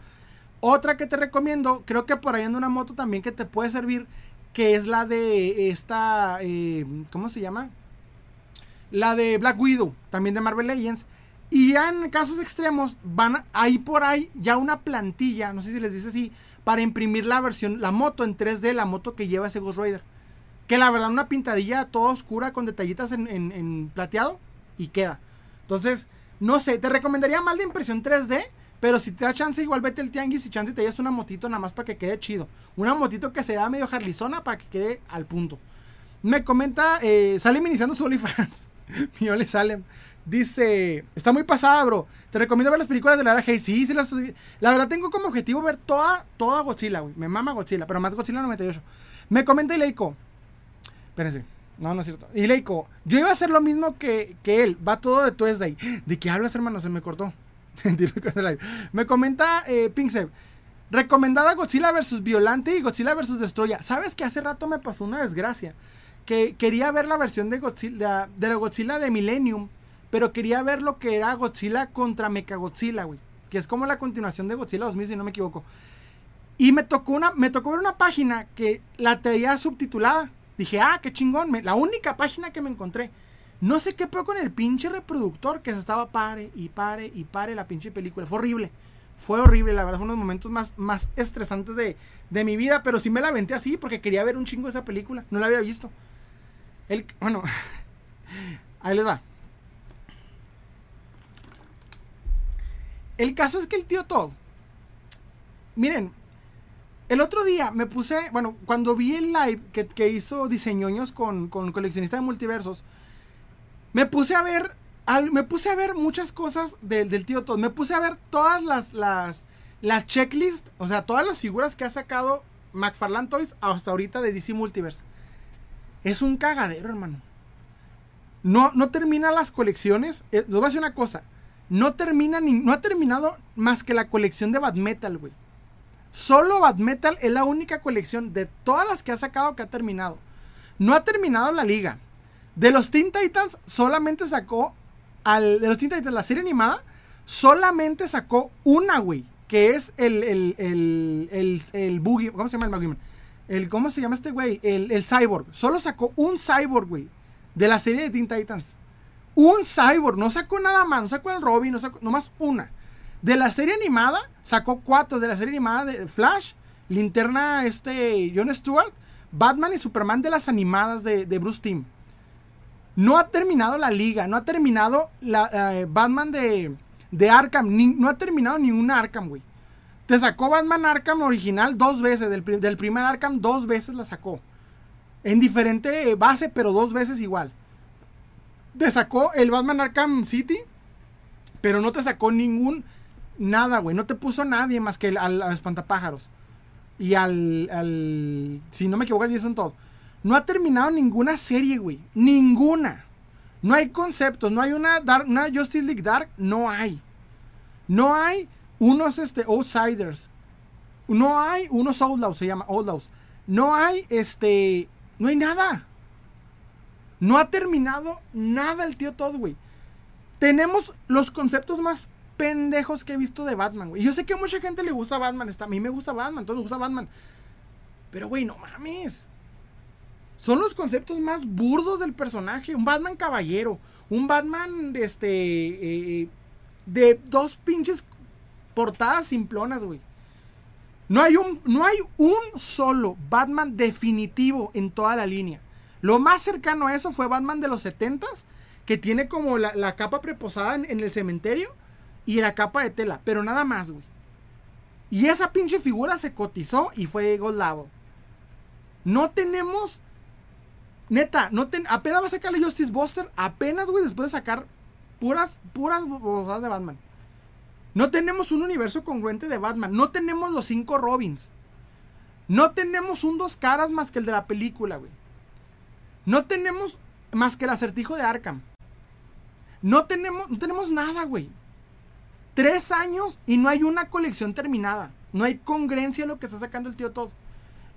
Otra que te recomiendo, creo que por ahí anda una moto también que te puede servir, que es la de esta, eh, ¿cómo se llama? La de Black Widow, también de Marvel Legends. Y ya en casos extremos, van ahí por ahí ya una plantilla, no sé si les dice así, para imprimir la versión, la moto en 3D, la moto que lleva ese Ghost Rider. Que la verdad, una pintadilla toda oscura con detallitas en, en plateado y queda. Entonces, no sé, te recomendaría más de impresión 3D pero si te da chance, igual vete el tianguis y chance te llevas una motito nada más para que quede chido. Una motito que se vea medio jarlizona para que quede al punto. Me comenta, eh, sale iniciando su OnlyFans. Mío le sale. Dice, está muy pasada, bro. Te recomiendo ver las películas de la Hey. Sí, sí, las, la verdad tengo como objetivo ver toda, toda Godzilla, güey. Me mama Godzilla, pero más Godzilla 98. Me comenta Ileiko. Espérense. No, no es cierto. Ileiko, yo iba a hacer lo mismo que, que él. Va todo de Tuesday. ¿De qué hablas, hermano? Se me cortó. Me comenta eh, Recomendada Godzilla vs. Violante y Godzilla vs. Destroya. ¿Sabes que hace rato me pasó una desgracia? Que quería ver la versión de Godzilla, de la Godzilla de Millennium, pero quería ver lo que era Godzilla contra Mechagodzilla, güey. Que es como la continuación de Godzilla 2000, si no me equivoco. Y me tocó, una, me tocó ver una página que la tenía subtitulada. Dije, ah, qué chingón. la única página que me encontré. No sé qué peor con el pinche reproductor que se estaba pare y pare y pare la pinche película. Fue horrible. Fue horrible, la verdad, fue uno de los momentos más, más estresantes de, mi vida. Pero sí me la aventé así porque quería ver un chingo de esa película. No la había visto. El, bueno, ahí les va. El caso es que el tío Todd. Miren, el otro día me puse. Bueno, cuando vi el live que, hizo Diseñoños con, con coleccionista de multiversos me puse a ver, me puse a ver muchas cosas del, tío Todd. Me puse a ver todas las, las, checklists, o sea, todas las figuras que ha sacado McFarlane Toys hasta ahorita de DC Multiverse. Es un cagadero, hermano. No, no termina las colecciones. Eh, voy a decir una cosa. No termina ni, no ha terminado más que la colección de Bad Metal, güey. Solo Bad Metal es la única colección de todas las que ha sacado que ha terminado. No ha terminado la liga. De los Teen Titans solamente sacó al de los Teen Titans la serie animada solamente sacó una, güey, que es el el el el, el boogie, ¿cómo se llama el Boogeyman? El ¿cómo se llama este güey? El, el Cyborg. Solo sacó un Cyborg, güey, de la serie de Teen Titans. Un Cyborg, no sacó nada más, no sacó el Robin, no sacó nomás una. De la serie animada sacó cuatro de la serie animada de Flash, Linterna este John Stewart, Batman y Superman de las animadas de, de Bruce Timm. No ha terminado la liga, no ha terminado la eh, Batman de, de Arkham, ni- no ha terminado ninguna Arkham, güey. Te sacó Batman Arkham original dos veces, del, del primer Arkham dos veces la sacó. En diferente base, pero dos veces igual. Te sacó el Batman Arkham City, pero no te sacó ningún nada, güey. No te puso nadie más que el, al, al espantapájaros. Y al, al. Si no me equivoco, Jason Todd. No ha terminado ninguna serie, güey. Ninguna. No hay conceptos. No hay una, Dark- una Justice League Dark. No hay. No hay unos este, Outsiders. No hay unos Outlaws, se llama Outlaws. No hay este. No hay nada. No ha terminado nada el tío Todd, güey. Tenemos los conceptos más pendejos que he visto de Batman, güey. Yo sé que a mucha gente le gusta Batman. Está, a mí me gusta Batman, todos nos gusta Batman. Pero, güey, no mames. Son los conceptos más burdos del personaje. Un Batman caballero. Un Batman, este. eh, de dos pinches portadas simplonas, güey. No hay, un, no hay un solo Batman definitivo en toda la línea. Lo más cercano a eso fue Batman de los 70s, que tiene como la, la capa preposada en, el cementerio y la capa de tela, pero nada más, güey. Y esa pinche figura se cotizó y fue Gold. No tenemos. Neta, no ten, apenas va a sacar la Justice Buster. Apenas, güey, después de sacar puras, puras bobadas de Batman. No tenemos un universo congruente de Batman. No tenemos los cinco Robins. No tenemos un dos caras más que el de la película, güey. No tenemos más que el acertijo de Arkham. No tenemos, no tenemos nada, güey. Tres años y no hay una colección terminada. No hay congruencia en lo que está sacando el tío Todd.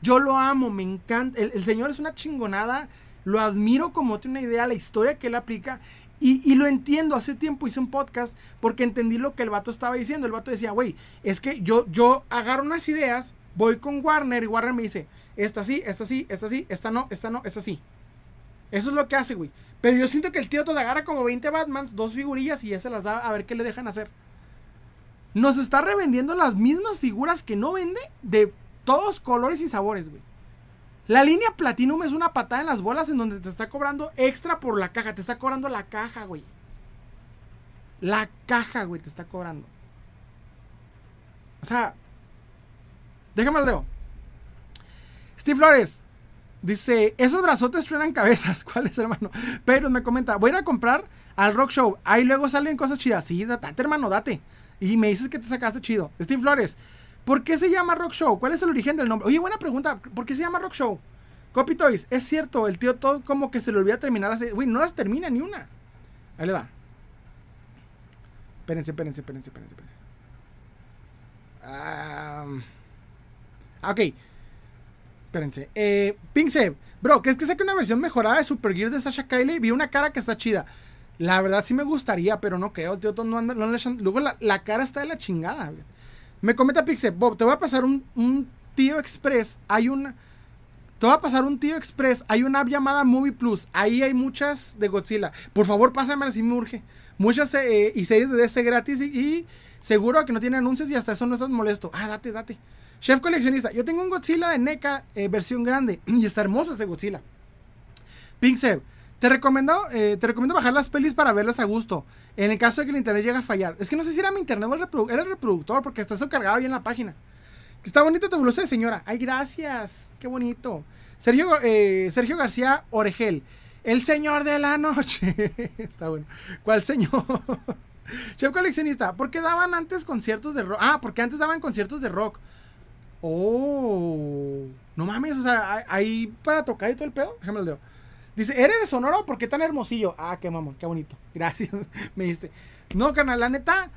Yo lo amo, me encanta. El, señor es una chingonada. Lo admiro como tiene una idea, la historia que él aplica. Y, y lo entiendo. Hace tiempo hice un podcast porque entendí lo que el vato estaba diciendo. El vato decía, güey, es que yo, yo agarro unas ideas, voy con Warner y Warner me dice, esta sí, esta sí, esta sí, esta no, esta no, esta sí. Eso es lo que hace, güey. Pero yo siento que el tío agarra como 20 Batmans, dos figurillas y ya se las da a ver qué le dejan hacer. Nos está revendiendo las mismas figuras que no vende de todos colores y sabores, güey. La línea Platinum es una patada en las bolas en donde te está cobrando extra por la caja. Te está cobrando la caja, güey. La caja, güey, te está cobrando. O sea, déjame lo leo. Steve Flores dice: Esos brazotes truenan cabezas. ¿Cuál es, hermano? Pero me comenta: Voy a comprar al Rock Show. Ahí luego salen cosas chidas. Sí, date, hermano, date. Y me dices que te sacaste chido. Steve Flores, ¿por qué se llama Rock Show? ¿Cuál es el origen del nombre? Oye, buena pregunta. ¿Por qué se llama Rock Show? Copy Toys, es cierto, el tío todo como que se le olvida terminar. Güey, no las termina ni una. Ahí le va. Espérense, espérense, espérense, espérense. espérense. Ah, ok. Espérense. Eh, Pinkse, bro, ¿crees que saque una versión mejorada de Super Gear de Sasha Kylie? Vi una cara que está chida. La verdad sí me gustaría, pero no creo. El tío no anda. no le echan- Luego la, la cara está de la chingada. Me comenta Pixel, Bob, te voy a pasar un, tío express. Hay una. Te voy a pasar un tío express. Hay una app llamada Movie Plus. Ahí hay muchas de Godzilla. Por favor, pásamela así me urge. Muchas eh, y series de DC gratis y seguro que no tiene anuncios y hasta eso no estás molesto. Ah, date, date. Chef coleccionista, yo tengo un Godzilla de NECA eh, versión grande y está hermoso ese Godzilla. Pixel, te recomiendo, eh, te recomiendo bajar las pelis para verlas a gusto. En el caso de que el internet llegue a fallar. Es que no sé si era mi internet o el era el reproductor porque está cargado ahí en la página. Está bonito tu blusa de señora. Ay, gracias. Qué bonito. Sergio, eh, Sergio García Oregel. El señor de la noche. Está bueno. ¿Cuál señor? Chef coleccionista. ¿Por qué daban antes conciertos de rock? Ah, porque antes daban conciertos de rock. Oh. No mames, o sea, hay para tocar y todo el pedo. Déjame el dedo. Dice, ¿eres de Sonora por qué tan hermosillo? Ah, qué mamón, qué bonito. Gracias, me diste. No, carnal, la neta,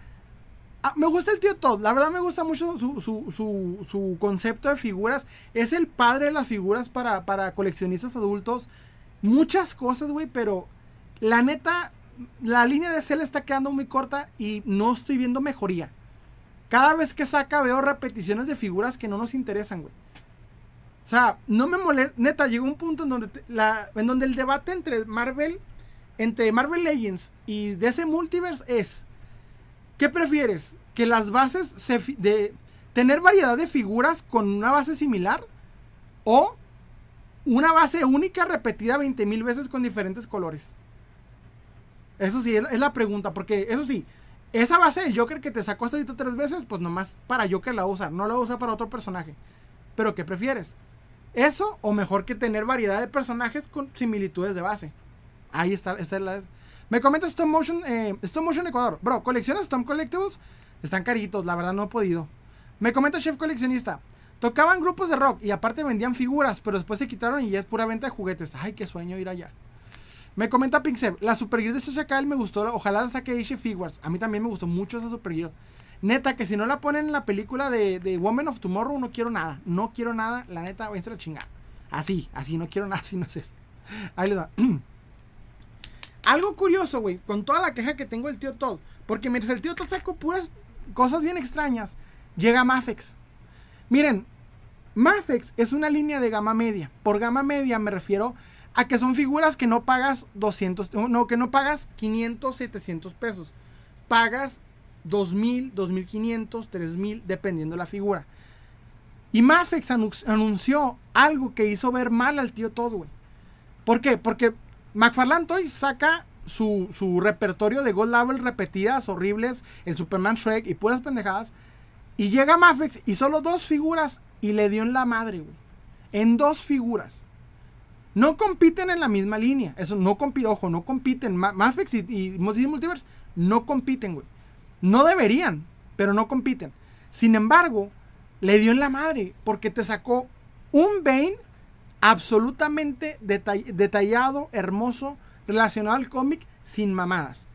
ah, me gusta el tío Todd. La verdad me gusta mucho su, su, su, su concepto de figuras. Es el padre de las figuras para, para coleccionistas adultos. muchas cosas, güey, pero la neta, la línea de Cell está quedando muy corta y no estoy viendo mejoría. Cada vez que saca veo repeticiones de figuras que no nos interesan, güey. O sea, no me molesta. Neta, llegó un punto en donde, en donde el debate entre Marvel, entre Marvel Legends y DC Multiverse es: ¿qué prefieres? ¿Que las bases se. de tener variedad de figuras con una base similar? ¿O una base única repetida 20.000 veces con diferentes colores? Eso sí, es, la pregunta, porque eso sí, esa base del Joker que te sacó hasta ahorita tres veces, pues nomás para Joker la usa, no la usa para otro personaje. Pero ¿qué prefieres? ¿Eso o mejor que tener variedad de personajes con similitudes de base? Ahí está, esta es la... Me comenta Stop Motion, eh, Stop Motion Ecuador. Bro, ¿colecciones Stop Collectibles? Están caritos, la verdad no he podido. Me comenta Chef Coleccionista. Tocaban grupos de rock y aparte vendían figuras, pero después se quitaron y ya es pura venta de juguetes. Ay, qué sueño ir allá. Me comenta Pixel, la Super de Sasha me gustó, ojalá la saque Ishe Figures. A mí también me gustó mucho esa Super Neta, que si no la ponen en la película de, de, Woman of Tomorrow, no quiero nada. No quiero nada, la neta, voy a la chingada. Así, así, no quiero nada, así no sé Ahí le da. Algo curioso, güey, con toda la queja que tengo del tío Todd. Porque mientras el tío Todd sacó puras cosas bien extrañas, llega Mafex. Miren, Mafex es una línea de gama media. Por gama media me refiero a que son figuras que no pagas 200, no, que no pagas 500, 700 pesos. Pagas 2000, 2500, 3000, dependiendo la figura. Y Mafex anunció algo que hizo ver mal al tío todo, güey. ¿Por qué? Porque McFarlane Toys saca su, su, repertorio de Gold Level repetidas, horribles, el Superman Shrek y puras pendejadas. Y llega Mafex y solo dos figuras y le dio en la madre, güey. En dos figuras. No compiten en la misma línea. Eso no compite, ojo, no compiten. Mafex y, Multiverse no compiten, güey. No deberían, pero no compiten. Sin embargo, le dio en la madre porque te sacó un Bane absolutamente detallado, hermoso, relacionado al cómic, sin mamadas.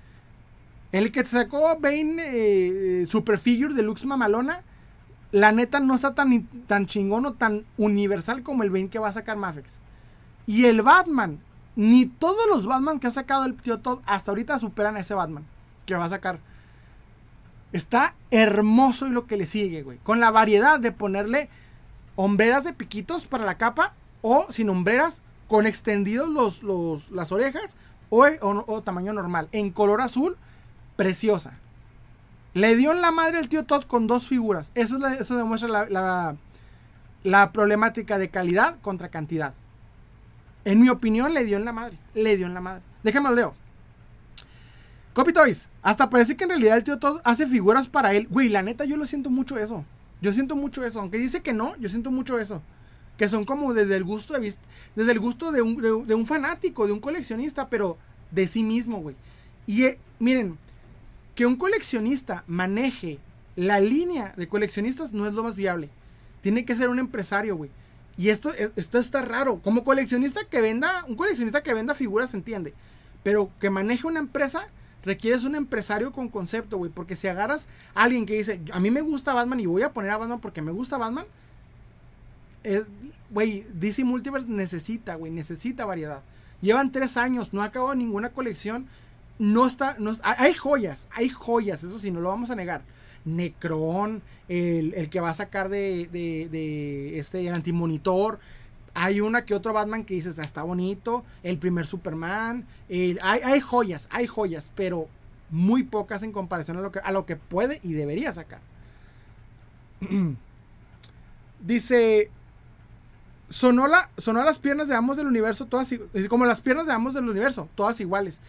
El que te sacó Bane eh, Superfigure Deluxe Mamalona, la neta no está tan, tan chingón o tan universal como el Bane que va a sacar Mafex. Y el Batman, ni todos los Batman que ha sacado el tío Todd hasta ahorita superan a ese Batman que va a sacar. Está hermoso y lo que le sigue, güey. Con la variedad de ponerle hombreras de piquitos para la capa o sin hombreras con extendidos los, las orejas o, tamaño normal. En color azul, preciosa. Le dio en la madre el tío Todd con dos figuras. Eso, eso demuestra la, la problemática de calidad contra cantidad. En mi opinión, le dio en la madre. Le dio en la madre. Déjame leo. Copy Toys. Hasta parece que en realidad el tío Todd hace figuras para él. Güey, la neta, yo lo siento mucho eso. Yo siento mucho eso. Aunque dice que no, yo siento mucho eso. Que son como desde el gusto de Desde el gusto de un, de, un fanático, de un coleccionista, pero de sí mismo, güey. Y eh, miren, que un coleccionista maneje la línea de coleccionistas no es lo más viable. Tiene que ser un empresario, güey. Y esto, esto está raro. Como coleccionista que venda, un coleccionista que venda figuras entiende. Pero que maneje una empresa, requieres un empresario con concepto, güey. Porque si agarras a alguien que dice, a mí me gusta Batman y voy a poner a Batman porque me gusta Batman, güey, DC Multiverse necesita, güey, necesita variedad. Llevan tres años, no ha acabado ninguna colección. No está, no, hay joyas, hay joyas, eso sí, no lo vamos a negar. Necron, el, que va a sacar de, de, este, el antimonitor. Hay una que otro Batman que dices, está bonito. El primer Superman. hay, hay, joyas, hay joyas, pero muy pocas en comparación a lo que, a lo que puede y debería sacar. Dice, sonó, la, sonó las piernas de ambos del universo, todas como las piernas de ambos del universo, todas iguales.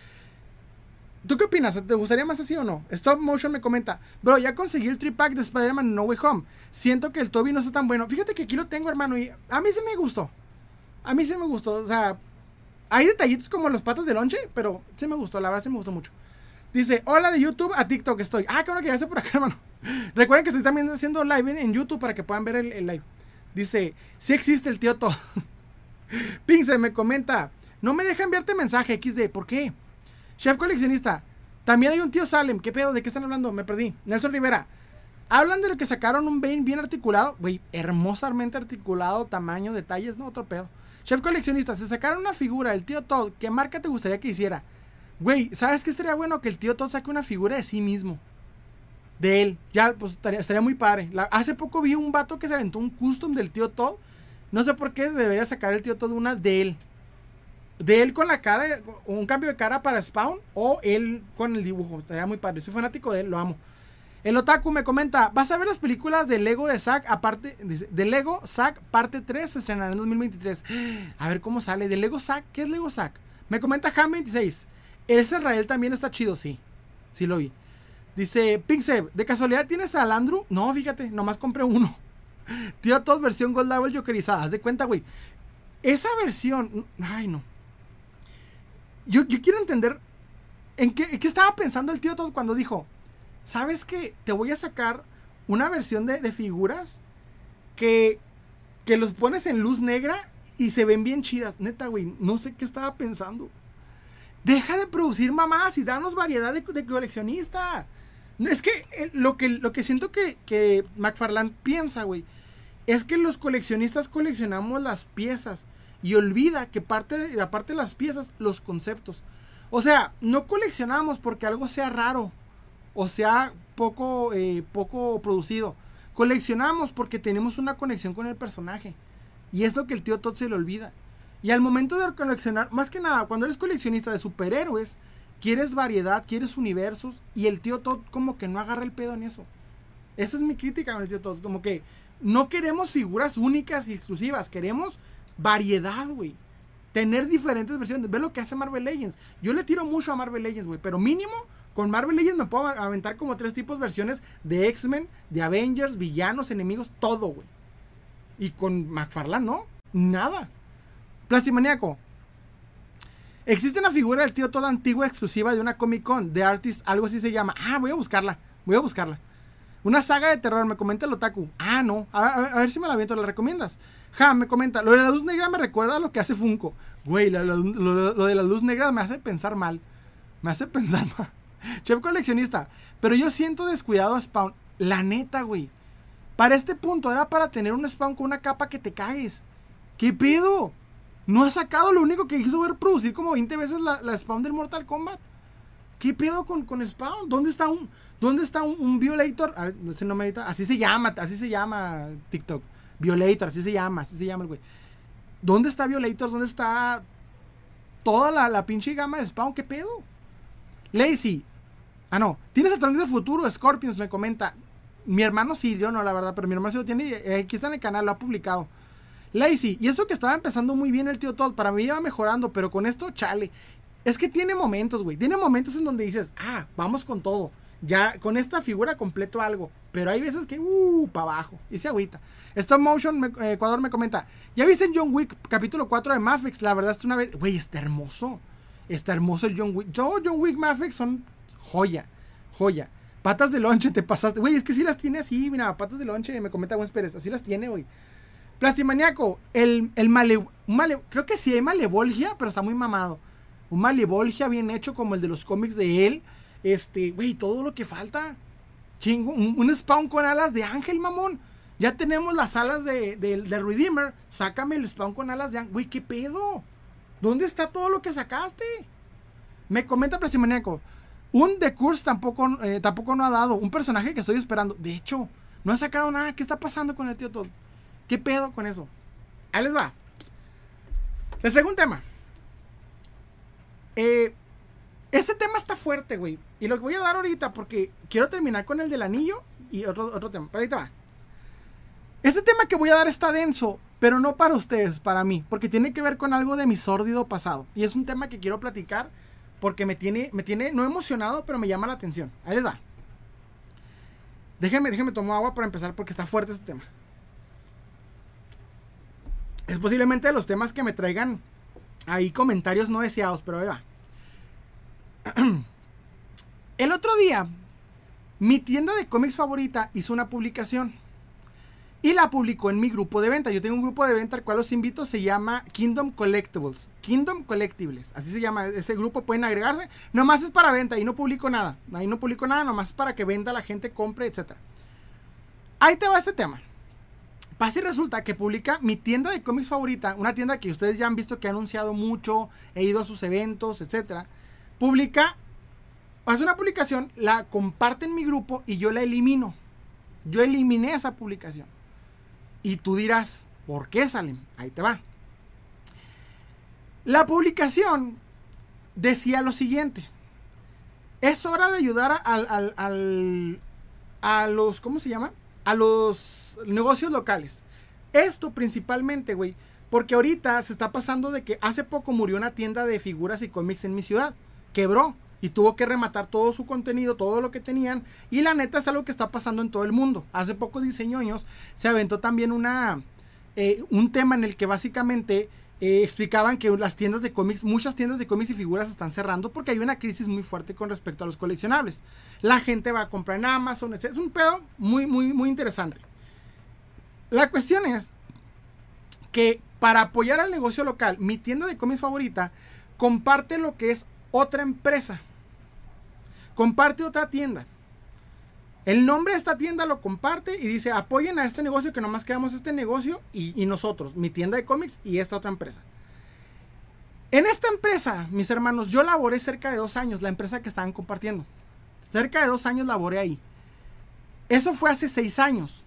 ¿Tú qué opinas? ¿Te gustaría más así o no? Stop Motion me comenta, bro, ya conseguí el tripack de Spider-Man No Way Home. Siento que el Toby no está tan bueno. Fíjate que aquí lo tengo, hermano, y a mí sí me gustó. A mí sí me gustó. O sea, hay detallitos como los patas de lonche, pero sí me gustó, la verdad sí me gustó mucho. Dice, hola de YouTube a TikTok estoy. Ah, qué bueno que esté por acá, hermano. Recuerden que estoy también haciendo live en, YouTube para que puedan ver el, live. Dice, sí existe el tío Todd. Pince me comenta, no me deja enviarte mensaje XD, ¿por qué? Chef coleccionista. También hay un tío Salem. ¿Qué pedo? ¿De qué están hablando? Me perdí. Nelson Rivera. Hablan de lo que sacaron un Bane bien articulado. Güey, hermosamente articulado, tamaño, detalles, no, otro pedo. Chef coleccionista, se sacaron una figura del tío Todd, ¿qué marca te gustaría que hiciera? Güey, ¿sabes qué estaría bueno? Que el tío Todd saque una figura de sí mismo. De él. Ya, pues estaría, muy padre. hace poco vi un vato que se aventó un custom del tío Todd. No sé por qué debería sacar el tío Todd una de él. De él con la cara, un cambio de cara para Spawn o él con el dibujo. Estaría muy padre. Soy fanático de él, lo amo. El Otaku me comenta, ¿vas a ver las películas de Lego de Zack aparte de Lego Zack parte 3 se estrenará en 2023? A ver cómo sale de Lego Zack, ¿qué es Lego Zack? Me comenta Ham26. Ese Israel también está chido, sí. Sí lo vi. Dice Pixeb, ¿de casualidad tienes a Landru? No, fíjate, nomás compré uno. Tío, todos versión Gold Level Jokerizada. Haz de cuenta, güey. Esa versión. Ay, no. Yo, quiero entender. ¿En qué, estaba pensando el tío Todd cuando dijo? ¿sabes qué? Te voy a sacar una versión de, figuras que, que los pones en luz negra y se ven bien chidas. Neta, güey, no sé qué estaba pensando. Deja de producir mamás y danos variedad de, coleccionista. Es que eh, lo que, lo que siento que, que McFarland piensa, güey, es que los coleccionistas coleccionamos las piezas y olvida que parte, aparte de las piezas, los conceptos. O sea, no coleccionamos porque algo sea raro o sea poco, eh, poco producido. Coleccionamos porque tenemos una conexión con el personaje. Y es lo que el tío Todd se le olvida. Y al momento de coleccionar, más que nada, cuando eres coleccionista de superhéroes, quieres variedad, quieres universos. Y el tío Todd como que no agarra el pedo en eso. Esa es mi crítica con el tío Todd. Como que no queremos figuras únicas y exclusivas. Queremos variedad, güey. Tener diferentes versiones. Ve lo que hace Marvel Legends. Yo le tiro mucho a Marvel Legends, güey. Pero mínimo con Marvel Legends me puedo aventar como tres tipos de versiones de X-Men, de Avengers, villanos, enemigos, todo, güey. Y con McFarlane, ¿no? Nada. Plastimaniaco. Existe una figura del tío toda antigua exclusiva de una Comic Con, de Artist, algo así se llama. Ah, voy a buscarla. Voy a buscarla. Una saga de terror, me comenta el otaku. Ah, no. A ver, si me la aviento, ¿la recomiendas? Ja, me comenta. Lo de la luz negra me recuerda a lo que hace Funko. Güey, lo de la luz negra me hace pensar mal. Me hace pensar mal. Chef coleccionista. Pero yo siento descuidado a Spawn. La neta, güey. Para este punto era para tener un Spawn con una capa que te caes. ¿Qué pedo? No ha sacado lo único que hizo ver producir como 20 veces la, Spawn del Mortal Kombat. ¿Qué pedo con, con Spawn? ¿Dónde está un, dónde está un, Violator? no sé, no me Así se llama, así se llama TikTok. Violator, así se llama, así se llama el güey. ¿Dónde está Violator? ¿Dónde está toda la, la pinche gama de Spawn? ¿Qué pedo? Lazy, Ah, no. ¿Tienes el del futuro? Scorpions me comenta. Mi hermano sí, yo no, la verdad, pero mi hermano sí lo tiene. Eh, aquí está en el canal, lo ha publicado. Lazy, y eso que estaba empezando muy bien el tío Todd, para mí iba mejorando, pero con esto, chale. Es que tiene momentos, güey. Tiene momentos en donde dices, ah, vamos con todo. Ya con esta figura completo algo. Pero hay veces que, uh, para abajo. Y se agüita. Stop Motion eh, Ecuador me comenta, ¿ya viste en John Wick capítulo 4 de Mafix? La verdad es que una vez, güey, está hermoso. Está hermoso el John Wick. Yo, John Wick Mafix son joya, joya. Patas de lonche, te pasaste. Güey, es que sí las tiene así, mira, patas de lonche, me comenta Juan Pérez, así las tiene, güey. Plastimaniaco, el, el male, male, creo que sí hay malevolgia, pero está muy mamado. Un malevolgia bien hecho como el de los cómics de él. Este, güey, todo lo que falta. Chingo, un, spawn con alas de ángel, mamón. Ya tenemos las alas de, de, de Redeemer. Sácame el spawn con alas de ángel. Güey, ¿qué pedo? ¿Dónde está todo lo que sacaste? Me comenta Plastimaniaco. Un The Curse tampoco, eh, tampoco no ha dado. Un personaje que estoy esperando. De hecho, no ha sacado nada. ¿Qué está pasando con el tío Todd? ¿Qué pedo con eso? Ahí les va. Les traigo un tema. Eh, este tema está fuerte, güey. Y lo voy a dar ahorita porque quiero terminar con el del anillo y otro, otro tema. Pero ahorita va. Este tema que voy a dar está denso, pero no para ustedes, para mí. Porque tiene que ver con algo de mi sórdido pasado. Y es un tema que quiero platicar porque me tiene, me tiene, no emocionado, pero me llama la atención. Ahí les va. Déjenme, déjenme tomar agua para empezar porque está fuerte este tema. Es posiblemente de los temas que me traigan ahí comentarios no deseados, pero ahí va. El otro día, mi tienda de cómics favorita hizo una publicación. Y la publicó en mi grupo de venta. Yo tengo un grupo de venta al cual los invito. Se llama Kingdom Collectibles. Kingdom Collectibles. Así se llama. Ese grupo pueden agregarse. Nomás es para venta. Ahí no publico nada. Ahí no publico nada. Nomás es para que venda la gente, compre, etc. Ahí te va este tema. Pasa y resulta que publica mi tienda de cómics favorita, una tienda que ustedes ya han visto que ha anunciado mucho, he ido a sus eventos, etcétera. Publica, hace una publicación, la comparte en mi grupo y yo la elimino. Yo eliminé esa publicación. Y tú dirás, ¿por qué salen? Ahí te va. La publicación decía lo siguiente. Es hora de ayudar al, al, a los, ¿cómo se llama? A los negocios locales. Esto principalmente, güey, porque ahorita se está pasando de que hace poco murió una tienda de figuras y cómics en mi ciudad. Quebró y tuvo que rematar todo su contenido, todo lo que tenían. Y la neta es algo que está pasando en todo el mundo. Hace poco diseñoños se aventó también una, eh, un tema en el que básicamente eh, explicaban que las tiendas de cómics, muchas tiendas de cómics y figuras están cerrando porque hay una crisis muy fuerte con respecto a los coleccionables. La gente va a comprar en Amazon, etc. Es un pedo muy, muy, muy interesante. La cuestión es que para apoyar al negocio local, mi tienda de cómics favorita comparte lo que es otra empresa. Comparte otra tienda. El nombre de esta tienda lo comparte y dice apoyen a este negocio que nomás quedamos este negocio y, nosotros, mi tienda de cómics y esta otra empresa. En esta empresa, mis hermanos, yo laboré cerca de dos años, la empresa que estaban compartiendo. Cerca de dos años laboré ahí. Eso fue hace seis años.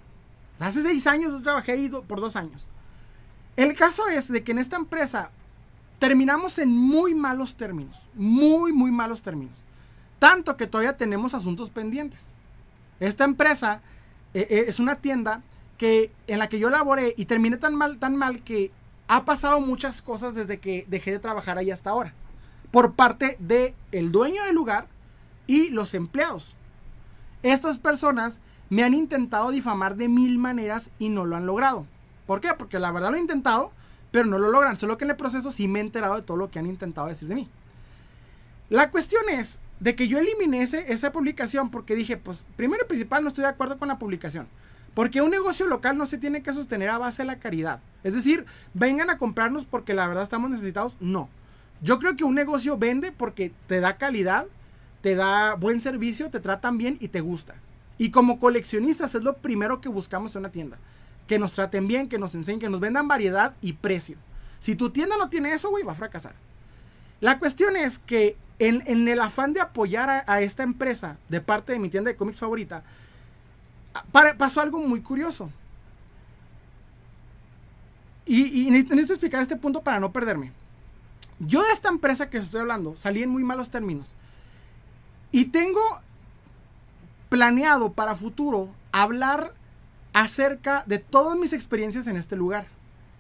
Hace seis años yo trabajé ahí por dos años. El caso es de que en esta empresa terminamos en muy malos términos. Muy, muy malos términos. Tanto que todavía tenemos asuntos pendientes. Esta empresa eh, eh, es una tienda que, en la que yo laboré y terminé tan mal, tan mal que ha pasado muchas cosas desde que dejé de trabajar ahí hasta ahora. Por parte del el dueño del lugar y los empleados. Estas personas me han intentado difamar de mil maneras y no lo han logrado. ¿Por qué? Porque la verdad lo he intentado, pero no lo logran. Solo que en el proceso sí me he enterado de todo lo que han intentado decir de mí. La cuestión es de que yo eliminé esa publicación porque dije, pues primero y principal no estoy de acuerdo con la publicación. Porque un negocio local no se tiene que sostener a base de la caridad. Es decir, vengan a comprarnos porque la verdad estamos necesitados. No. Yo creo que un negocio vende porque te da calidad, te da buen servicio, te tratan bien y te gusta. Y como coleccionistas es lo primero que buscamos en una tienda. Que nos traten bien, que nos enseñen, que nos vendan variedad y precio. Si tu tienda no tiene eso, güey, va a fracasar. La cuestión es que en, el afán de apoyar a, esta empresa de parte de mi tienda de cómics favorita, pasó algo muy curioso. Y, necesito explicar este punto para no perderme. Yo de esta empresa que estoy hablando salí en muy malos términos. Y tengo planeado para futuro hablar acerca de todas mis experiencias en este lugar.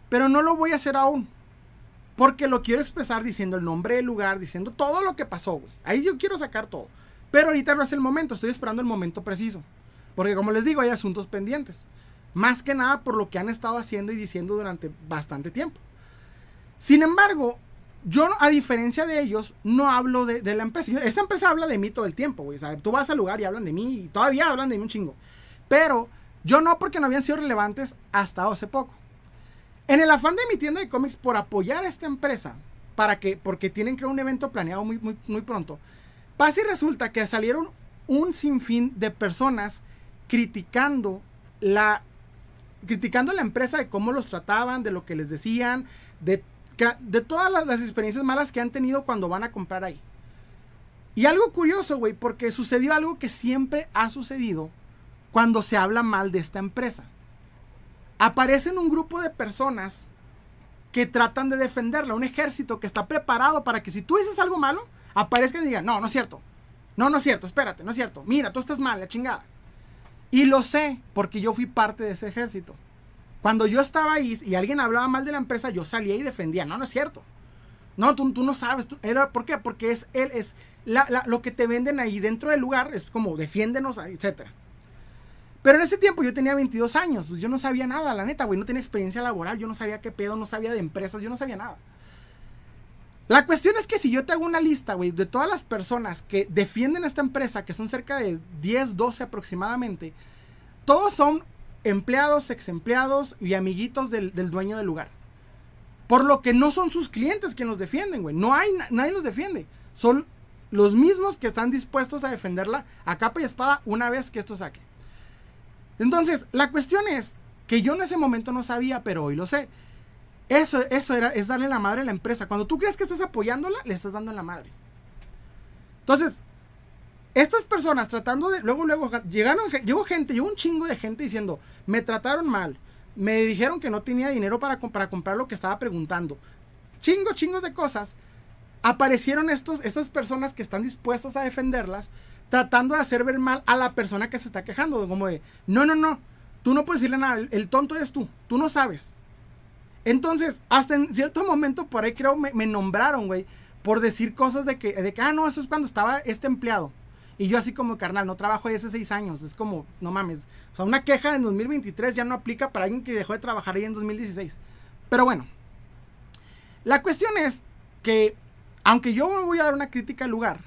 Pero no lo voy a hacer aún. Porque lo quiero expresar diciendo el nombre del lugar, diciendo todo lo que pasó, güey. Ahí yo quiero sacar todo. Pero ahorita no es el momento, estoy esperando el momento preciso. Porque como les digo, hay asuntos pendientes. Más que nada por lo que han estado haciendo y diciendo durante bastante tiempo. Sin embargo, yo, a diferencia de ellos, no hablo de, la empresa. Esta empresa habla de mí todo el tiempo, güey. Tú vas al lugar y hablan de mí y todavía hablan de mí un chingo. Pero yo no porque no habían sido relevantes hasta hace poco. En el afán de mi tienda de cómics por apoyar a esta empresa, para que, porque tienen que un evento planeado muy, muy, muy pronto, pasa y resulta que salieron un sinfín de personas criticando la, criticando la empresa de cómo los trataban, de lo que les decían, de, de todas las, las experiencias malas que han tenido cuando van a comprar ahí. Y algo curioso, güey, porque sucedió algo que siempre ha sucedido cuando se habla mal de esta empresa aparecen un grupo de personas que tratan de defenderla, un ejército que está preparado para que si tú dices algo malo, aparezcan y digan, no, no es cierto, no, no es cierto, espérate, no es cierto, mira, tú estás mal, la chingada. Y lo sé porque yo fui parte de ese ejército. Cuando yo estaba ahí y alguien hablaba mal de la empresa, yo salía y defendía, no, no es cierto. No, tú, tú no sabes. era, ¿Por qué? Porque es él, es lo que te venden ahí dentro del lugar, es como defiéndenos, etcétera. Pero en ese tiempo yo tenía 22 años, pues yo no sabía nada, la neta, güey, no tenía experiencia laboral, yo no sabía qué pedo, no sabía de empresas, yo no sabía nada. La cuestión es que si yo te hago una lista, güey, de todas las personas que defienden esta empresa, que son cerca de 10, 12 aproximadamente, todos son empleados, ex empleados y amiguitos del, dueño del lugar. Por lo que no son sus clientes quienes los defienden, güey. No hay, nadie los defiende. Son los mismos que están dispuestos a defenderla a capa y espada una vez que esto saque. Entonces, la cuestión es que yo en ese momento no sabía, pero hoy lo sé. Eso, eso era, es darle la madre a la empresa. Cuando tú crees que estás apoyándola, le estás dando la madre. Entonces, estas personas tratando de. Luego, luego, llegaron, llegó gente, llegó un chingo de gente diciendo: Me trataron mal. Me dijeron que no tenía dinero para, para comprar lo que estaba preguntando. Chingos, chingos de cosas. Aparecieron estos, estas personas que están dispuestas a defenderlas, tratando de hacer ver mal a la persona que se está quejando. Como de: No, no, no. Tú no puedes decirle nada. El, tonto eres tú. Tú no sabes. Entonces, hasta en cierto momento, por ahí creo me, me nombraron, güey, por decir cosas de que, de que, ah, no, eso es cuando estaba este empleado. Y yo así como, carnal, no trabajo ahí hace seis años. Es como, no mames. O sea, una queja en 2023 ya no aplica para alguien que dejó de trabajar ahí en 2016. Pero bueno. La cuestión es que, aunque yo voy a dar una crítica al lugar,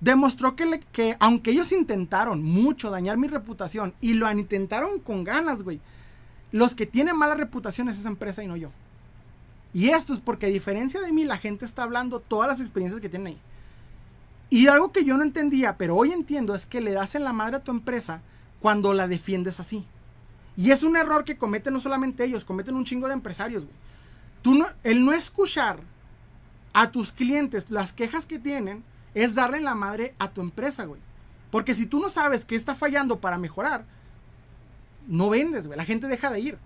demostró que, que aunque ellos intentaron mucho dañar mi reputación, y lo intentaron con ganas, güey, los que tienen mala reputación es esa empresa y no yo. Y esto es porque a diferencia de mí, la gente está hablando todas las experiencias que tienen ahí. Y algo que yo no entendía, pero hoy entiendo, es que le das en la madre a tu empresa cuando la defiendes así. Y es un error que cometen no solamente ellos, cometen un chingo de empresarios, güey. Tú el no escuchar a tus clientes las quejas que tienen es darle la madre a tu empresa, güey. Porque si tú no sabes qué está fallando para mejorar, no vendes, güey. La gente deja de ir.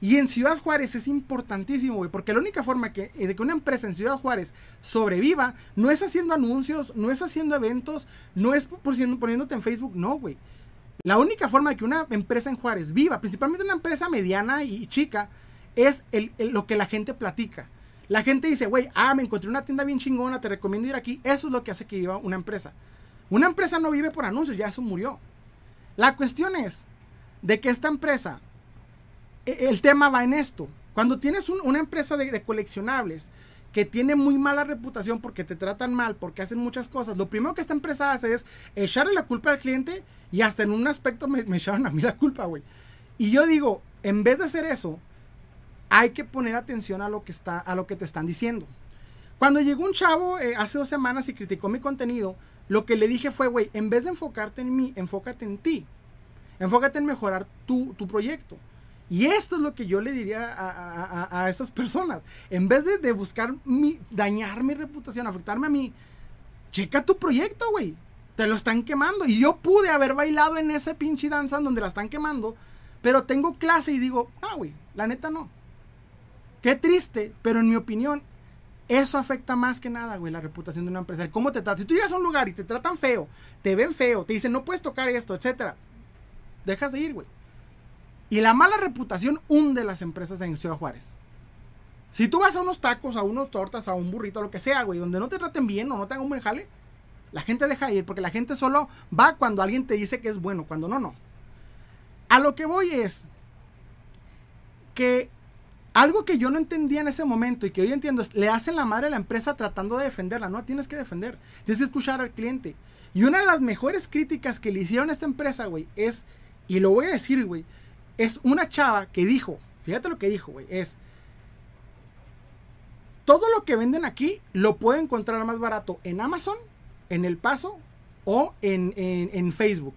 Y en Ciudad Juárez es importantísimo, güey, porque la única forma que, eh, de que una empresa en Ciudad Juárez sobreviva no es haciendo anuncios, no es haciendo eventos, no es poniéndote en Facebook, no, güey. La única forma de que una empresa en Juárez viva, principalmente una empresa mediana y chica, es lo que la gente platica. La gente dice, güey, ah, me encontré una tienda bien chingona, te recomiendo ir aquí. Eso es lo que hace que viva una empresa. Una empresa no vive por anuncios, ya eso murió. La cuestión es de que esta empresa e, el tema va en esto. Cuando tienes una empresa de, coleccionables que tiene muy mala reputación porque te tratan mal, porque hacen muchas cosas, lo primero que esta empresa hace es echarle la culpa al cliente y hasta en un aspecto me, echaron a mí la culpa, güey. Y yo digo, en vez de hacer eso, hay que poner atención a lo que, está, a lo que te están diciendo. Cuando llegó un chavo eh, hace dos semanas y criticó mi contenido, lo que le dije fue, güey, en vez de enfocarte en mí, enfócate en ti. Enfócate en mejorar tu, tu proyecto. Y esto es lo que yo le diría a, a, estas personas. En vez de, buscar mi, dañar mi reputación, afectarme a mí, checa tu proyecto, güey. Te lo están quemando. Y yo pude haber bailado en ese pinche danza donde la están quemando. Pero tengo clase y digo, no, güey, la neta no. Qué triste, pero en mi opinión, eso afecta más que nada, güey, la reputación de una empresa. ¿Cómo te tratan? Si tú llegas a un lugar y te tratan feo, te ven feo, te dicen no puedes tocar esto, etcétera, dejas de ir, güey. Y la mala reputación hunde las empresas en Ciudad Juárez. Si tú vas a unos tacos, a unos tortas, a un burrito, lo que sea, güey, donde no te traten bien o no te hagan un buen jale, la gente deja de ir porque la gente solo va cuando alguien te dice que es bueno, cuando no, no. A lo que voy es que algo que yo no entendía en ese momento y que hoy entiendo es, le hacen la madre a la empresa tratando de defenderla. No, tienes que defender. Tienes que escuchar al cliente. Y una de las mejores críticas que le hicieron a esta empresa, güey, es, y lo voy a decir, güey, es una chava que dijo, fíjate lo que dijo, güey, es, todo lo que venden aquí lo puede encontrar más barato en Amazon, en El Paso o en, Facebook.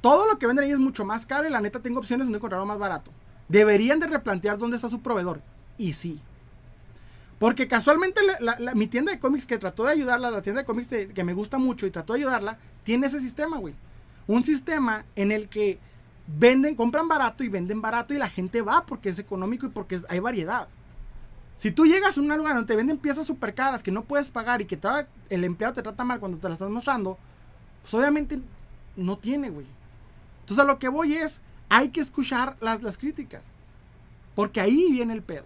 Todo lo que venden ahí es mucho más caro y la neta tengo opciones donde encontrarlo más barato. Deberían de replantear dónde está su proveedor. Y sí. Porque casualmente mi tienda de cómics que trató de ayudarla, la tienda de cómics que me gusta mucho y trató de ayudarla, tiene ese sistema, güey. Un sistema en el que venden, compran barato y venden barato y la gente va porque es económico y porque hay variedad. Si tú llegas a un lugar donde te venden piezas súper caras que no puedes pagar y que el empleado te trata mal cuando te las estás mostrando, pues obviamente no tiene, güey. Entonces a lo que voy es, hay que escuchar las, las críticas. Porque ahí viene el pedo.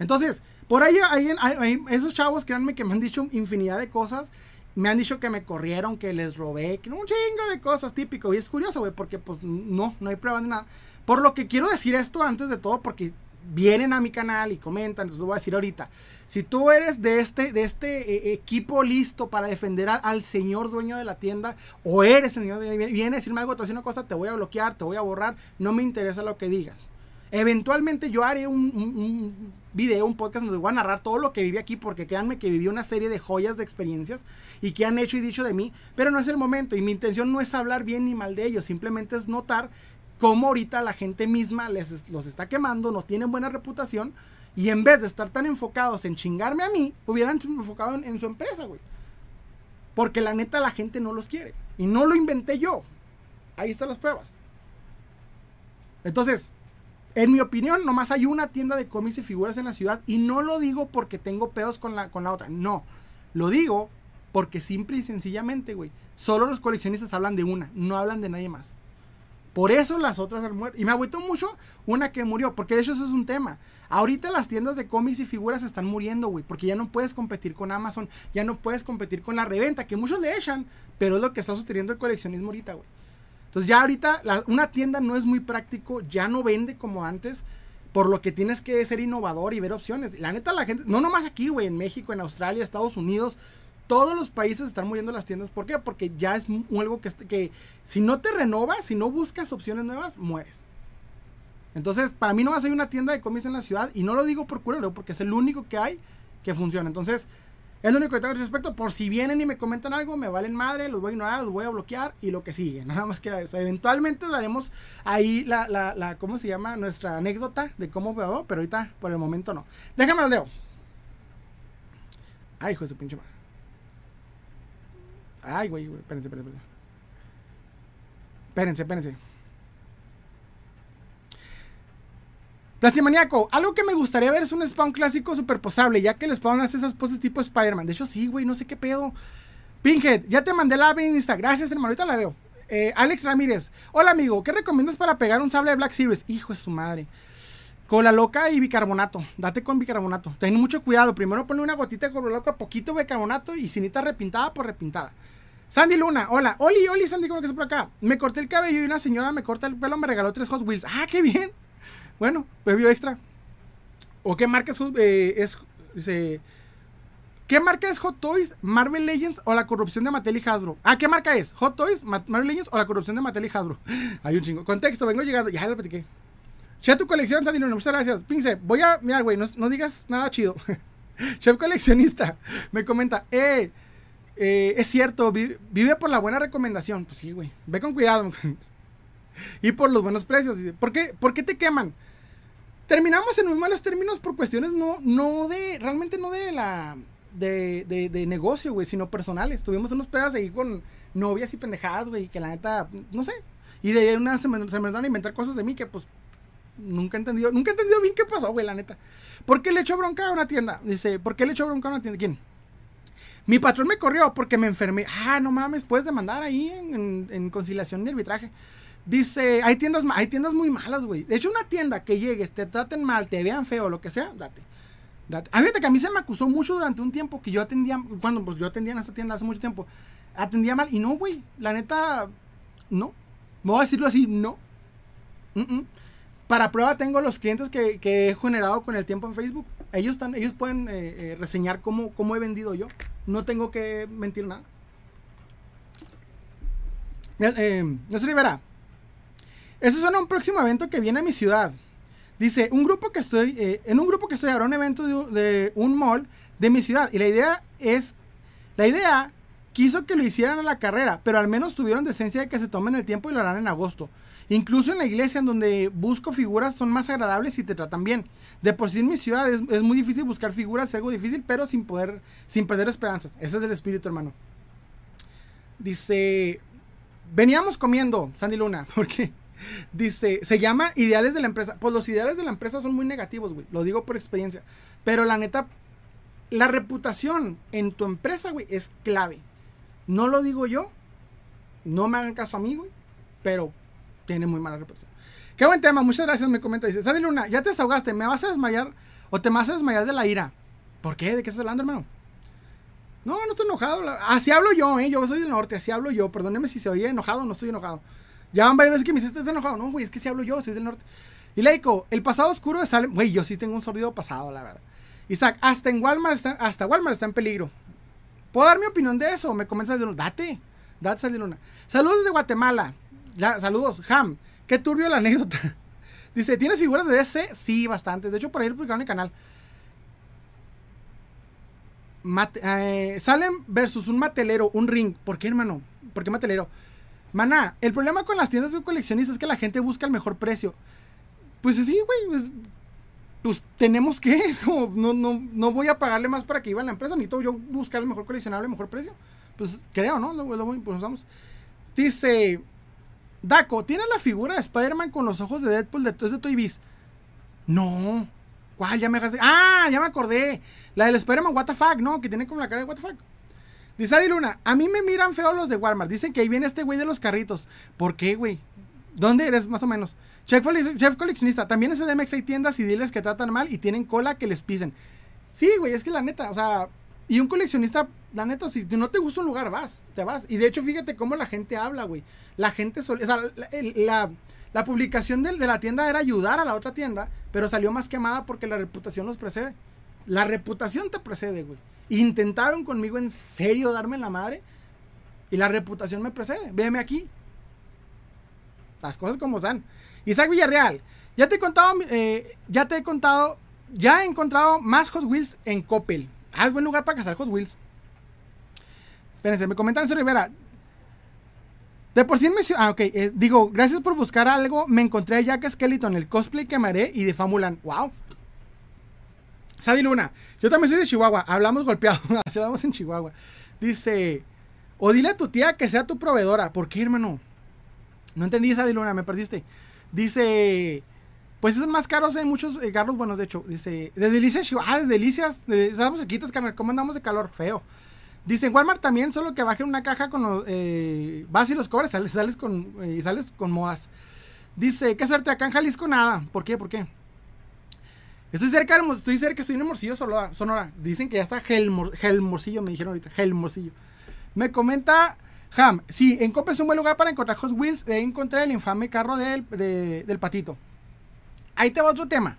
Entonces, por ahí hay, esos chavos, créanme que me han dicho infinidad de cosas me han dicho que me corrieron, que les robé, que un chingo de cosas típico. Y es curioso, güey, porque pues no, no hay pruebas de nada. Por lo que quiero decir esto antes de todo, porque vienen a mi canal y comentan, les lo voy a decir ahorita. Si tú eres de este, de este eh, equipo listo para defender al, señor dueño de la tienda, o eres el señor, viene a decirme algo, te hace una cosa, te voy a bloquear, te voy a borrar, no me interesa lo que digas. Eventualmente yo haré un, video, un podcast donde voy a narrar todo lo que viví aquí, porque créanme que viví una serie de joyas de experiencias y que han hecho y dicho de mí, pero no es el momento y mi intención no es hablar bien ni mal de ellos, simplemente es notar cómo ahorita la gente misma les, los está quemando, no tienen buena reputación. Y en vez de estar tan enfocados en chingarme a mí, hubieran enfocado en, en su empresa, güey. Porque la neta la gente no los quiere. Y no lo inventé yo. Ahí están las pruebas. Entonces, en mi opinión, nomás hay una tienda de cómics y figuras en la ciudad. Y no lo digo porque tengo pedos con la, con la otra. No. Lo digo porque simple y sencillamente, güey. Solo los coleccionistas hablan de una. No hablan de nadie más. Por eso las otras han muerto. Y me agüitó mucho una que murió. Porque de hecho eso es un tema. Ahorita las tiendas de cómics y figuras están muriendo, güey. Porque ya no puedes competir con Amazon. Ya no puedes competir con la reventa. Que muchos le echan. Pero es lo que está sosteniendo el coleccionismo ahorita, güey. Entonces ya ahorita una tienda no es muy práctico, ya no vende como antes, por lo que tienes que ser innovador y ver opciones. La neta la gente, no nomás aquí, güey, en México, en Australia, Estados Unidos, todos los países están muriendo las tiendas. ¿Por qué? Porque ya es algo que, si no te renovas, si no buscas opciones nuevas, mueres. Entonces, para mí no más hay una tienda de cómics en la ciudad y no lo digo por culero, porque es el único que hay que funciona. Entonces, es lo único que tengo al respecto. Por si vienen y me comentan algo, me valen madre, los voy a ignorar, los voy a bloquear y lo que sigue. Nada más que eso. Eventualmente daremos ahí la, la, la, ¿cómo se llama? Nuestra anécdota de cómo veo, pero ahorita por el momento no. Déjame lo leo. Ay, hijo de su pinche madre. Ay, güey, güey, espérense, espérense. Espérense, espérense. Plastimaniaco, algo que me gustaría ver es un spawn clásico superposable, ya que el spawn hace esas poses tipo Spider-Man. De hecho, sí, güey, no sé qué pedo. Pinhead, ya te mandé la Insta. Gracias, hermano, ahorita la veo. Eh, Alex Ramírez, hola amigo, ¿qué recomiendas para pegar un sable de Black Series? Hijo de su madre. Cola loca y bicarbonato. Date con bicarbonato. Ten mucho cuidado. Primero ponle una gotita de cola loca, poquito bicarbonato y cinita repintada por repintada. Sandy Luna, hola. Oli, Oli, Sandy, ¿cómo que estás por acá? Me corté el cabello y una señora me corta el pelo, me regaló tres Hot Wheels. Ah, qué bien. Bueno, previo extra. ¿O qué marca es, eh, ¿Qué marca es Hot Toys, Marvel Legends o la corrupción de Mattel y Hasbro? Ah, ¿qué marca es? ¿Hot Toys, Marvel Legends o la corrupción de Mattel y Hasbro? Hay un chingo. Contexto, vengo llegando. Ya lo platiqué. Chef tu colección, Sandy Luna, muchas gracias. Pince, voy a. Mira, güey, no, digas nada chido. Chef coleccionista me comenta, eh, eh es cierto, vive por la buena recomendación. Pues sí, güey. Ve con cuidado. y por los buenos precios. ¿Por qué, ¿Por qué te queman? terminamos en muy malos términos por cuestiones no, no de, realmente no de la, de, de, negocio, güey, sino personales. Tuvimos unos pedazos ahí con novias y pendejadas, güey, que la neta, no sé. Y de una se me, se me a inventar cosas de mí que, pues, nunca he entendido, nunca he bien qué pasó, güey, la neta. ¿Por qué le echó bronca a una tienda? Dice, ¿por qué le echó bronca a una tienda? ¿Quién? Mi patrón me corrió porque me enfermé. Ah, no mames, puedes demandar ahí en, en conciliación y arbitraje. Dice, hay tiendas, hay tiendas muy malas, güey. De hecho, una tienda que llegues, te traten mal, te vean feo, lo que sea, date. date. A que a mí se me acusó mucho durante un tiempo que yo atendía, cuando pues yo atendía en esa tienda hace mucho tiempo, atendía mal. Y no, güey, la neta, no. Me voy a decirlo así, no. Para prueba tengo los clientes que, he generado con el tiempo en Facebook. Ellos, están, ellos pueden eh, eh, reseñar cómo, he vendido yo. No tengo que mentir nada. Eh, eh Rivera, eso suena a un próximo evento que viene a mi ciudad. Dice, un grupo que estoy, eh, en un grupo que estoy habrá un evento de, un mall de mi ciudad. Y la idea es, la idea quiso que lo hicieran a la carrera, pero al menos tuvieron decencia de que se tomen el tiempo y lo harán en agosto. Incluso en la iglesia en donde busco figuras son más agradables y te tratan bien. De por sí en mi ciudad es, muy difícil buscar figuras, es algo difícil, pero sin poder, sin perder esperanzas. Ese es el espíritu, hermano. Dice, veníamos comiendo, Sandy Luna, porque Dice, se llama ideales de la empresa. Pues los ideales de la empresa son muy negativos, güey. Lo digo por experiencia. Pero la neta, la reputación en tu empresa, güey, es clave. No lo digo yo. No me hagan caso a mí, güey. Pero tiene muy mala reputación. Qué buen tema. Muchas gracias. Me comenta. Dice, Sandy Luna, ya te desahogaste. ¿Me vas a desmayar o te vas a desmayar de la ira? ¿Por qué? ¿De qué estás hablando, hermano? No, no estoy enojado. Así hablo yo, ¿eh? Yo soy del norte. Así hablo yo. Perdóneme si se oye enojado no estoy enojado. Ya van varias veces que me dices, ¿estás enojado? No, güey, es que si hablo yo, soy del norte. Y Leico, el pasado oscuro de Salem. Güey, yo sí tengo un sordido pasado, la verdad. Isaac, hasta en Walmart está, hasta Walmart está en peligro. ¿Puedo dar mi opinión de eso? Me comienzas de. Date, date de luna. Saludos desde Guatemala. Ya, saludos, Ham. Qué turbio la anécdota. Dice, ¿tienes figuras de DC? Sí, bastantes. De hecho, por ahí lo publicaron en el canal. Eh, Salem versus un matelero, un ring. ¿Por qué, hermano? ¿Por qué matelero? Maná, el problema con las tiendas de coleccionistas es que la gente busca el mejor precio. Pues sí, güey. Pues, pues, tenemos que. Es como, no, no, no voy a pagarle más para que iba a la empresa. Necesito yo buscar el mejor coleccionable, el mejor precio. Pues creo, ¿no? Lo, lo, pues vamos. Dice. Daco, ¿tienes la figura de Spider-Man con los ojos de Deadpool de, de Toy Biz? No. ¿Cuál? Ya me Ah, ya me acordé. La del Spider-Man, fuck, ¿no? Que tiene como la cara de fuck. Dice Adi Luna, a mí me miran feo los de Walmart. Dicen que ahí viene este güey de los carritos. ¿Por qué, güey? ¿Dónde eres, más o menos? Chef, coleccionista, también es MX hay tiendas y dealers que tratan mal y tienen cola que les pisen. Sí, güey, es que la neta, o sea, y un coleccionista, la neta, si no te gusta un lugar, vas, te vas. Y de hecho, fíjate cómo la gente habla, güey. La gente, o sea, la, la, publicación de, de, la tienda era ayudar a la otra tienda, pero salió más quemada porque la reputación nos precede. La reputación te precede, güey. Intentaron conmigo en serio darme la madre y la reputación me precede. Veme aquí. Las cosas como están. Isaac Villarreal, ya te he contado, eh, ya te he contado, ya he encontrado más Hot Wheels en Coppel. Ah, es buen lugar para cazar Hot Wheels. Espérense, me comentan eso Rivera. De por sí me... Ah, ok. Eh, digo, gracias por buscar algo. Me encontré a Jack Skeleton, el cosplay que me haré y de Famulan. ¡Wow! Sadie Luna. Yo también soy de Chihuahua. Hablamos golpeado. Hablamos en Chihuahua. Dice... O dile a tu tía que sea tu proveedora. ¿Por qué, hermano? No entendí, Sadie Luna. Me perdiste. Dice... Pues son más caros en muchos eh, carros buenos, de hecho. Dice... De delicias. Ah, de delicias. De, estamos quitas, carnal. ¿Cómo andamos de calor? Feo. Dice, en Walmart también, solo que bajen una caja con los... Eh, vas y los cobres, sales, sales, con, eh, sales con modas. Dice, qué suerte, acá en Jalisco nada. ¿Por qué? ¿Por qué? Estoy cerca, estoy cerca, estoy en Hermosillo, Sonora. Dicen que ya está Gelmorcillo, me dijeron ahorita, Gelmorcillo. Me comenta Ham, sí, en Copa es un buen lugar para encontrar Hot Wheels. De encontrar el infame carro del, del patito. Ahí te va otro tema.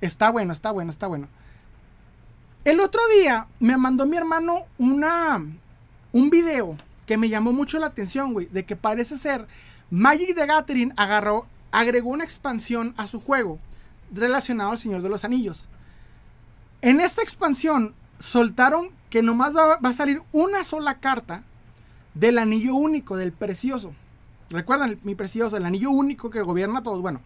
Está bueno, está bueno, está bueno. El otro día me mandó mi hermano una, un video que me llamó mucho la atención, güey, de que parece ser Magic the Gathering agarró, agregó una expansión a su juego relacionado al Señor de los Anillos. En esta expansión soltaron que nomás va, va a salir una sola carta del anillo único, del precioso. ¿Recuerdan mi precioso, el anillo único que gobierna a todos? Bueno,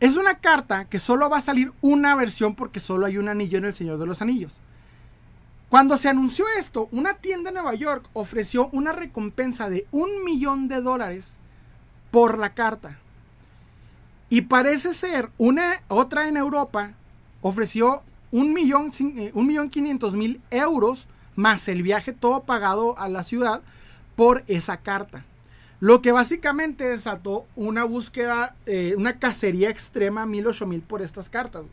es una carta que solo va a salir una versión porque solo hay un anillo en el Señor de los Anillos. Cuando se anunció esto, una tienda en Nueva York ofreció una recompensa de un millón de dólares por la carta. Y parece ser una otra en Europa ofreció un millón, eh, un millón quinientos mil euros más el viaje todo pagado a la ciudad por esa carta. Lo que básicamente desató una búsqueda, eh, una cacería extrema mil, ocho mil por estas cartas.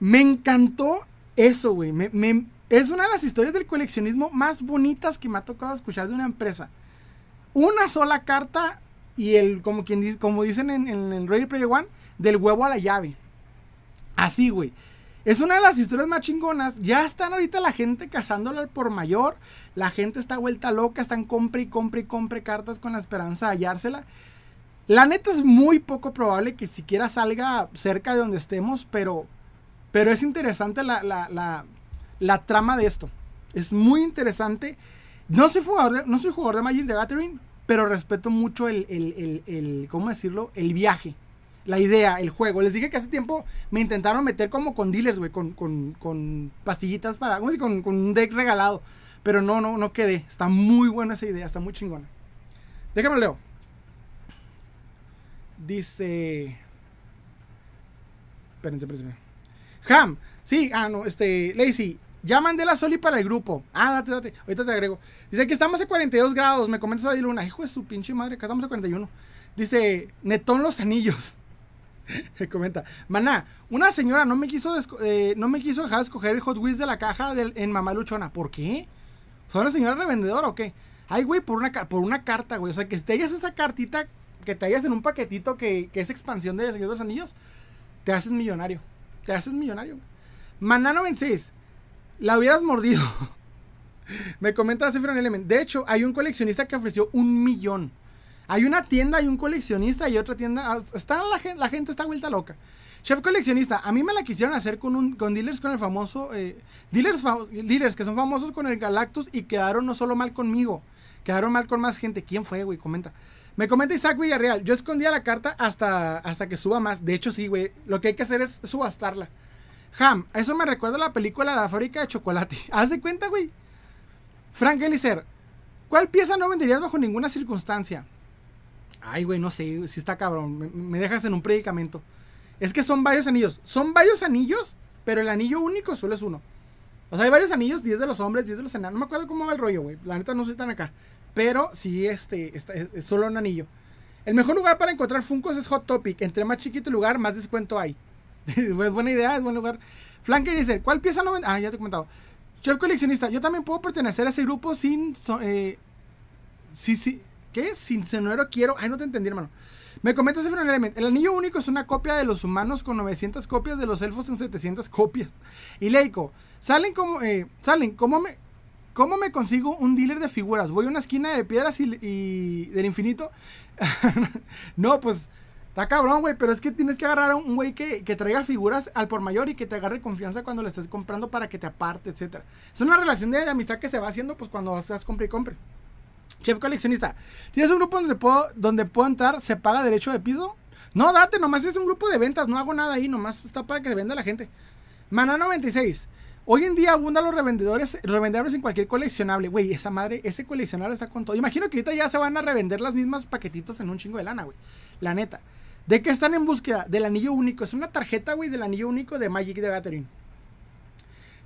Me encantó eso, güey. es una de las historias del coleccionismo más bonitas que me ha tocado escuchar de una empresa. Una sola carta y el, como, quien, como dicen en, en el Ready Player One, del huevo a la llave. Así, güey. Es una de las historias más chingonas. Ya están ahorita la gente cazándola por mayor. La gente está vuelta loca. Están compre y compre y compre cartas con la esperanza de hallársela. La neta es muy poco probable que siquiera salga cerca de donde estemos. Pero, pero es interesante la, la, la, trama de esto. Es muy interesante. No soy jugador de, no soy jugador de Magic the Gathering. Pero respeto mucho el, el, el, ¿cómo decirlo? El viaje la idea, el juego. Les dije que hace tiempo me intentaron meter como con dealers, güey, con, con, con, pastillitas para, ¿cómo Con, con, un deck regalado. Pero no, no, no quedé. Está muy buena esa idea, está muy chingona. Déjame leo. Dice. Espérense, espérense. Ham, sí, ah, no, este, Lazy, ya mandé la Soli para el grupo. Ah, date, date, ahorita te agrego. Dice que estamos a 42 grados, me comentas a Luna. Hijo de su pinche madre, que estamos a 41. Dice, Netón los anillos. Comenta, maná, una señora no me quiso eh, no me quiso dejar escoger el Hot Wheels de la caja en Mamá Luchona. ¿Por qué? ¿Son una señora revendedora o qué? Ay, güey, por una, por una carta, güey. O sea, que te hayas esa cartita, que te hayas en un paquetito que, es expansión de Señor de los Anillos, te haces millonario. Te haces millonario. Maná 96, la hubieras mordido. me comenta Cifran Element. De hecho, hay un coleccionista que ofreció un millón hay una tienda, hay un coleccionista y otra tienda. Ah, está la, gente, la gente está vuelta loca. Chef coleccionista, a mí me la quisieron hacer con un con dealers con el famoso eh, dealers dealers que son famosos con el Galactus y quedaron no solo mal conmigo, Quedaron mal con más gente. ¿Quién fue, güey? Comenta. Me comenta Isaac Villarreal. Yo escondía la carta hasta, hasta que suba más. De hecho, sí, güey. Lo que hay que hacer es subastarla. Ham, eso me recuerda a la película La fábrica de chocolate. Haz de cuenta, güey. Frank Elicer, ¿cuál pieza no venderías bajo ninguna circunstancia? Ay, güey, no sé, si está cabrón. Me, dejas en un predicamento. Es que son varios anillos. Son varios anillos, pero el anillo único solo es uno. O sea, hay varios anillos, 10 de los hombres, 10 de los enanos. No me acuerdo cómo va el rollo, güey. La neta no soy tan acá. Pero sí, este, es, solo un anillo. El mejor lugar para encontrar Funkos es Hot Topic. Entre más chiquito el lugar, más descuento hay. es buena idea, es buen lugar. Flanker dice, ¿cuál pieza no? Ah, ya te he comentado. Chef coleccionista, yo también puedo pertenecer a ese grupo sin... eh, sí, sí. ¿Qué? Sin sonero quiero. Ay, no te entendí, hermano. Me comentas un Element. El anillo único es una copia de los humanos con 900 copias, de los elfos con 700 copias. Y Leico, salen como. Eh, salen, ¿cómo me, ¿cómo me consigo un dealer de figuras? Voy a una esquina de piedras y, del infinito. no, pues. Está cabrón, güey, pero es que tienes que agarrar a un güey que, que, traiga figuras al por mayor y que te agarre confianza cuando le estés comprando para que te aparte, etcétera. Es una relación de, amistad que se va haciendo pues cuando estás compre y compre. Chef coleccionista, ¿tienes un grupo donde puedo, donde puedo entrar? ¿Se paga derecho de piso? No, date, nomás es un grupo de ventas, no hago nada ahí, nomás está para que se venda la gente. Mana 96. Hoy en día abundan los revendedores, revendedores en cualquier coleccionable. Güey, esa madre, ese coleccionable está con todo. Imagino que ahorita ya se van a revender las mismas paquetitos en un chingo de lana, güey. La neta. ¿De qué están en búsqueda? Del anillo único. Es una tarjeta, güey, del anillo único de Magic the Gathering.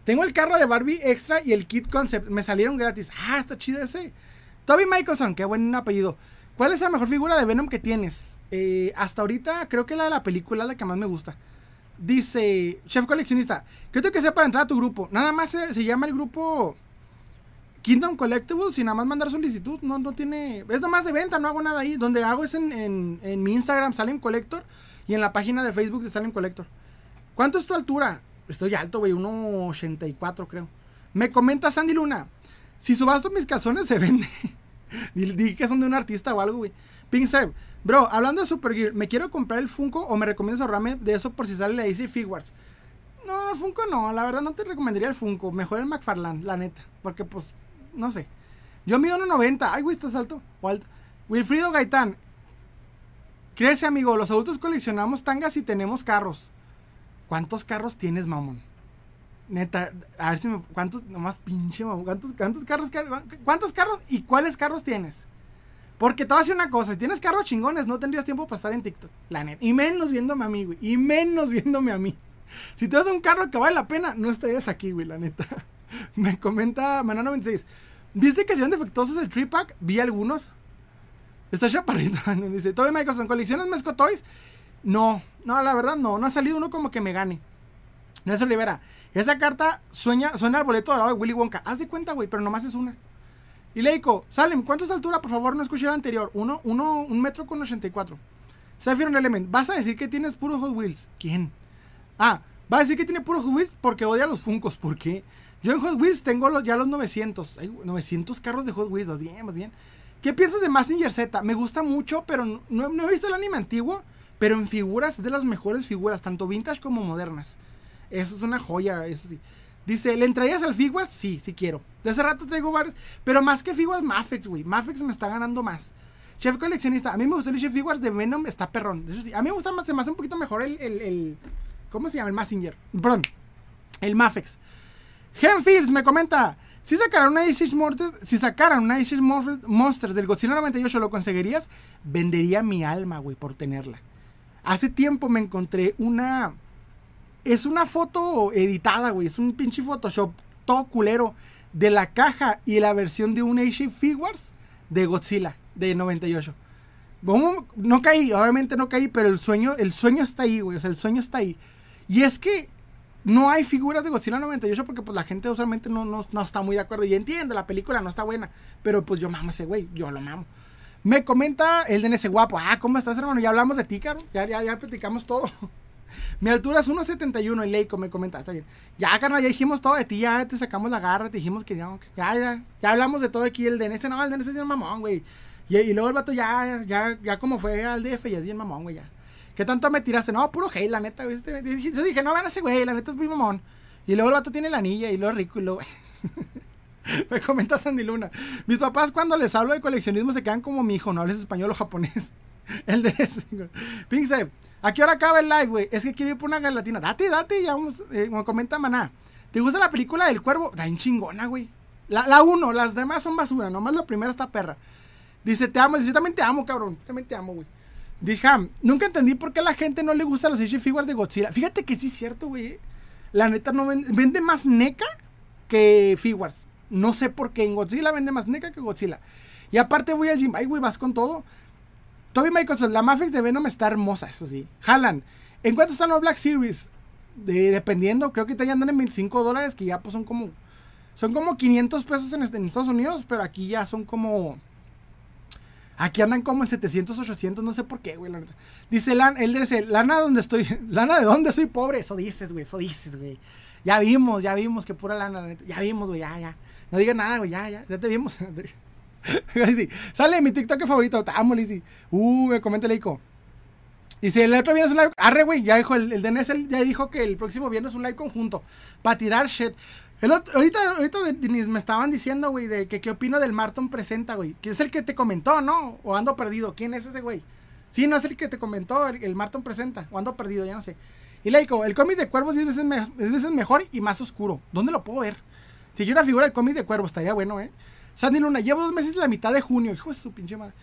Tengo el carro de Barbie extra y el kit concept. Me salieron gratis. Ah, está chido ese. Toby Michelson, qué buen apellido. ¿Cuál es la mejor figura de Venom que tienes? Eh, hasta ahorita creo que la de la película es la que más me gusta. Dice, chef coleccionista, ¿qué tengo que hacer para entrar a tu grupo? Nada más se, llama el grupo Kingdom Collectibles y nada más mandar solicitud. No, no tiene. Es nomás de venta, no hago nada ahí. Donde hago es en, en mi Instagram, Salen Collector. Y en la página de Facebook de Salen Collector. ¿Cuánto es tu altura? Estoy alto, güey, 1,84 creo. Me comenta Sandy Luna. Si subasto mis calzones se vende. Dije que son de un artista o algo, güey. Pink Bro, hablando de Super Gear, ¿me quiero comprar el Funko o me recomiendas ahorrarme de eso por si sale la DC Figures? No, el Funko no, la verdad no te recomendaría el Funko. Mejor el McFarlane, la neta. Porque pues, no sé. Yo mido 1.90. Ay, güey, estás alto. O alto. Wilfrido Gaitán. Crece, amigo. Los adultos coleccionamos tangas y tenemos carros. ¿Cuántos carros tienes, mamón? Neta, a ver si me. ¿Cuántos? Nomás pinche, ¿cuántos, cuántos carros? ¿Cuántos carros y cuáles carros tienes? Porque te voy a decir una cosa: si tienes carros chingones, no tendrías tiempo para estar en TikTok. La neta. Y menos viéndome a mí, güey. Y menos viéndome a mí. Si te das un carro que vale la pena, no estarías aquí, güey, la neta. Me comenta Manano26. ¿Viste que se ven defectuosos el tree pack? Vi algunos. Está chaparrito. Dice: Toby Michelson, ¿coleccionas Mesco Toys? No, no, la verdad no. No ha salido uno como que me gane. Nelson Olivera. Esa carta sueña, suena al boleto dorado de Willy Wonka. Haz de cuenta, güey, pero nomás es una. Y Leico, Salem, ¿cuánto es altura? Por favor, no escuché la anterior. Uno, uno, un metro con 84. Sapphire Element, ¿vas a decir que tienes puros Hot Wheels? ¿Quién? Ah, va a decir que tiene puros Hot Wheels porque odia los Funcos. ¿Por qué? Yo en Hot Wheels tengo ya los 900. Hay 900 carros de Hot Wheels, bien, más bien. ¿Qué piensas de Massinger Z? Me gusta mucho, pero no, no he visto el anime antiguo. Pero en figuras de las mejores figuras, tanto vintage como modernas. Eso es una joya, eso sí. Dice, ¿le entrarías al Figuarts? Sí, sí quiero. De hace rato traigo varios. Pero más que Figuarts, Mafex, güey. Mafex me está ganando más. Chef coleccionista. A mí me gustó el Chef Figuarts de Venom. Está perrón. Eso sí. A mí me gusta más, se me hace un poquito mejor el, el, ¿Cómo se llama? El Massinger. Perdón. El Mafex. Genfields me comenta. Si sacaran una Ice Monsters, si sacaran una Ice Monsters del Godzilla 98, ¿lo conseguirías? Vendería mi alma, güey, por tenerla. Hace tiempo me encontré una es una foto editada, güey. Es un pinche Photoshop todo culero de la caja y la versión de un Age Figures de Godzilla de 98. No caí, obviamente no caí, pero el sueño, el sueño está ahí, güey. O sea, el sueño está ahí. Y es que no hay figuras de Godzilla 98 porque pues la gente usualmente no, no, está muy de acuerdo. Y entiendo, la película no está buena. Pero pues yo mamo ese güey, yo lo mamo. Me comenta el ese guapo. Ah, ¿cómo estás, hermano? Ya hablamos de ti, caro. Ya, ya, ya platicamos todo. Mi altura es 1.71 y Leico me comenta, está. Ya, carnal, ya dijimos todo de ti, ya te sacamos la garra, te dijimos que ya, ya, ya, hablamos de todo aquí. El DNS, no, el DNS es bien mamón, güey. Y, luego el vato ya, ya, ya como fue al DF, ya es bien mamón, güey, ya. ¿Qué tanto me tiraste? No, puro hate, la neta, güey. Yo dije, no, vean ese güey, la neta es muy mamón. Y luego el vato tiene la anilla y lo rico y luego... Me comenta Sandy Luna. Mis papás cuando les hablo de coleccionismo se quedan como mi hijo, no hables español o japonés. El de ese, Pinkse, ¿a qué hora acaba el live, güey? Es que quiero ir por una galatina. Date, date, ya vamos. Eh, me comenta Maná. ¿Te gusta la película del cuervo? Da en chingona, güey. La, la uno, las demás son basura, nomás la primera está perra. Dice, te amo. Dice, yo también te amo, cabrón. Yo también te amo, güey. Dije, nunca entendí por qué a la gente no le gustan los action figures de Godzilla. Fíjate que sí es cierto, güey. La neta no vende, vende más NECA que figures. No sé por qué en Godzilla vende más NECA que Godzilla. Y aparte voy al gym. Ay, güey, vas con todo. Toby Michelson, la Mafex de Venom está hermosa, eso sí. Jalan. ¿En cuánto están los Black Series? dependiendo, creo que ya andan en 25 dólares, que ya pues son como... Son como 500 pesos en, Estados Unidos, pero aquí ya son como Aquí andan como en 700, 800, no sé por qué, güey. Dice, él dice, lana donde estoy, lana de dónde soy pobre. Eso dices, güey, eso dices, güey. Ya vimos, ya vimos que pura lana, ya vimos, güey, ya, ya. No digas nada, güey, ya, ya, ya te vimos. Sale mi TikTok favorito, te amo, Lizzy. Uh, me comenta Leico. Dice, el otro viernes es un live. Arre, güey, ya dijo, el, el DNS ya dijo que el próximo viernes es un live conjunto. Para tirar shit ahorita, ahorita me estaban diciendo, güey, de que qué opino del Marton Presenta, güey. Que es el que te comentó, ¿no? O ando perdido. ¿Quién es ese, güey? Sí, no es el que te comentó, el, Marton Presenta. O ando perdido, ya no sé. Y Leico, el cómic de cuervos es veces, veces mejor y más oscuro. ¿Dónde lo puedo ver? Si yo una figura del cómic de cuervos, estaría bueno, ¿eh? Sandy Luna, llevo dos meses la mitad de junio. Hijo de su pinche madre.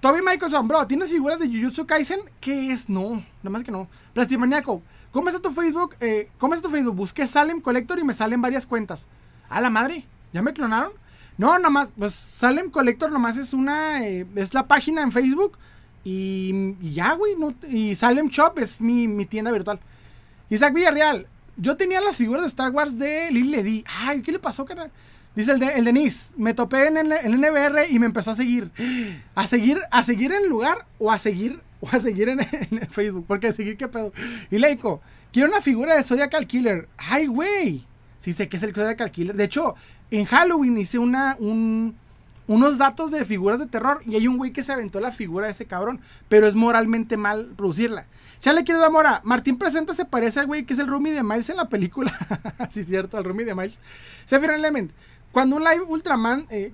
Toby Michaelson, bro, ¿tienes figuras de Jujutsu Kaisen? ¿Qué es? No, nada más que no. Plastimaniaco, ¿Cómo está tu Facebook? Eh, ¿Cómo está tu Facebook? Busqué Salem Collector y me salen varias cuentas. A la madre, ¿ya me clonaron? No, nomás, pues Salem Collector nomás es una, eh, es la página en Facebook y, ya, güey, y Salem Shop es mi, tienda virtual. Isaac Villarreal, yo tenía las figuras de Star Wars de Lil Ledy. Ay, ¿qué le pasó, carnal? Dice el, de, el Denis, me topé en el, NBR y me empezó a seguir. ¿A seguir, a seguir en el lugar o a seguir o a seguir en, el Facebook. Porque seguir qué pedo. Y Leico, quiero una figura de Zodiacal Killer. Ay, güey. Sí sé que es el Zodiacal Killer. De hecho, en Halloween hice una, un, unos datos de figuras de terror. Y hay un güey que se aventó la figura de ese cabrón. Pero es moralmente mal producirla. Ya le quiero dar mora. Martín Presenta se parece al güey que es el Rumi de Miles en la película. sí, cierto, al Rumi de Miles. Sephiroth Element. Cuando un live Ultraman, eh,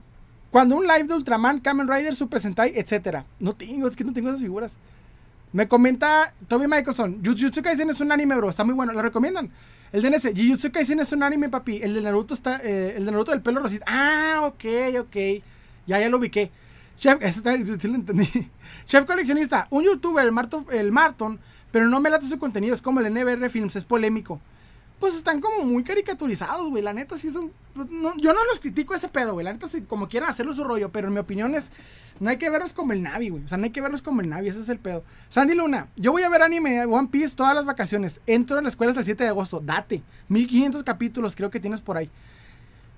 cuando un live de Ultraman, Kamen Rider, Super Sentai, etc. No tengo, es que no tengo esas figuras. Me comenta Toby Michelson, Jujutsu Kaisen es un anime, bro, está muy bueno, ¿lo recomiendan? El DNS, Jujutsu Kaisen es un anime, papi. El de Naruto está, eh, el de Naruto del pelo rosita. Ah, ok, ok. Ya, ya lo ubiqué. Chef, está, sí lo entendí. Chef coleccionista, un youtuber, el Marton, el Marton, pero no me late su contenido, es como el NBR Films, es polémico pues están como muy caricaturizados, güey. La neta sí son. Pues, yo no los critico ese pedo, güey. La neta sí, como quieran hacerlo su rollo, pero en mi opinión es. No hay que verlos como el Navi, güey. O sea, no hay que verlos como el Navi, ese es el pedo. Sandy Luna, yo voy a ver anime One Piece todas las vacaciones. Entro a la escuela hasta el 7 de agosto. Date. 1500 capítulos creo que tienes por ahí.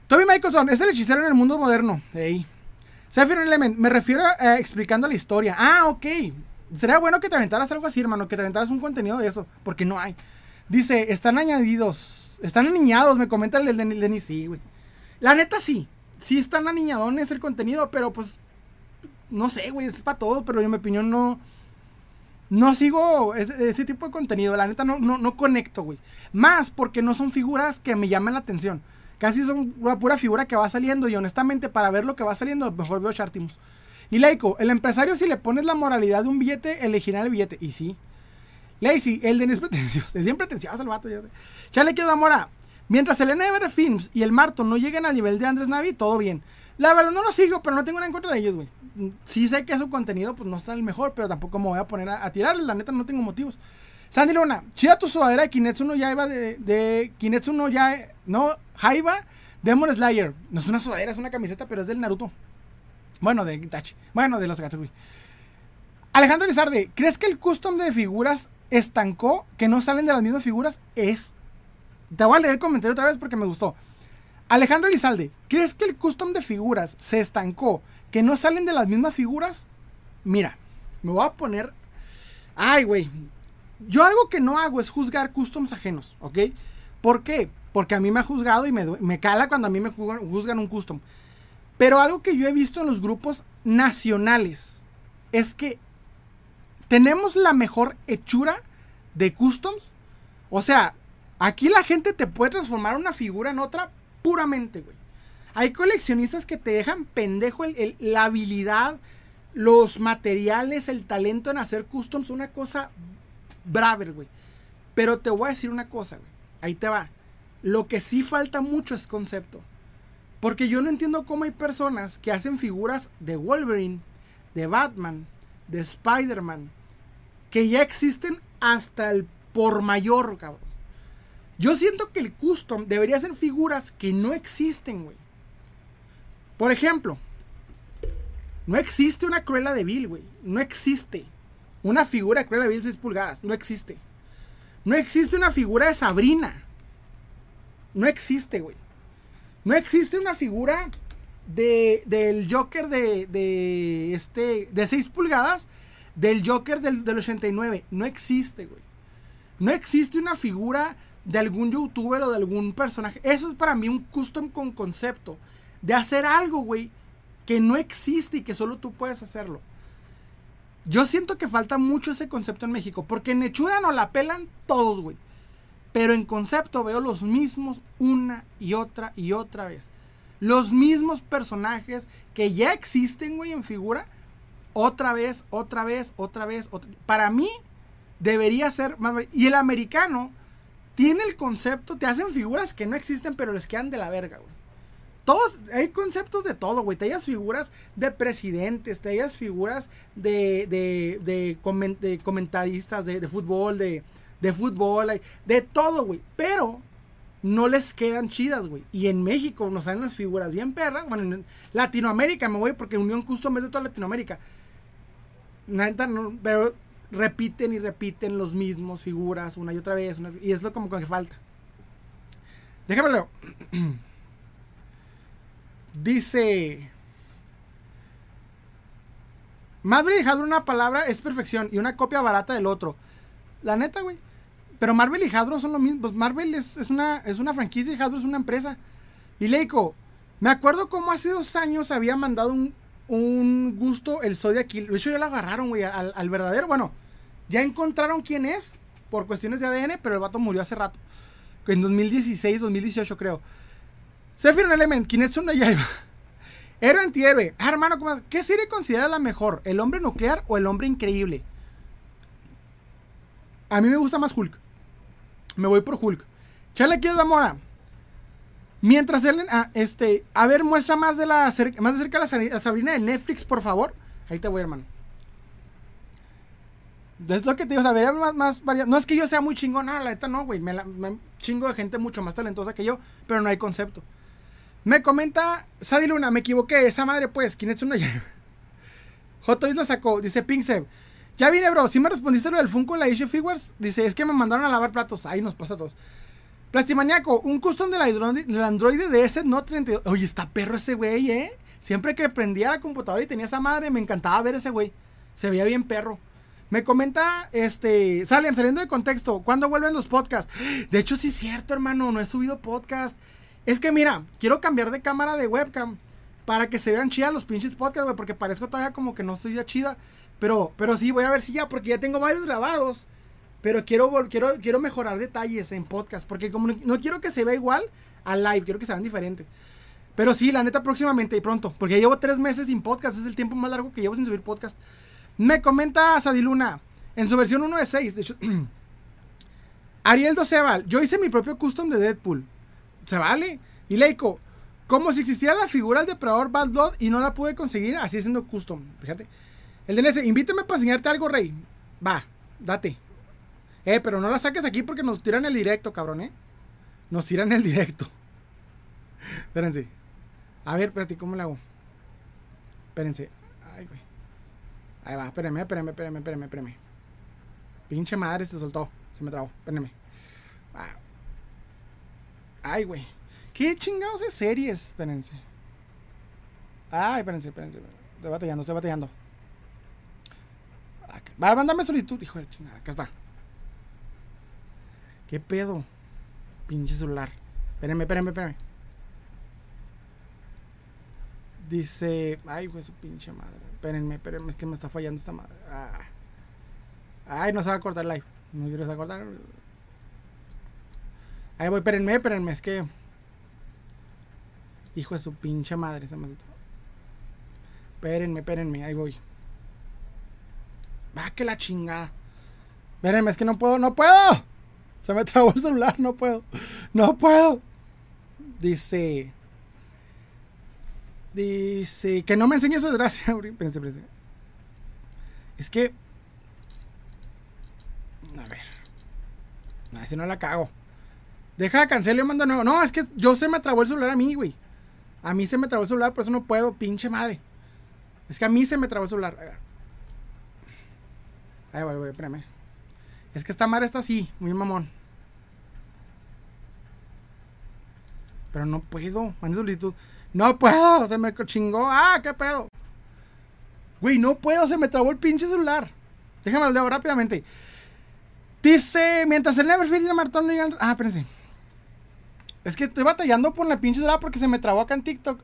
Toby Michelson, es el hechicero en el mundo moderno. Ey. Sephiroth Element, me refiero explicando la historia. Ah, ok. Sería bueno que te aventaras algo así, hermano. Que te aventaras un contenido de eso. Porque no hay. Dice, están añadidos. Están aniñados, me comenta el de Denis. Sí, güey. La neta sí. Sí están aniñadones el contenido, pero pues. No sé, güey. Es para todos, pero en mi opinión no. No sigo ese, tipo de contenido. La neta no, no, conecto, güey. Más porque no son figuras que me llaman la atención. Casi son una pura figura que va saliendo. Y honestamente, para ver lo que va saliendo, mejor veo Chartimus. Y Laico, el empresario, si le pones la moralidad de un billete, elegirá el billete. Y sí. Lazy, el Denis pretencioso. Es bien pretencioso el vato, ya sé. Ya le quedó Mora. Mientras el Ever Films y el Marton no lleguen al nivel de Andrés Navi, todo bien. La verdad no lo sigo, pero no tengo nada en contra de ellos, güey. Sí sé que su contenido pues no está el mejor, pero tampoco me voy a poner a, tirarle. La neta no tengo motivos. Sandy Luna, chida tu sudadera de Kinetsu no ya iba de, de Kinetsu no ya, no, Jaiba, Demon Slayer. No es una sudadera, es una camiseta, pero es del Naruto. Bueno, de Itachi. Bueno, de los gatos, güey. Alejandro Lizarde, ¿crees que el custom de figuras estancó, que no salen de las mismas figuras, es... Te voy a leer el comentario otra vez porque me gustó. Alejandro Elizalde, ¿crees que el custom de figuras se estancó, que no salen de las mismas figuras? Mira, me voy a poner... Ay, güey. Yo algo que no hago es juzgar customs ajenos, ¿ok? ¿Por qué? Porque a mí me ha juzgado y me, me cala cuando a mí me juzgan un custom. Pero algo que yo he visto en los grupos nacionales es que tenemos la mejor hechura de customs. O sea, aquí la gente te puede transformar una figura en otra puramente, güey. Hay coleccionistas que te dejan pendejo la habilidad, los materiales, el talento en hacer customs, una cosa braver, güey. Pero te voy a decir una cosa, güey. Ahí te va. Lo que sí falta mucho es concepto. Porque yo no entiendo cómo hay personas que hacen figuras de Wolverine, de Batman, de Spider-Man, que ya existen hasta el por mayor, cabrón. Yo siento que el custom debería ser figuras que no existen, güey. Por ejemplo, no existe una Cruella de Bill, güey. No existe. Una figura de Cruella de Bill 6 pulgadas. No existe. No existe una figura de Sabrina. No existe, güey. No existe una figura de, del Joker de, de, este, de 6 pulgadas del Joker del, del 89. No existe, güey. No existe una figura de algún youtuber o de algún personaje. Eso es para mí un custom con concepto. De hacer algo, güey, que no existe y que solo tú puedes hacerlo. Yo siento que falta mucho ese concepto en México. Porque en Echuda no la pelan todos, güey. Pero en concepto veo los mismos una y otra y otra vez. Los mismos personajes que ya existen, güey, en figura. Otra vez, otra vez, otra vez. Para mí, debería ser más. Y el americano tiene el concepto, te hacen figuras que no existen, pero les quedan de la verga, güey. Todos, hay conceptos de todo, güey. Te hayas figuras de presidentes, te hayas figuras de, de, de, comentaristas de, fútbol, de, de fútbol, de todo, güey. Pero no les quedan chidas, güey. Y en México nos salen las figuras bien perras. Bueno, en Latinoamérica me voy porque Unión Custom es de toda Latinoamérica. Neta, no, pero repiten y repiten los mismos figuras una y otra vez. y es lo como que falta. Déjame leo. Dice. Marvel y Hadro una palabra es perfección y una copia barata del otro. La neta, güey. Pero Marvel y Hadro son lo mismo. Pues Marvel es, una, es una franquicia y Hadro es una empresa. Y Leico, me acuerdo como hace dos años había mandado un, un gusto el Zodiac Kill. De hecho, ya lo agarraron, güey, al, verdadero. Bueno, ya encontraron quién es por cuestiones de ADN, pero el vato murió hace rato. En 2016, 2018, creo. Sephiroth Element, Kimetsu no Yaiba. Héroe antihéroe. Ah, hermano, ¿qué serie consideras la mejor? ¿El hombre nuclear o el hombre increíble? A mí me gusta más Hulk. Me voy por Hulk. Chale, aquí es mora. Mientras él, ah, este, a ver, muestra más de la más de cerca la Sabrina de Netflix, por favor. Ahí te voy, hermano. Es lo que te digo, o más, más No es que yo sea muy chingón, no, la neta no, güey. Me, chingo de gente mucho más talentosa que yo, pero no hay concepto. Me comenta Sadie Luna, me equivoqué, esa madre pues, Kinetsu no Joto Isla sacó, dice Pinksev. Ya vine, bro, si me respondiste lo del Funko en la Issue Figures. Dice, es que me mandaron a lavar platos. Ahí nos pasa a todos. Plastimaniaco, un custom del Android, del Android DS No 32. Oye, está perro ese güey, ¿eh? Siempre que prendía la computadora y tenía esa madre, me encantaba ver ese güey. Se veía bien perro. Me comenta, este, salen saliendo de contexto, ¿cuándo vuelven los podcasts? De hecho, sí es cierto, hermano, no he subido podcast. Es que mira, quiero cambiar de cámara de webcam para que se vean chidas los pinches podcasts, güey, porque parezco todavía como que no estoy ya chida. Pero, pero sí, voy a ver si ya, porque ya tengo varios grabados. Pero quiero, quiero, quiero mejorar detalles en podcast, porque como no, quiero que se vea igual al live, quiero que se vean diferentes. Pero sí, la neta, próximamente y pronto, porque llevo tres meses sin podcast, es el tiempo más largo que llevo sin subir podcast. Me comenta Sadiluna, en su versión 1 de 6, de hecho, Ariel Doceval, yo hice mi propio custom de Deadpool se vale. Y Leico, como si existiera la figura del depredador Bad Blood y no la pude conseguir, así siendo custom. Fíjate. El DNS, invítame para enseñarte algo, Rey. Va, date. Eh, pero no la saques aquí porque nos tiran el directo, cabrón, eh. Nos tiran el directo. Espérense. A ver, espérate, ¿cómo le hago? Espérense. Ay, güey. Ahí va, espérenme, espérenme, espérenme, espérenme, espérenme. Pinche madre, se soltó. Se me trabó. Espérenme. Ah. Ay, güey. ¿Qué chingados de series? Espérense. Ay, espérense, espérense. Estoy batallando, estoy batallando. Va, mándame solicitud, hijo de chingada. Acá está. ¿Qué pedo? Pinche celular. Espérenme, espérenme, espérenme. Dice. Ay, güey, su pinche madre. Espérenme, espérenme, es que me está fallando esta madre. Ah. Ay, no se va a cortar live. No quiero a cortar. Ahí voy, espérenme, espérenme, es que. Hijo de su pinche madre, se me Espérenme, espérenme, ahí voy. Va que la chingada. Espérenme, es que no puedo, no puedo. Se me trabó el celular, no puedo. No puedo. Dice. Dice que no me enseñe su desgracia. Espérense, espérense. Es que. A ver. A ver si no la cago. Deja de cancelar y mando nuevo. No, es que yo se me trabó el celular a mí, güey. A mí se me trabó el celular, por eso no puedo, pinche madre. Es que a mí se me trabó el celular. Ahí voy, voy, espérame. Es que esta madre está así, muy mamón. Pero no puedo. Mande solicitud. No puedo. Se me chingó. Ah, qué pedo. Güey, no puedo. Se me trabó el pinche celular. Déjame lo leo rápidamente. Dice, mientras el Neverfield de Martón no Ah, espérense. Es que estoy batallando por la pinche celular porque se me trabó acá en TikTok.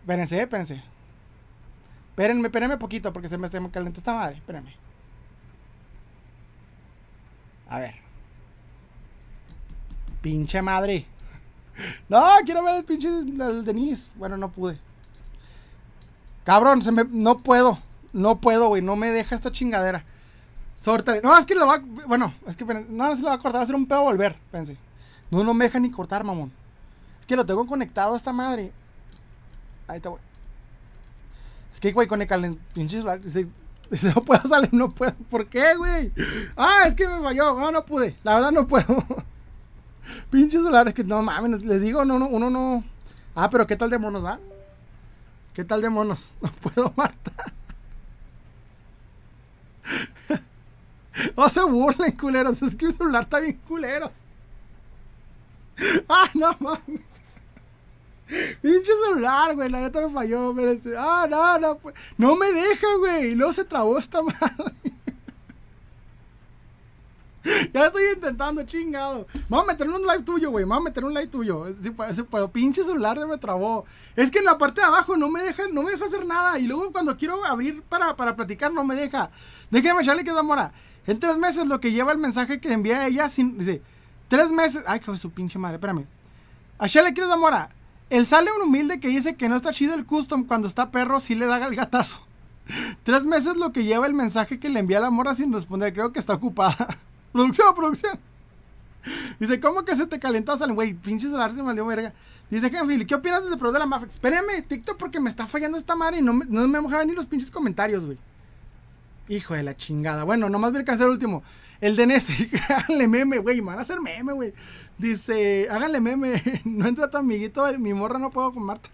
Espérense, espérense. Espérenme, espérenme poquito porque se me, se me calentó esta madre. Espérenme. A ver. Pinche madre. No, quiero ver el pinche del Denise. Bueno, no pude. Cabrón, se me, no puedo. No puedo, güey. No me deja esta chingadera. Sorta. No, es que lo va. Bueno, es que. No, no se lo va a cortar. Va a ser un pedo volver. Pense. No, no me deja ni cortar, mamón. Es que lo tengo conectado a esta madre. Ahí está, güey. Es que, güey, con el pinche. Dice, no puedo salir, no puedo. ¿Por qué, güey? Ah, es que me falló. No, no pude. La verdad no puedo. pinche celular, es que no mames. Les digo, no, no, uno no. Ah, pero ¿qué tal de monos, va? ¿Qué tal de monos? No puedo, Marta. no se burlen, culeros. Es que el celular está bien culero. Ah, no mames. Pinche celular, güey. La neta me falló. Ah, no, no. Pues. No me deja, güey. Y luego se trabó esta madre. ya estoy intentando, chingado. Vamos a meter un live tuyo, güey. Vamos a meter un live tuyo. Si puedo, Pinche celular me trabó. Es que en la parte de abajo no me deja, no me deja hacer nada. Y luego cuando quiero abrir para, para platicar, no me deja. Déjame echarle que da mora. En tres meses lo que lleva el mensaje que envía ella sin. Dice. Tres meses. Ay, que su pinche madre, espérame. A Shelley quiero Mora. El sale un humilde que dice que no está chido el custom cuando está perro, sí le da el gatazo. Tres meses lo que lleva el mensaje que le envía la mora sin responder. Creo que está ocupada. producción, producción. Dice, ¿cómo que se te calentó? Salen, güey, pinche celular se valió verga. Dice, Philly, ¿qué opinas del pro de la Mafex? Espérame, TikTok, porque me está fallando esta madre y no no me mojaban ni los pinches comentarios, güey. Hijo de la chingada. Bueno, nomás voy a el último. El de Nessie, háganle meme, güey. Me van a hacer meme, güey. Dice, háganle meme. No entra tu amiguito, mi morra no puedo con Marta.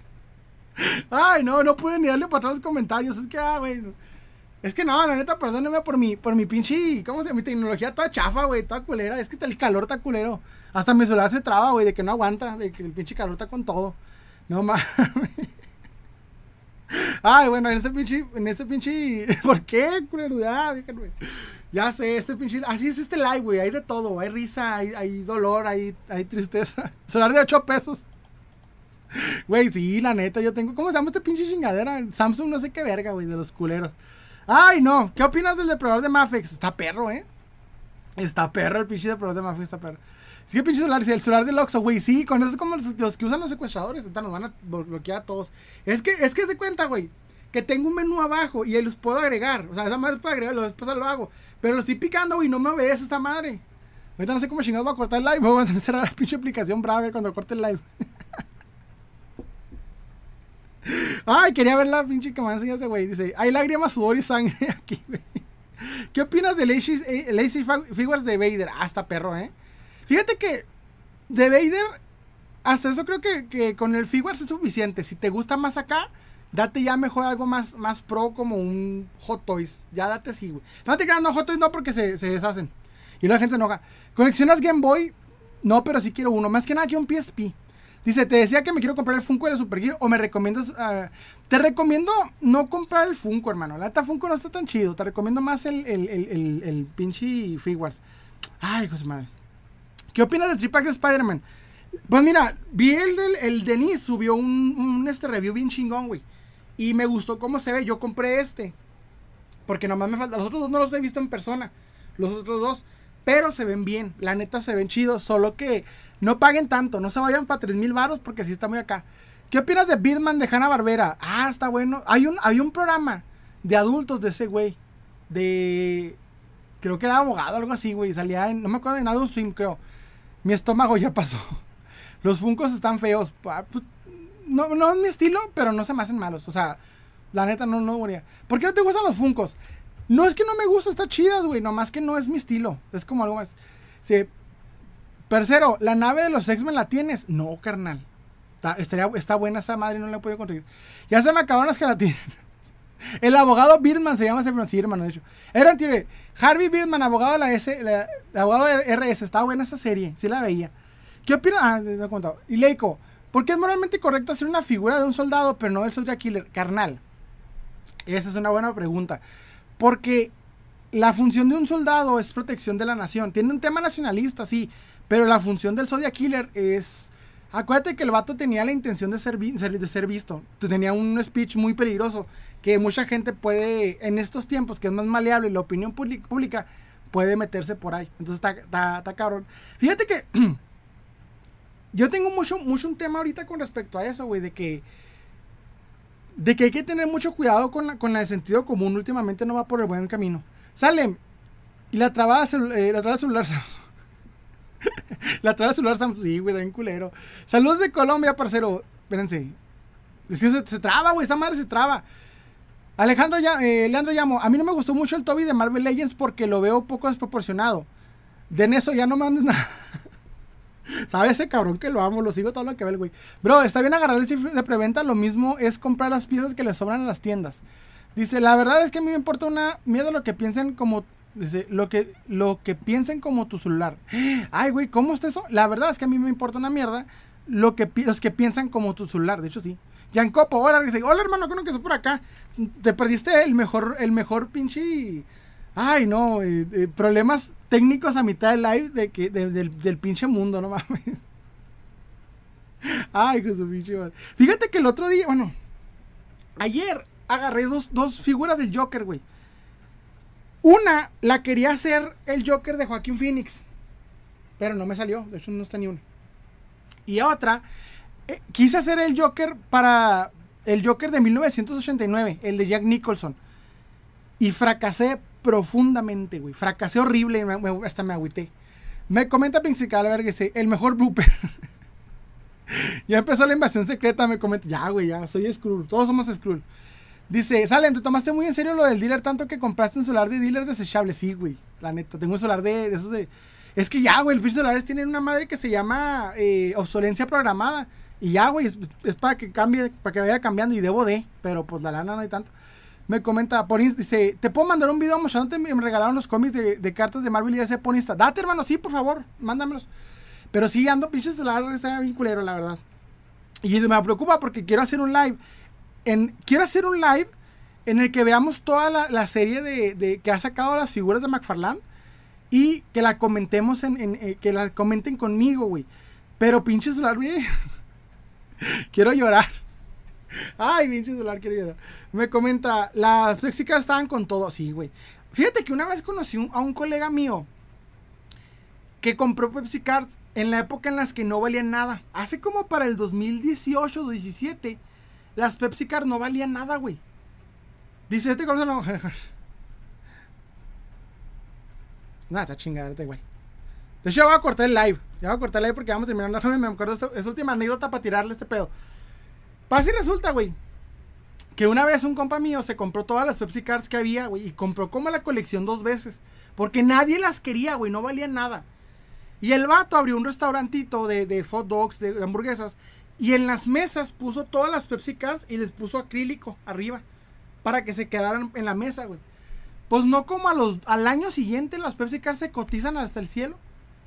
Ay, no, no pude ni darle para atrás los comentarios. Es que, ah, güey. Es que no, la neta, perdóneme por mi, por mi pinche, ¿cómo se llama? Mi tecnología toda chafa, güey, toda culera. Es que el calor está culero. Hasta mi celular se traba, güey, de que no aguanta, de que el pinche calor está con todo. No mames. Ay, bueno, en este pinche, en este pinche, ¿por qué, culeridad? Ya sé, este pinche, así es este live, güey, hay de todo, hay risa, hay, hay dolor, hay, hay tristeza. Solar de 8 pesos. Güey, sí, la neta, yo tengo, ¿cómo se llama este pinche chingadera? Samsung no sé qué verga, güey, de los culeros. Ay, no, ¿qué opinas del depredador de Mafex? Está perro, ¿eh? Está perro el pinche depredador de Mafex, está perro. Sí, pinche celular, sí, el celular del Oxxo, güey, sí, con eso es como los, que usan los secuestradores, entonces nos van a bloquear a todos. Es que, es que se cuenta, güey, que tengo un menú abajo y los puedo agregar. O sea, esa madre es para agregar, después lo hago. Pero lo estoy picando, güey, no me obedece esta madre. Ahorita no sé cómo chingados va a cortar el live, voy a cerrar la pinche aplicación Brave cuando corte el live. Ay, quería ver la pinche que me enseñaste, güey. Dice, hay lágrimas, sudor y sangre aquí, güey. ¿Qué opinas de Lazy, eh, Figures de Vader? Ah, perro, ¿eh? Fíjate que de Vader, hasta eso creo que, con el Figures es suficiente. Si te gusta más acá, date ya mejor algo más, más pro como un Hot Toys. Ya date así, güey. No te creas, no, Hot Toys no porque se, deshacen. Y la gente se enoja. Conexionas Game Boy, no, pero sí quiero uno. Más que nada que un PSP. Dice, te decía que me quiero comprar el Funko de Super o me recomiendas... Ah, te recomiendo no comprar el Funko, hermano. La neta Funko no está tan chido. Te recomiendo más el, el, el, el, pinche Figures. Ay, José madre. ¿Qué opinas del tripack de Spider-Man? Pues mira, vi el del el Denis, subió un, este review bien chingón, güey. Y me gustó cómo se ve. Yo compré este. Porque nomás me falta. Los otros dos no los he visto en persona. Los otros dos. pero se ven bien. La neta se ven chidos, solo que no paguen tanto, no se vayan para 3 mil baros porque sí está muy acá. ¿Qué opinas de Birdman de Hanna Barbera? Ah, está bueno. Hay un, hay un programa de adultos de ese güey. De. Creo que era abogado, algo así, güey. Salía en. No me acuerdo de un swim, creo. Mi estómago ya pasó. Los funcos están feos. Ah, pues, no, no es mi estilo, pero no se me hacen malos. O sea, la neta no, no, güey. ¿Por qué no te gustan los funcos? No es que no me gusta, está chidas, güey. Nomás que no es mi estilo. Es como algo más. Sí. Tercero, ¿la nave de los X-Men la tienes? No, carnal. Está, estaría, está buena esa madre, no la he podido conseguir. Ya se me acabaron las gelatinas. El abogado Birdman se llama ese sí, hermano, de hecho. Era anterior. Harvey Birdman, abogado de la S, abogado de RS. Estaba buena esa serie, sí la veía. ¿Qué opinas? Ah, te he contado. Y Leiko, ¿por qué es moralmente correcto hacer una figura de un soldado, pero no del soldier killer? Carnal. Esa es una buena pregunta. Porque la función de un soldado es protección de la nación. Tiene un tema nacionalista, sí. Pero la función del Zodiac Killer es. Acuérdate que el vato tenía la intención de ser, de ser visto. Tenía un speech muy peligroso que mucha gente puede, en estos tiempos que es más maleable, la opinión pública puede meterse por ahí. Entonces está, está, cabrón. Fíjate que yo tengo mucho, mucho un tema ahorita con respecto a eso, güey, de que de que hay que tener mucho cuidado con la, con el sentido común. Últimamente no va por el buen camino. Sale y la traba, eh, la traba celular. la celular Samsung. Sí, güey, un culero. Saludos de Colombia, parcero. Espérense. Es que se, traba, güey. Esta madre se traba. Alejandro ya, eh, Leandro Llamo. A mí no me gustó mucho el Toby de Marvel Legends porque lo veo poco desproporcionado. De eso ya no me mandes nada. ¿Sabes ese cabrón que lo amo? Lo sigo todo lo que ve el güey. Bro, está bien agarrar el chifre de preventa. Lo mismo es comprar las piezas que le sobran a las tiendas. Dice, la verdad es que a mí me importa una miedo lo que piensen como Dice, lo que, lo que piensen como tu celular. Ay, güey, ¿cómo está eso? La verdad es que a mí me importa una mierda lo que, los que piensan como tu celular. De hecho, sí. Yancopo, ahora hola hermano, ¿cómo que estás por acá? Te perdiste el mejor, el mejor pinche... Ay, no, eh, eh, problemas técnicos a mitad del live de que, del, pinche mundo, no mames. Ay, que su pinche madre. Fíjate que el otro día, bueno, ayer agarré dos, dos figuras del Joker, güey. Una la quería hacer el Joker de Joaquín Phoenix. Pero no me salió. De hecho, no está ni una. Y otra, eh, quise hacer el Joker para el Joker de 1989, el de Jack Nicholson. Y fracasé profundamente, güey. Fracasé horrible. hasta me agüité. Me comenta Pinxical, a ver que sé, el mejor blooper. ya empezó la invasión secreta, me comenta. Ya, güey, ya, soy Skrull. Todos somos Skrull. Dice, Salen, te tomaste muy en serio lo del dealer tanto que compraste un celular de dealer desechable. Sí, güey. La neta, tengo un celular de, esos de. Es que ya, güey, pinche celulares tienen una madre que se llama eh, obsolencia programada. Y ya, güey, es, para que cambie, para que vaya cambiando. Y debo de, pero pues la lana no hay tanto. Me comenta por dice, ¿te puedo mandar un video mostrándote? Me regalaron los cómics de, cartas de Marvel y ese ponista. Date, hermano, sí, por favor, mándamelos. Pero sí, ando pinche celular, está bien culero, la verdad. Y me preocupa porque quiero hacer un live quiero hacer un live en el que veamos toda la, serie de, que ha sacado las figuras de McFarlane y que la comentemos en, eh, que la comenten conmigo, güey. Pero pinche celular, güey. quiero llorar. Ay, pinche celular, quiero llorar. Me comenta, las flexicas estaban con todo. Sí, güey. Fíjate que una vez conocí a un colega mío que compró Pepsi Cards en la época en las que no valían nada. Hace como para el 2018 o 17 las Pepsi Card no valían nada, güey. Dice, este color no. Nada, está chingada, da igual. De hecho, ya voy a cortar el live. Ya voy a cortar el live porque vamos terminando. Me acuerdo esta, última anécdota para tirarle este pedo. Pasa y resulta, güey. Que una vez un compa mío se compró todas las Pepsi Cards que había, güey. Y compró como la colección dos veces. Porque nadie las quería, güey. No valían nada. Y el vato abrió un restaurantito de, de hot dogs, de hamburguesas. Y en las mesas puso todas las Pepsi Cards y les puso acrílico arriba. Para que se quedaran en la mesa, güey. Pues no como a los, al año siguiente las Pepsi Cards se cotizan hasta el cielo.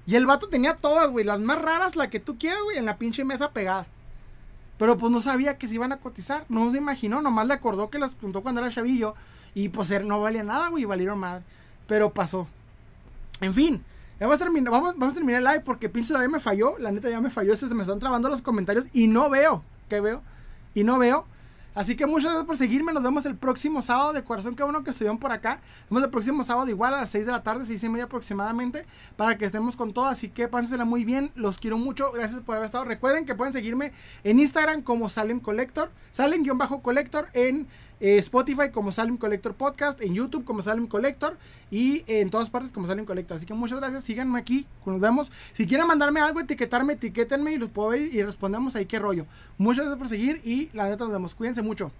Y el vato tenía todas, güey. Las más raras, la que tú quieras, güey, en la pinche mesa pegada. Pero pues no sabía que se iban a cotizar. No se imaginó. Nomás le acordó que las juntó cuando era chavillo. Y pues no valía nada, güey. Valieron madre. Pero pasó. En fin. Vamos a terminar, vamos, vamos a terminar el live porque pinche ya me falló. La neta ya me falló. Se me están trabando los comentarios y no veo. ¿Qué veo? Y no veo. Así que muchas gracias por seguirme. Nos vemos el próximo sábado. De corazón, que bueno que estuvieron por acá. Nos vemos el próximo sábado, igual a las 6 de la tarde, 6 y media aproximadamente, para que estemos con todo. Así que pásensela muy bien. Los quiero mucho. Gracias por haber estado. Recuerden que pueden seguirme en Instagram como Salem Collector. Salem-Collector en eh, Spotify como Salem Collector Podcast, en YouTube como Salem Collector y en todas partes como Salem Collector. Así que muchas gracias, síganme aquí, nos vemos. Si quieren mandarme algo, etiquetarme, etiquétenme y los puedo ver y respondemos ahí qué rollo. Muchas gracias por seguir y la neta nos vemos. Cuídense mucho.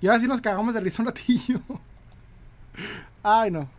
Y ahora sí nos cagamos de risa un ratillo. Ay, no.